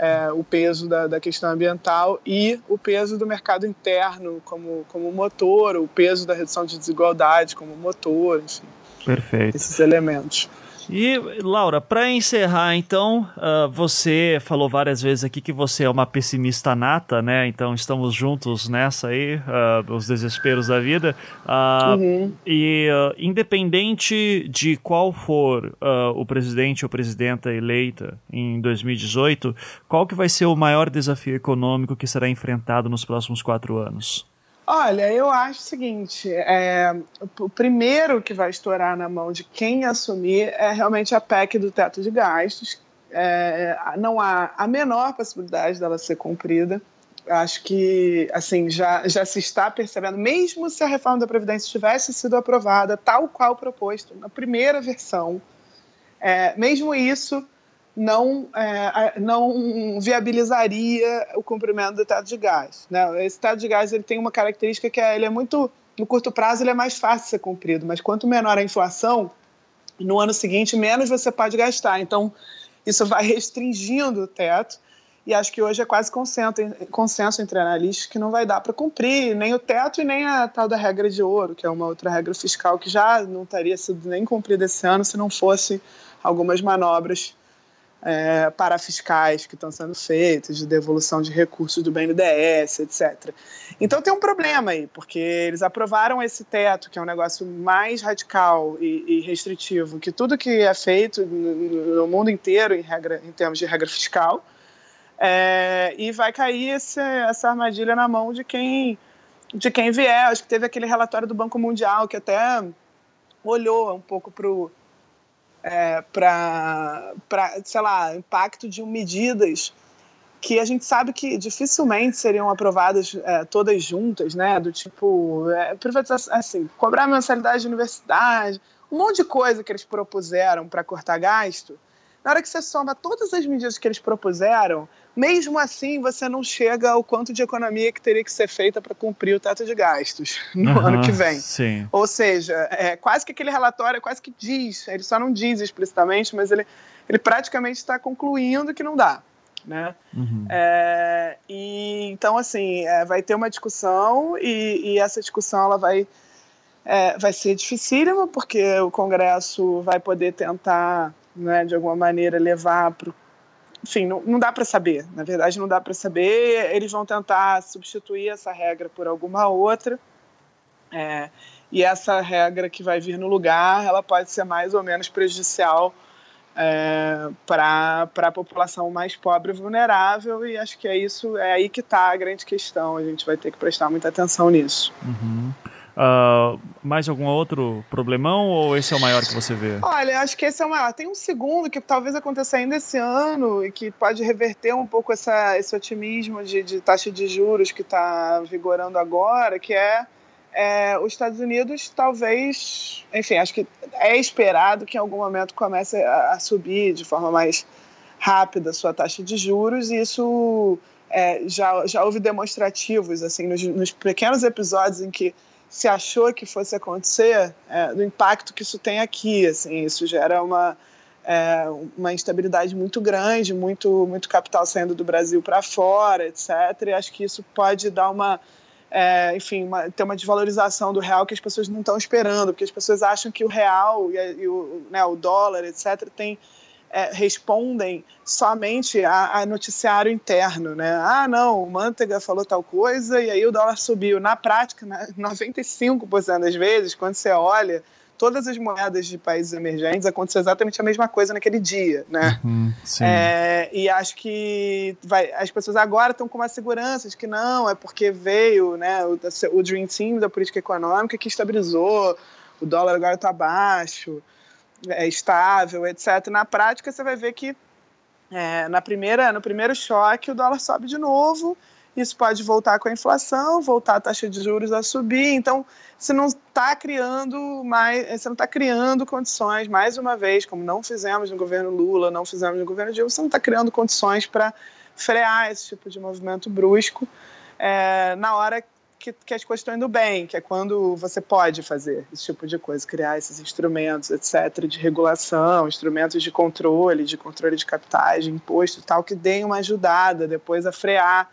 é, o peso da, da, questão ambiental e o peso do mercado interno como, como motor, o peso da redução de desigualdade como motor, enfim. Perfeito. Esses elementos. E, Laura, para encerrar, então, uh, você falou várias vezes aqui que você é uma pessimista nata, né? Então, estamos juntos nessa aí, uh, os desesperos da vida. Uh, uhum. E, independente de qual for o presidente ou presidenta eleita em 2018, qual que vai ser o maior desafio econômico que será enfrentado nos próximos quatro anos? Olha, eu acho o seguinte: é, o primeiro que vai estourar na mão de quem assumir é realmente a PEC do teto de gastos. É, não há a menor possibilidade dela ser cumprida. Acho que assim já, já se está percebendo, mesmo se a reforma da Previdência tivesse sido aprovada tal qual proposto na primeira versão, é, mesmo isso não, é, não viabilizaria o cumprimento do teto de gás. Né? Esse teto de gás ele tem uma característica que é, ele é muito, no curto prazo, ele é mais fácil de ser cumprido, mas quanto menor a inflação, no ano seguinte, menos você pode gastar. Então, isso vai restringindo o teto, e acho que hoje é quase consenso, consenso entre analistas que não vai dar para cumprir nem o teto e nem a tal da regra de ouro, que é uma outra regra fiscal que já não teria sido nem cumprida esse ano se não fosse algumas manobras é, parafiscais que estão sendo feitos, de devolução de recursos do BNDES, etc. Então tem um problema aí, porque eles aprovaram esse teto, que é um negócio mais radical e, e restritivo que tudo que é feito no, no mundo inteiro em, regra, em termos de regra fiscal, é, e vai cair esse, essa armadilha na mão de quem, de quem vier. Acho que teve aquele relatório do Banco Mundial que até olhou um pouco para o é, para, sei lá, impacto de medidas que a gente sabe que dificilmente seriam aprovadas é, todas juntas, né? Do tipo, é, privatização, assim, cobrar mensalidade de universidade, um monte de coisa que eles propuseram para cortar gasto. Na hora que você soma todas as medidas que eles propuseram, mesmo assim você não chega ao quanto de economia que teria que ser feita para cumprir o teto de gastos no uhum, ano que vem. Sim. Ou seja, é quase que aquele relatório quase que diz, ele só não diz explicitamente, mas ele, ele praticamente está concluindo que não dá. Né? Uhum. É, e então assim é, vai ter uma discussão e, e essa discussão ela vai é, vai ser dificílima porque o Congresso vai poder tentar né, de alguma maneira levar para enfim, não, não dá para saber. Na verdade, não dá para saber. Eles vão tentar substituir essa regra por alguma outra. É, e essa regra que vai vir no lugar, ela pode ser mais ou menos prejudicial é, para a população mais pobre e vulnerável. E acho que é isso, é aí que está a grande questão. A gente vai ter que prestar muita atenção nisso. Uhum. Uh, mais algum outro problemão ou esse é o maior que você vê? Olha, acho que esse é o maior. Tem um segundo que talvez aconteça ainda esse ano e que pode reverter um pouco essa, esse otimismo de, de taxa de juros que está vigorando agora, que é, é, os Estados Unidos talvez, enfim, acho que é esperado que em algum momento comece a, a subir de forma mais rápida a sua taxa de juros e isso é, já, já houve demonstrativos assim nos, nos pequenos episódios em que se achou que fosse acontecer, é, do impacto que isso tem aqui. Assim, isso gera uma, é, uma instabilidade muito grande, muito, muito capital saindo do Brasil para fora, etc. E acho que isso pode dar uma. É, enfim, uma, ter uma desvalorização do real que as pessoas não estão esperando, porque as pessoas acham que o real e, e o, né, o dólar, etc., tem é, respondem somente a, a, noticiário interno, né? Ah, não, o Manteiga falou tal coisa e aí o dólar subiu. Na prática, 95% das vezes, quando você olha todas as moedas de países emergentes aconteceu exatamente a mesma coisa naquele dia, né? Uhum, é, e acho que vai, as pessoas agora estão com uma segurança de que não, é porque veio né, o, o Dream Team da política econômica que estabilizou, o dólar agora está baixo, é estável, etc. Na prática, você vai ver que é, na primeira, no primeiro choque o dólar sobe de novo isso pode voltar com a inflação, voltar a taxa de juros a subir. Então, você não está criando mais, você não está criando condições, mais uma vez, como não fizemos no governo Lula, não fizemos no governo Dilma, você não está criando condições para frear esse tipo de movimento brusco é, na hora que, que, as coisas estão indo bem, que é quando você pode fazer esse tipo de coisa, criar esses instrumentos, etc., de regulação, instrumentos de controle, de controle de capitais, de imposto e tal, que deem uma ajudada depois a frear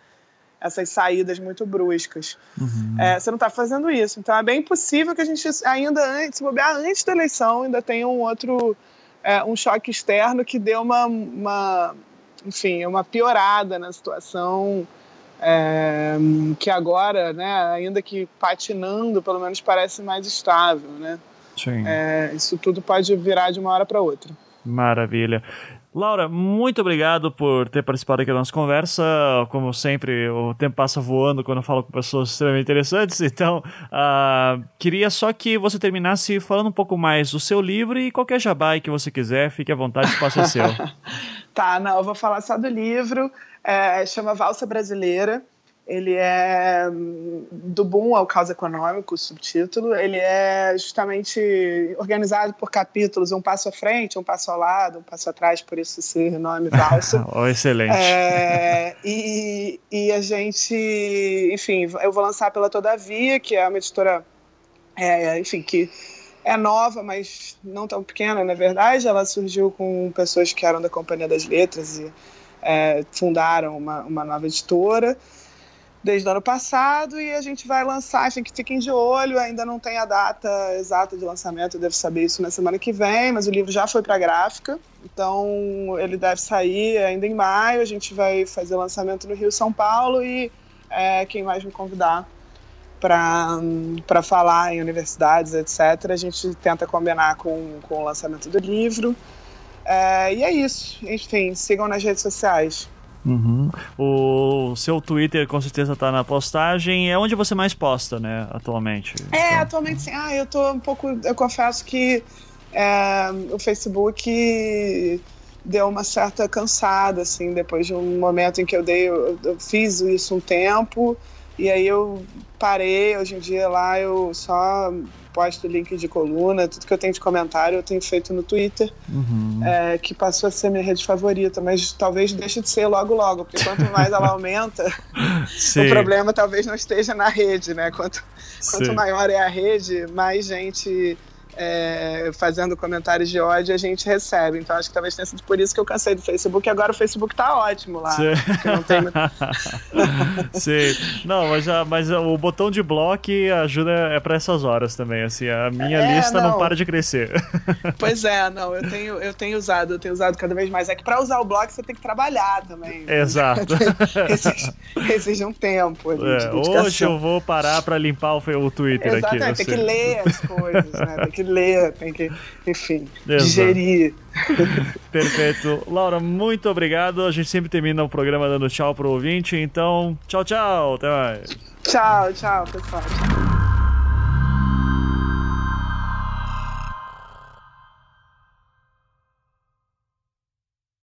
essas saídas muito bruscas. Uhum. É, você não está fazendo isso. Então é bem possível que a gente ainda antes, se bobear antes da eleição, ainda tenha um outro é, um choque externo que dê uma, uma enfim, uma piorada na situação. É, que agora, né, ainda que patinando, pelo menos parece mais estável, né? Sim. É, isso tudo pode virar de uma hora para outra. Maravilha. Laura, muito obrigado por ter participado aqui da nossa conversa. Como sempre, o tempo passa voando quando eu falo com pessoas extremamente interessantes. Então, uh, queria só que você terminasse falando um pouco mais do seu livro e qualquer jabá que você quiser. Fique à vontade, o espaço é seu. tá, não, eu vou falar só do livro. É, chama Valsa Brasileira. Ele é do boom ao caos econômico, o subtítulo. Ele é justamente organizado por capítulos, um passo à frente, um passo ao lado, um passo atrás, por isso esse nome valsa. oh, excelente. É, e, e a gente, enfim, eu vou lançar pela Todavia, que é uma editora, é, enfim, que é nova, mas não tão pequena, na verdade. Ela surgiu com pessoas que eram da Companhia das Letras e é, fundaram uma, uma nova editora desde o ano passado. E a gente vai lançar, enfim, que fiquem de olho, ainda não tem a data exata de lançamento, eu devo saber isso na semana que vem, mas o livro já foi para a gráfica, então ele deve sair ainda em maio, a gente vai fazer lançamento no Rio São Paulo e é, quem mais me convidar para falar em universidades, etc., a gente tenta combinar com, com o lançamento do livro. É, e é isso. Enfim, sigam nas redes sociais. Uhum. O seu Twitter com certeza está na postagem. É onde você mais posta, né, atualmente? É, então... atualmente sim. Ah, eu tô um pouco. Eu confesso que é, o Facebook deu uma certa cansada, assim, depois de um momento em que eu dei. Eu, eu fiz isso um tempo. E aí eu parei, hoje em dia lá eu só posto link de coluna, tudo que eu tenho de comentário eu tenho feito no Twitter, uhum. é, que passou a ser minha rede favorita, mas talvez deixe de ser logo logo, porque quanto mais ela aumenta, o problema talvez não esteja na rede, né? Quanto, quanto maior é a rede, mais gente é, fazendo comentários de ódio a gente recebe. Então acho que talvez tenha sido por isso que eu cansei do Facebook. E agora o Facebook tá ótimo lá. Sim. Não, tem... Não, mas, já, mas o botão de bloco ajuda é para essas horas também. Assim, a minha é, lista não. não. para de crescer. Pois é, não, eu tenho, eu tenho usado, eu tenho usado cada vez mais. É que para usar o bloco você tem que trabalhar também. Exato. exige, exige, um tempo. É, hoje eu vou parar para limpar o, o Twitter Exatamente, aqui. Tem que ler as coisas, né? Tem que ler, tem que, enfim, Exato. digerir. Perfeito. Laura, muito obrigado. A gente sempre termina o programa dando tchau pro ouvinte, então tchau, tchau. Até mais. Tchau, tchau, pessoal. Tchau.